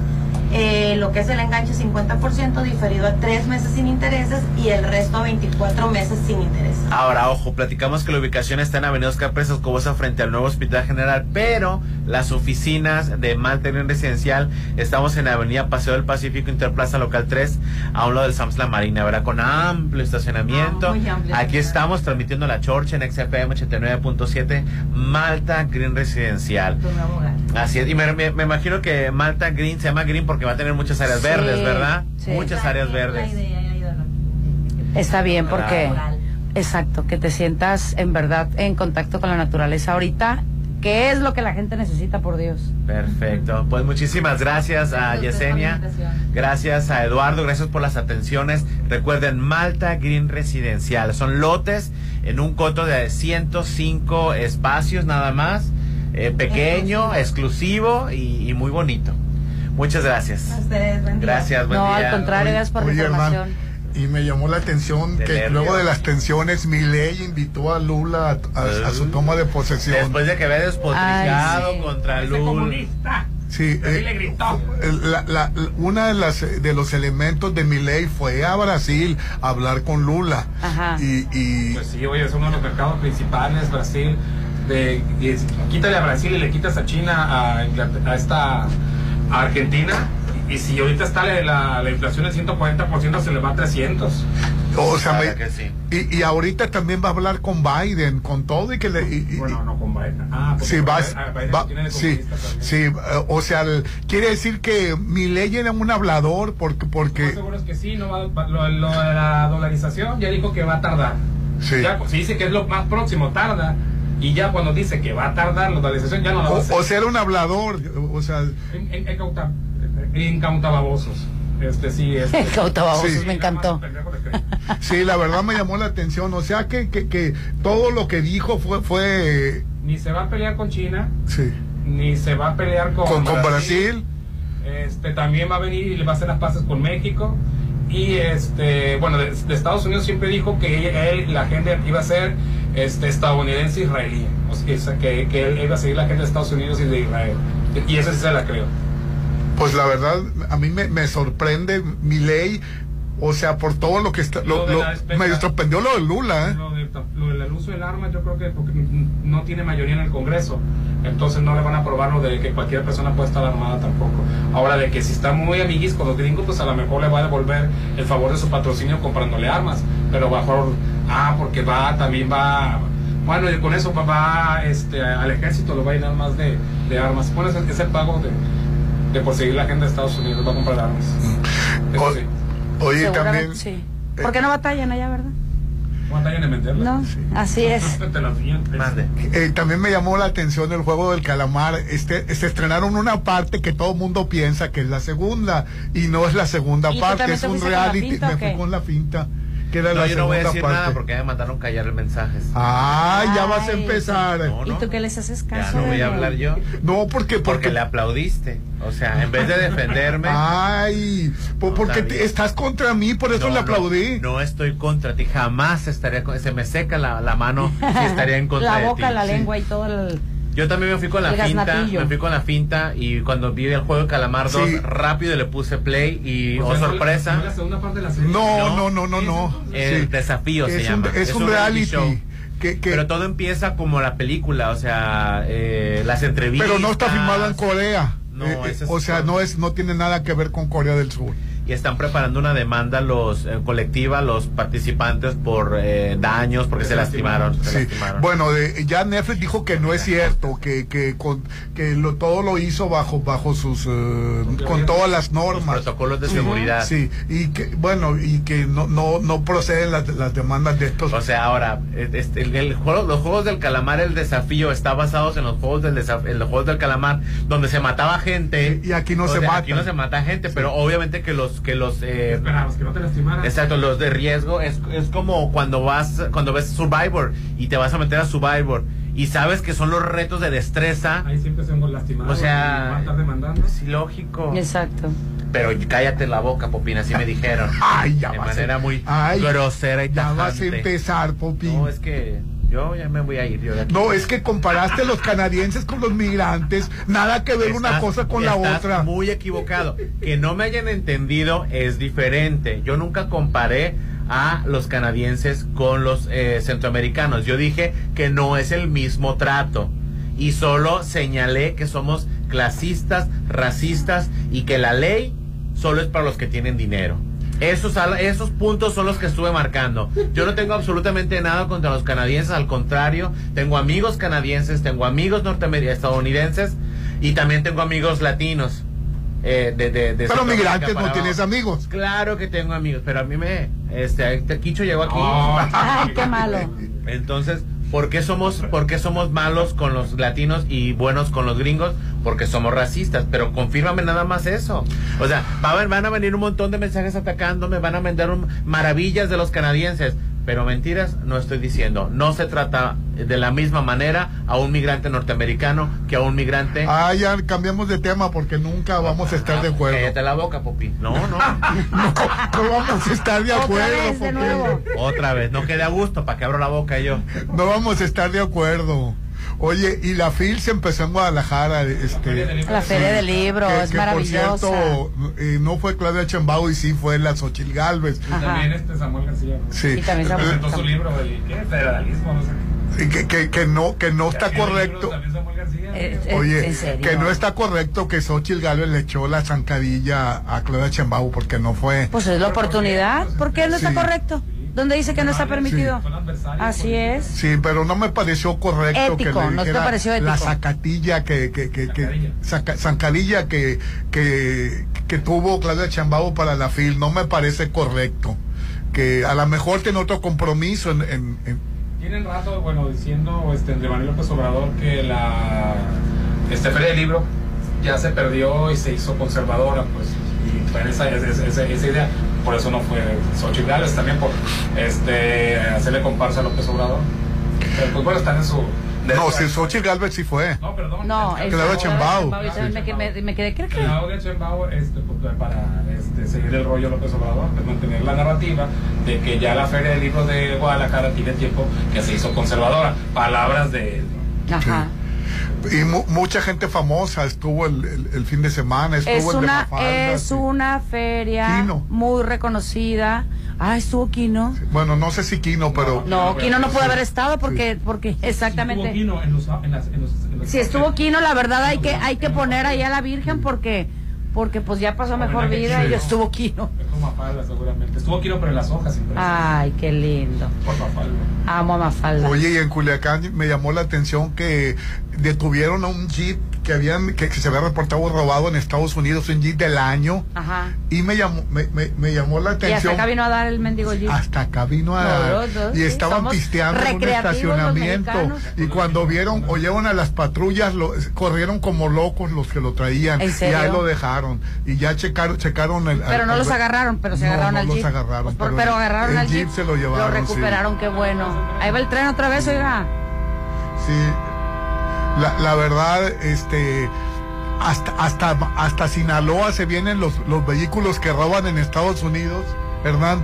Eh, lo que es el enganche 50% diferido a 3 meses sin intereses y el resto a 24 meses sin intereses. Ahora, ojo, platicamos que la ubicación está en Avenida Oscar Pérez Escobosa frente al nuevo Hospital General, pero las oficinas de Malta Green Residencial estamos en Avenida Paseo del Pacífico, Interplaza Local 3, a un lado del Sams La Marina, ¿verdad? Con amplio estacionamiento. Ah, muy amplio Aquí estamos transmitiendo la Chorcha en XFM 89.7, Malta Green Residencial. Así es, y me, me- me imagino que Malta Green se llama Green porque va a tener muchas áreas Sí, verdes, ¿verdad? sí. Muchas áreas verdes. Idea. Está bien porque, exacto, que te sientas en verdad en contacto con la naturaleza ahorita, que es lo que la gente necesita, por Dios. Perfecto. Pues muchísimas gracias a Yesenia. Gracias a Eduardo. Gracias por las atenciones. Recuerden, Malta Green Residencial. Son lotes en un coto de 105 espacios nada más. eh, pequeño, exclusivo y, y muy bonito. Muchas gracias. A ustedes, buen día. Gracias, buen No, día. al contrario, gracias por la información. hermano, y me llamó la atención De que nervios. luego de las tensiones, Milei invitó a Lula a, a- a su toma de posesión. Después de que había despotricado Ay, sí. contra Ese Lula. comunista. Sí, eh, le gritó. la- la- una de las de los elementos de Milei fue a Brasil a hablar con Lula Ajá. y, y Pues sí, oye, es uno de los mercados principales, Brasil. De, y es- quítale a Brasil y le quitas a China, a, a esta a Argentina. Y, si ahorita está la, la, la inflación en 140%, se le va a 300. o sea, Claro me- que sí. y, y ahorita también va a hablar con Biden, con todo y que le y- y- Bueno, no con Biden. Ah, porque Sí, va, Biden- ah, Biden va- tiene sí, sí, eh, o sea, el- quiere decir que Milei era un hablador porque, porque, seguro es que sí, no va- va- lo, lo de la dolarización ya dijo que va a tardar. sí. Ya, pues, si dice que es lo más próximo, tarda. Y ya cuando dice que va a tardar la dolarización, ya no lo va a hacer. O, o sea, era un hablador, o sea, En, en, en cauta- en cautababosos. Este sí, este. Sí. me encantó. sí, la verdad me llamó la atención, o sea, que, que, que todo lo que dijo fue, fue, Ni se va a pelear con China, sí, ni se va a pelear con, con, con Brasil, Este, también va a venir y le va a hacer las paces con México. Y este, bueno, de, de Estados Unidos siempre dijo que él, la agenda iba a ser este, estadounidense israelí. O sea, que, que él iba a seguir la gente de Estados Unidos y de Israel. Y esa sí se la creo. Pues la verdad, a mí me, me sorprende mi ley, o sea, por todo lo que está. Lo Lo, me sorprendió lo de Lula, ¿eh? Lo, de- lo del uso del arma, yo creo que porque no tiene mayoría en el Congreso. Entonces no le van a aprobar lo de que cualquier persona pueda estar armada tampoco. Ahora, de que si está muy amiguis con los gringos, pues a lo mejor le va a devolver el favor de su patrocinio comprándole armas. Pero bajo. Ah, porque va, también va. Bueno, y con eso va, va, este, al ejército lo va a llenar más de, de armas. Bueno, es, es el pago de, de por seguir la agenda de Estados Unidos, va a comprar armas. Eso sí. Oye, también. sí. ¿Por qué no batallan allá, verdad? Batallan en. No, así es. Eh, también me llamó la atención el juego del calamar. Este, se estrenaron una parte que todo el mundo piensa que es la segunda y no es la segunda ¿Y tú parte, es un reality. Me fui con la finta, que era No, la yo no voy a decir parte. nada porque ya me mandaron callar mensajes. Ah, ya vas a Ay. empezar. ¿Y tú qué les haces Ya caso? no voy a hablar yo. No, porque porque le aplaudiste. O sea, en vez de defenderme. Ay, po- porque te- estás contra mí, por eso No, le aplaudí. No, estoy contra ti. Jamás estaría. con- Se me seca la, la mano si estaría en contra La de boca, ti. la Sí. lengua y todo el... Yo también me fui con la El finta, me fui con la finta y cuando vi el juego de Calamar 2, Sí. rápido le puse play y, O oh sea, sorpresa, no la segunda parte de la serie. No, no, no, no, no. el Sí. desafío se un- llama. es un reality. Que, que- Pero todo empieza como la película, o sea, eh, las entrevistas. pero no está filmado en Corea. No, Eh, eh, o sea, no es, no tiene nada que ver con Corea del Sur. Y están preparando una demanda los eh, colectiva los participantes por eh, daños porque se lastimaron, se Sí. lastimaron. Bueno, de- ya Netflix dijo que no es cierto, que que con, que lo, todo lo hizo bajo bajo sus eh, con todas las normas, protocolos de seguridad. Sí, y que bueno y que no no no proceden las, las demandas de estos. O sea, ahora, este, el, el juego- los juegos del calamar, el desafío, está basados en los juegos del desaf- en los juegos del calamar, donde se mataba gente. Y aquí no O se sea, matan. Aquí no se mata gente, pero obviamente que los que los eh, Esperabas que no te lastimaran. Exacto, los de riesgo es, es como cuando vas cuando ves Survivor y te vas a meter a Survivor y sabes que son los retos de destreza. Ahí siempre se hemos lastimado. O sea, a estar demandando. Sí, lógico. Exacto. Pero cállate la boca, Popina, así me dijeron. Ay, ya de vas a- manera muy Ay, grosera y ya vas a tajante. empezar, Popín. No, es que yo ya me voy a ir. Yo de aquí. No, es que comparaste los canadienses con los migrantes, nada que ver una cosa con la otra. Muy equivocado. Que no me hayan entendido es diferente. Yo nunca comparé a los canadienses con los eh, centroamericanos. Yo dije que no es el mismo trato. Y solo señalé que somos clasistas, racistas y que la ley solo es para los que tienen dinero. Esos, esos puntos son los que estuve marcando. Yo no tengo absolutamente nada contra los canadienses, al contrario, tengo amigos canadienses, tengo amigos norteamericanos, estadounidenses y también tengo amigos latinos. eh, de, de- de Pero migrantes no tienes amigos. Claro que tengo amigos, pero a mí me. Este, este Quicho llegó aquí. Ay, qué malo. Entonces, ¿por qué somos, por qué somos malos con los latinos y buenos con los gringos? Porque somos racistas, pero confírmame nada más eso. O sea, van a venir un montón de mensajes atacándome, van a vender un- maravillas de los canadienses, pero mentiras no estoy diciendo. No se trata de la misma manera a un migrante norteamericano que a un migrante... Ah, ya cambiamos de tema porque nunca vamos a estar de acuerdo. Cállate la boca, Popi. No, no. No vamos a estar de Otra acuerdo. vez, de Popín. nuevo. Otra vez, no quede a gusto, para que abro la boca yo. No vamos a estar de acuerdo. Oye, y la FIL se empezó en Guadalajara. Este, La Feria del Libro, que- es que, maravillosa. Por cierto, eh, no fue Claudia Chambao y sí fue la Xochil Galvez. Y también este Samuel García. ¿no? Sí. Y también Samuel- Presentó su libro, el ¿qué? Federalismo, no sé. Que, que, que no, que no está ¿Tiene correcto. libros? Eh, eh, Oye, que no está correcto que Xochitl Galvez le echó la zancadilla a Claudia Chambao porque no fue. Pues es la oportunidad. ¿Por qué no está Sí. correcto? ¿Dónde dice que no está permitido? Así es. Sí, pero no me pareció correcto Ético, que le ¿no te dijera pareció ético? la zacatilla que, que, que, que zaca- zancadilla que, que, que tuvo Claudia Chambao para la FIL. No me parece correcto. Que a lo mejor tiene otro compromiso en, en- en- Tienen rato, bueno, diciendo este, Manuel López Obrador que la este, Feria del Libro ya se perdió y se hizo conservadora, pues. Y fue esa, esa, esa- esa idea. Por eso no fue Xochitl Gálvez, también por este, hacerle comparsa a López Obrador. Pero pues bueno, están en su, No, si Xochitl Galvez sí fue. No, perdón. No, la de Chembao. Me, que- me- me quedé, creo que. Este, pues, para este, seguir el rollo López Obrador, de mantener la narrativa de que ya la Feria del Libro de Guadalajara tiene tiempo que se hizo conservadora. Palabras de él. Ajá. Y mu- mucha gente famosa estuvo el, el- el fin de semana, estuvo Es el de una, Mafalda, es sí. una feria muy reconocida. Ah, estuvo Kino. Bueno, no sé si Kino, pero... No, Kino no pudo haber estado porque, porque exactamente. Estuvo en en en Si estuvo Kino, la verdad hay que, hay que poner ahí a la Virgen porque, porque pues ya pasó mejor Homenaje vida y estuvo Kino. Dejó Mafalda seguramente. Estuvo Kino, pero en las hojas siempre. Ay, qué lindo. Por Mafalda. Amo a Mafalda. Oye, y en Culiacán me llamó la atención que detuvieron a un jeep que habían que, que se había reportado robado en Estados Unidos, un jeep del año, Ajá. y me llamó me, me, me llamó la Y hasta atención. acá vino a dar el mendigo Jeep. Hasta acá vino a No, dos, y estaban pisteando en un estacionamiento y cuando vieron oyeron a las patrullas lo- corrieron como locos los que lo traían ¿En y ahí lo dejaron y ya checaron checaron el Pero al- no al- los agarraron, pero se agarraron no al los Jeep. agarraron, Pues pero agarraron el al Jeep Jeep. se lo llevaron, sí. recuperaron, qué bueno. Ahí va el tren otra vez, oiga. Sí, la, la verdad, este, hasta, hasta, hasta Sinaloa se vienen los, los vehículos que roban en Estados Unidos, Hernán.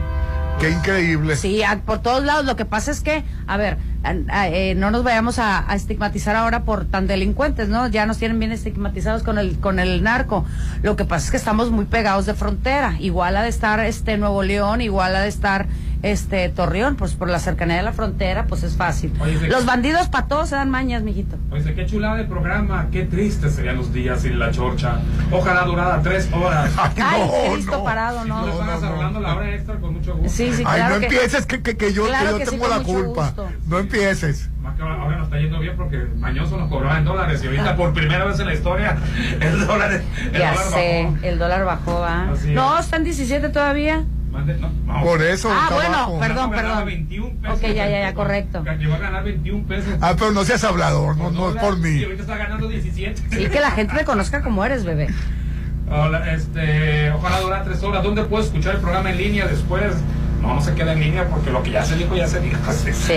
Qué increíble. Sí, a- por todos lados. Lo que pasa es que, a ver, a- a- eh, no nos vayamos a, a estigmatizar ahora por tan delincuentes, ¿no? Ya nos tienen bien estigmatizados con el con el narco. Lo que pasa es que estamos muy pegados de frontera. Igual ha de estar este Nuevo León, igual ha de estar este Torreón, pues por la cercanía de la frontera, pues es fácil. Oye. Los bandidos para todos se dan mañas, mijito. Pues qué chulada de programa, qué tristes serían los días sin la chorcha. Ojalá durara tres horas. Ay, Cristo parado, ¿no? Si tú la hora extra con mucho gusto. Sí, sí, Ay, claro no que- empieces que, que, que yo, Claro que yo que sí, tengo la culpa. gusto. No empieces. Más que ahora, ahora nos está yendo bien porque Mañoso nos cobraba en dólares y ahorita por primera vez en la historia el dólar, el Ya dólar sé, bajó. el dólar bajó, ¿ah? No, está en 17 todavía. Mande- no, no. Por eso Ah, bueno, abajo. perdón, perdón. 21 pesos. Ok, ya, ya, ya, correcto. Llegó a ganar 21 pesos. Ah, pero no seas hablador, no, no es por Y mí. ahorita está ganando 17. Sí, que la gente te conozca como eres, bebé. Hola, este, ojalá dura tres horas. ¿Dónde puedo escuchar el programa en línea después? No, no se queda en línea porque lo que ya se dijo, ya se dijo. Sí.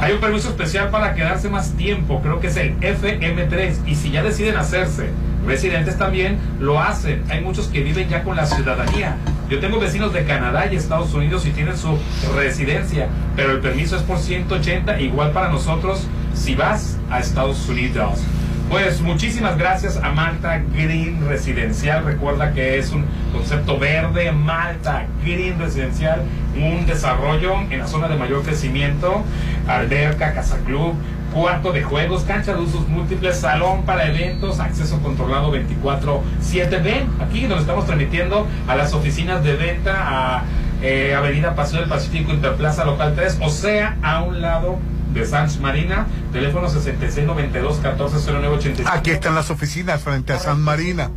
Hay un permiso especial para quedarse más tiempo, creo que es el FM3. Y si ya deciden hacerse residentes también, lo hacen. Hay muchos que viven ya con la ciudadanía. Yo tengo vecinos de Canadá y Estados Unidos y tienen su residencia, pero el permiso es por 180, igual para nosotros si vas a Estados Unidos. Pues muchísimas gracias a Malta Green Residencial. Recuerda que es un concepto verde, Malta Green Residencial, un desarrollo en la zona de mayor crecimiento, alberca, casa club, cuarto de juegos, cancha de usos múltiples, salón para eventos, acceso controlado 24/7. Ven, aquí nos estamos transmitiendo a las oficinas de venta a eh, Avenida Paseo del Pacífico Interplaza Local 3, o sea, a un lado de Sanz Marina, teléfono 6692-140985. Aquí están las oficinas frente a San Marina.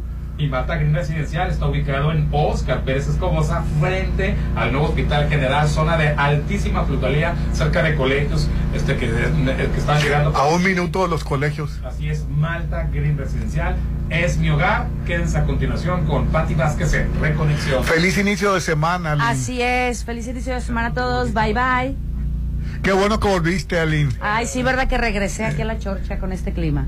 Y Mata Green Residencial está ubicado en Oscar Pérez Escobosa, frente al nuevo Hospital General, zona de altísima flutualía, cerca de colegios este que, que están llegando. A un minuto de los colegios. Así es, Malta Green Residencial es mi hogar. Quédense a continuación con Patti Vázquez en Reconexión. Feliz inicio de semana, Aline. Así es. Feliz inicio de semana a todos. Bye, bye. Qué bueno que volviste, Aline. Ay, sí, verdad que regresé aquí a la chorcha con este clima.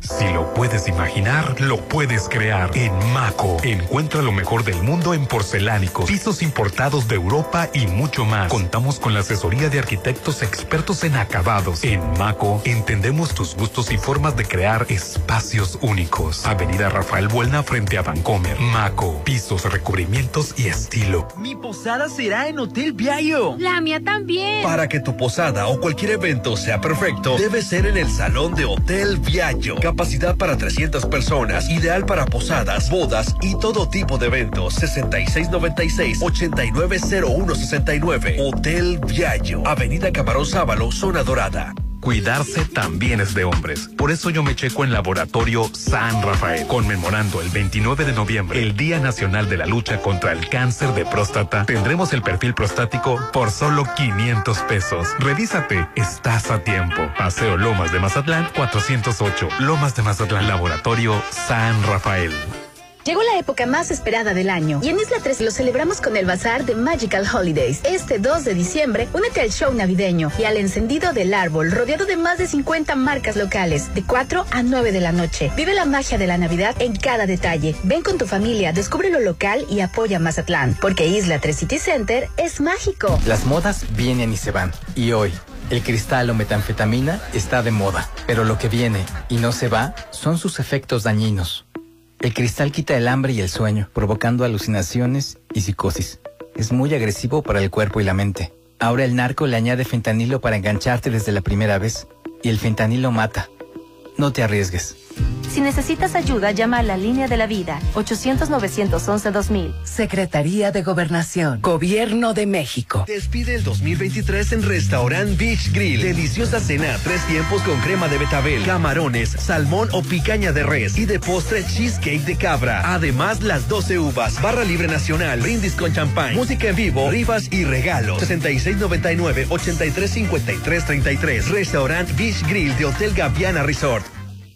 Si lo puedes imaginar, lo puedes crear. En Maco, encuentra lo mejor del mundo en porcelánicos, pisos importados de Europa y mucho más. Contamos con la asesoría de arquitectos expertos en acabados. En Maco, entendemos tus gustos y formas de crear espacios únicos. Avenida Rafael Buelna frente a Vancomer. Maco, pisos, recubrimientos y estilo. Mi posada será en Hotel Viallo. La mía también. Para que tu posada o cualquier evento sea perfecto, debe ser en el salón de Hotel Viallo. Capacidad para 300 personas, ideal para posadas, bodas y todo tipo de eventos. 6696-890169. Hotel Viallo. Avenida Camarón Sábalo, Zona Dorada. Cuidarse también es de hombres. Por eso yo me checo en Laboratorio San Rafael, conmemorando el 29 de noviembre, el Día Nacional de la Lucha contra el Cáncer de Próstata. Tendremos el perfil prostático por solo 500 pesos. Revísate, estás a tiempo. Paseo Lomas de Mazatlán 408, Lomas de Mazatlán, Laboratorio San Rafael. Llegó la época más esperada del año y en Isla 3 lo celebramos con el bazar de Magical Holidays. Este 2 de diciembre, únete al show navideño y al encendido del árbol rodeado de más de 50 marcas locales de 4 a 9 de la noche. Vive la magia de la Navidad en cada detalle. Ven con tu familia, descubre lo local y apoya Mazatlán, porque Isla 3 City Center es mágico. Las modas vienen y se van. Y hoy, el cristal o metanfetamina está de moda. Pero lo que viene y no se va son sus efectos dañinos. El cristal quita el hambre y el sueño, provocando alucinaciones y psicosis. Es muy agresivo para el cuerpo y la mente. Ahora el narco le añade fentanilo para engancharte desde la primera vez. Y el fentanilo mata. No te arriesgues. Si necesitas ayuda, llama a la línea de la vida, 800-911-2000. Secretaría de Gobernación, Gobierno de México. Despide el 2023 en Restaurant Beach Grill. Deliciosa cena, tres tiempos con crema de betabel, camarones, salmón o picaña de res y de postre cheesecake de cabra. Además, las 12 uvas, barra libre nacional, brindis con champán, música en vivo, rifas y regalos. 6699-835333. Restaurant Beach Grill de Hotel Gaviana Resort.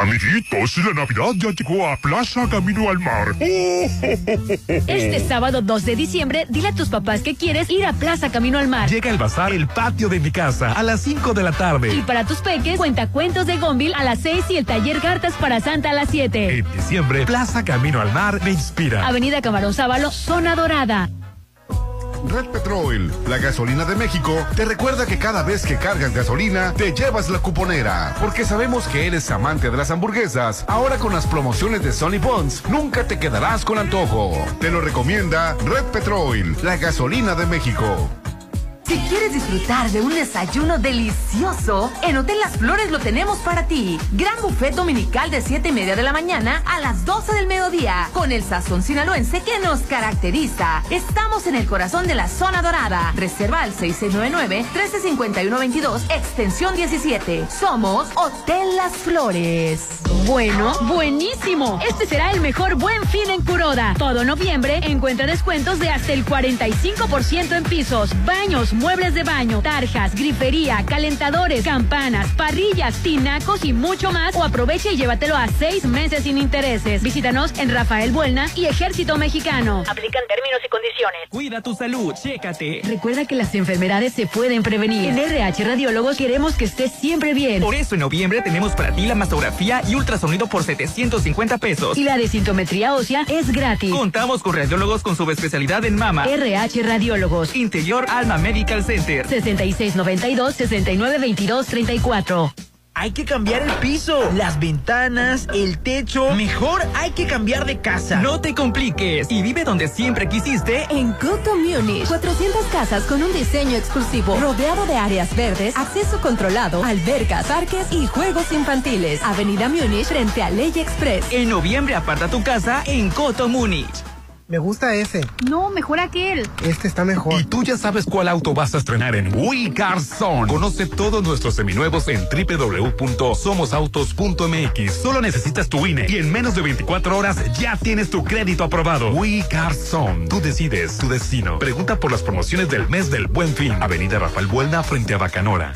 Amiguitos, la Navidad ya llegó a Plaza Camino al Mar. Este sábado 2 de diciembre, dile a tus papás que quieres ir a Plaza Camino al Mar. Llega el bazar El Patio de mi casa a las 5 de la tarde. Y para tus peques, cuenta cuentos de Gonville a las 6 y el taller Cartas para Santa a las 7. En diciembre, Plaza Camino al Mar me inspira. Avenida Camarón Sábalo, Zona Dorada. Red Petrol, la gasolina de México, te recuerda que cada vez que cargas gasolina, te llevas la cuponera. Porque sabemos que eres amante de las hamburguesas. Ahora con las promociones de Sony Bonds, nunca te quedarás con antojo. Te lo recomienda Red Petrol, la gasolina de México. Si quieres disfrutar de un desayuno delicioso, en Hotel Las Flores lo tenemos para ti. Gran buffet dominical de 7 y media de la mañana a las 12 del mediodía, con el sazón sinaloense que nos caracteriza. Estamos en el corazón de la zona dorada. Reserva al 6699-135122, extensión 17. Somos Hotel Las Flores. Bueno, buenísimo. Este será el mejor buen fin en Curoda. Todo noviembre encuentra descuentos de hasta el 45% en pisos, baños, muebles de baño, tarjas, grifería, calentadores, campanas, parrillas, tinacos y mucho más. O aprovecha y llévatelo a seis meses sin intereses. Visítanos en Rafael Buelna y Ejército Mexicano. Aplican términos y condiciones. Cuida tu salud, chécate. Recuerda que las enfermedades se pueden prevenir. En RH Radiólogos queremos que estés siempre bien. Por eso en noviembre tenemos para ti la mastografía y ultrasonido por 750 pesos. Y la desintometría ósea es gratis. Contamos con radiólogos con subespecialidad en mama. RH Radiólogos. Interior Alma Medical Center. 6692-6922-34. Hay que cambiar el piso, las ventanas, el techo. Mejor hay que cambiar de casa. No te compliques y vive donde siempre quisiste. En Coto Munich, 400 casas con un diseño exclusivo, rodeado de áreas verdes, acceso controlado, albercas, parques y juegos infantiles. Avenida Munich frente a Ley Express. En noviembre aparta tu casa en Coto Múnich. Me gusta ese. No, mejor aquel. Este está mejor. Y tú ya sabes cuál auto vas a estrenar en We Car Zone. Conoce todos nuestros seminuevos en www.somosautos.mx. Solo necesitas tu INE y en menos de 24 horas ya tienes tu crédito aprobado. We Car Zone. Tú decides tu destino. Pregunta por las promociones del mes del Buen Fin. Avenida Rafael Buelna frente a Bacanora.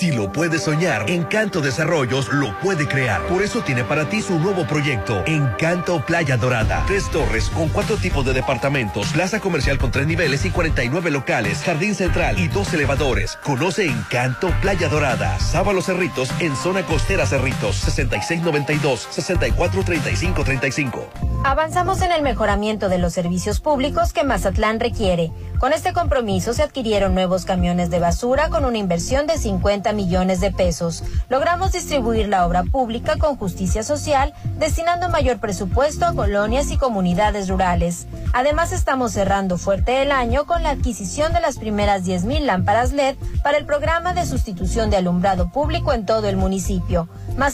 Si lo puede soñar, Encanto Desarrollos lo puede crear. Por eso tiene para ti su nuevo proyecto, Encanto Playa Dorada. Tres torres con cuatro tipos de departamentos, plaza comercial con tres niveles y 49 locales, jardín central y dos elevadores. Conoce Encanto Playa Dorada. Sábalo Cerritos en zona costera Cerritos, 6692-643535. Avanzamos en el mejoramiento de los servicios públicos que Mazatlán requiere. Con este compromiso se adquirieron nuevos camiones de basura con una inversión de 50 millones de pesos. Logramos distribuir la obra pública con justicia social, destinando mayor presupuesto a colonias y comunidades rurales. Además, estamos cerrando fuerte el año con la adquisición de las primeras 10.000 lámparas LED para el programa de sustitución de alumbrado público en todo el municipio. Mazatlán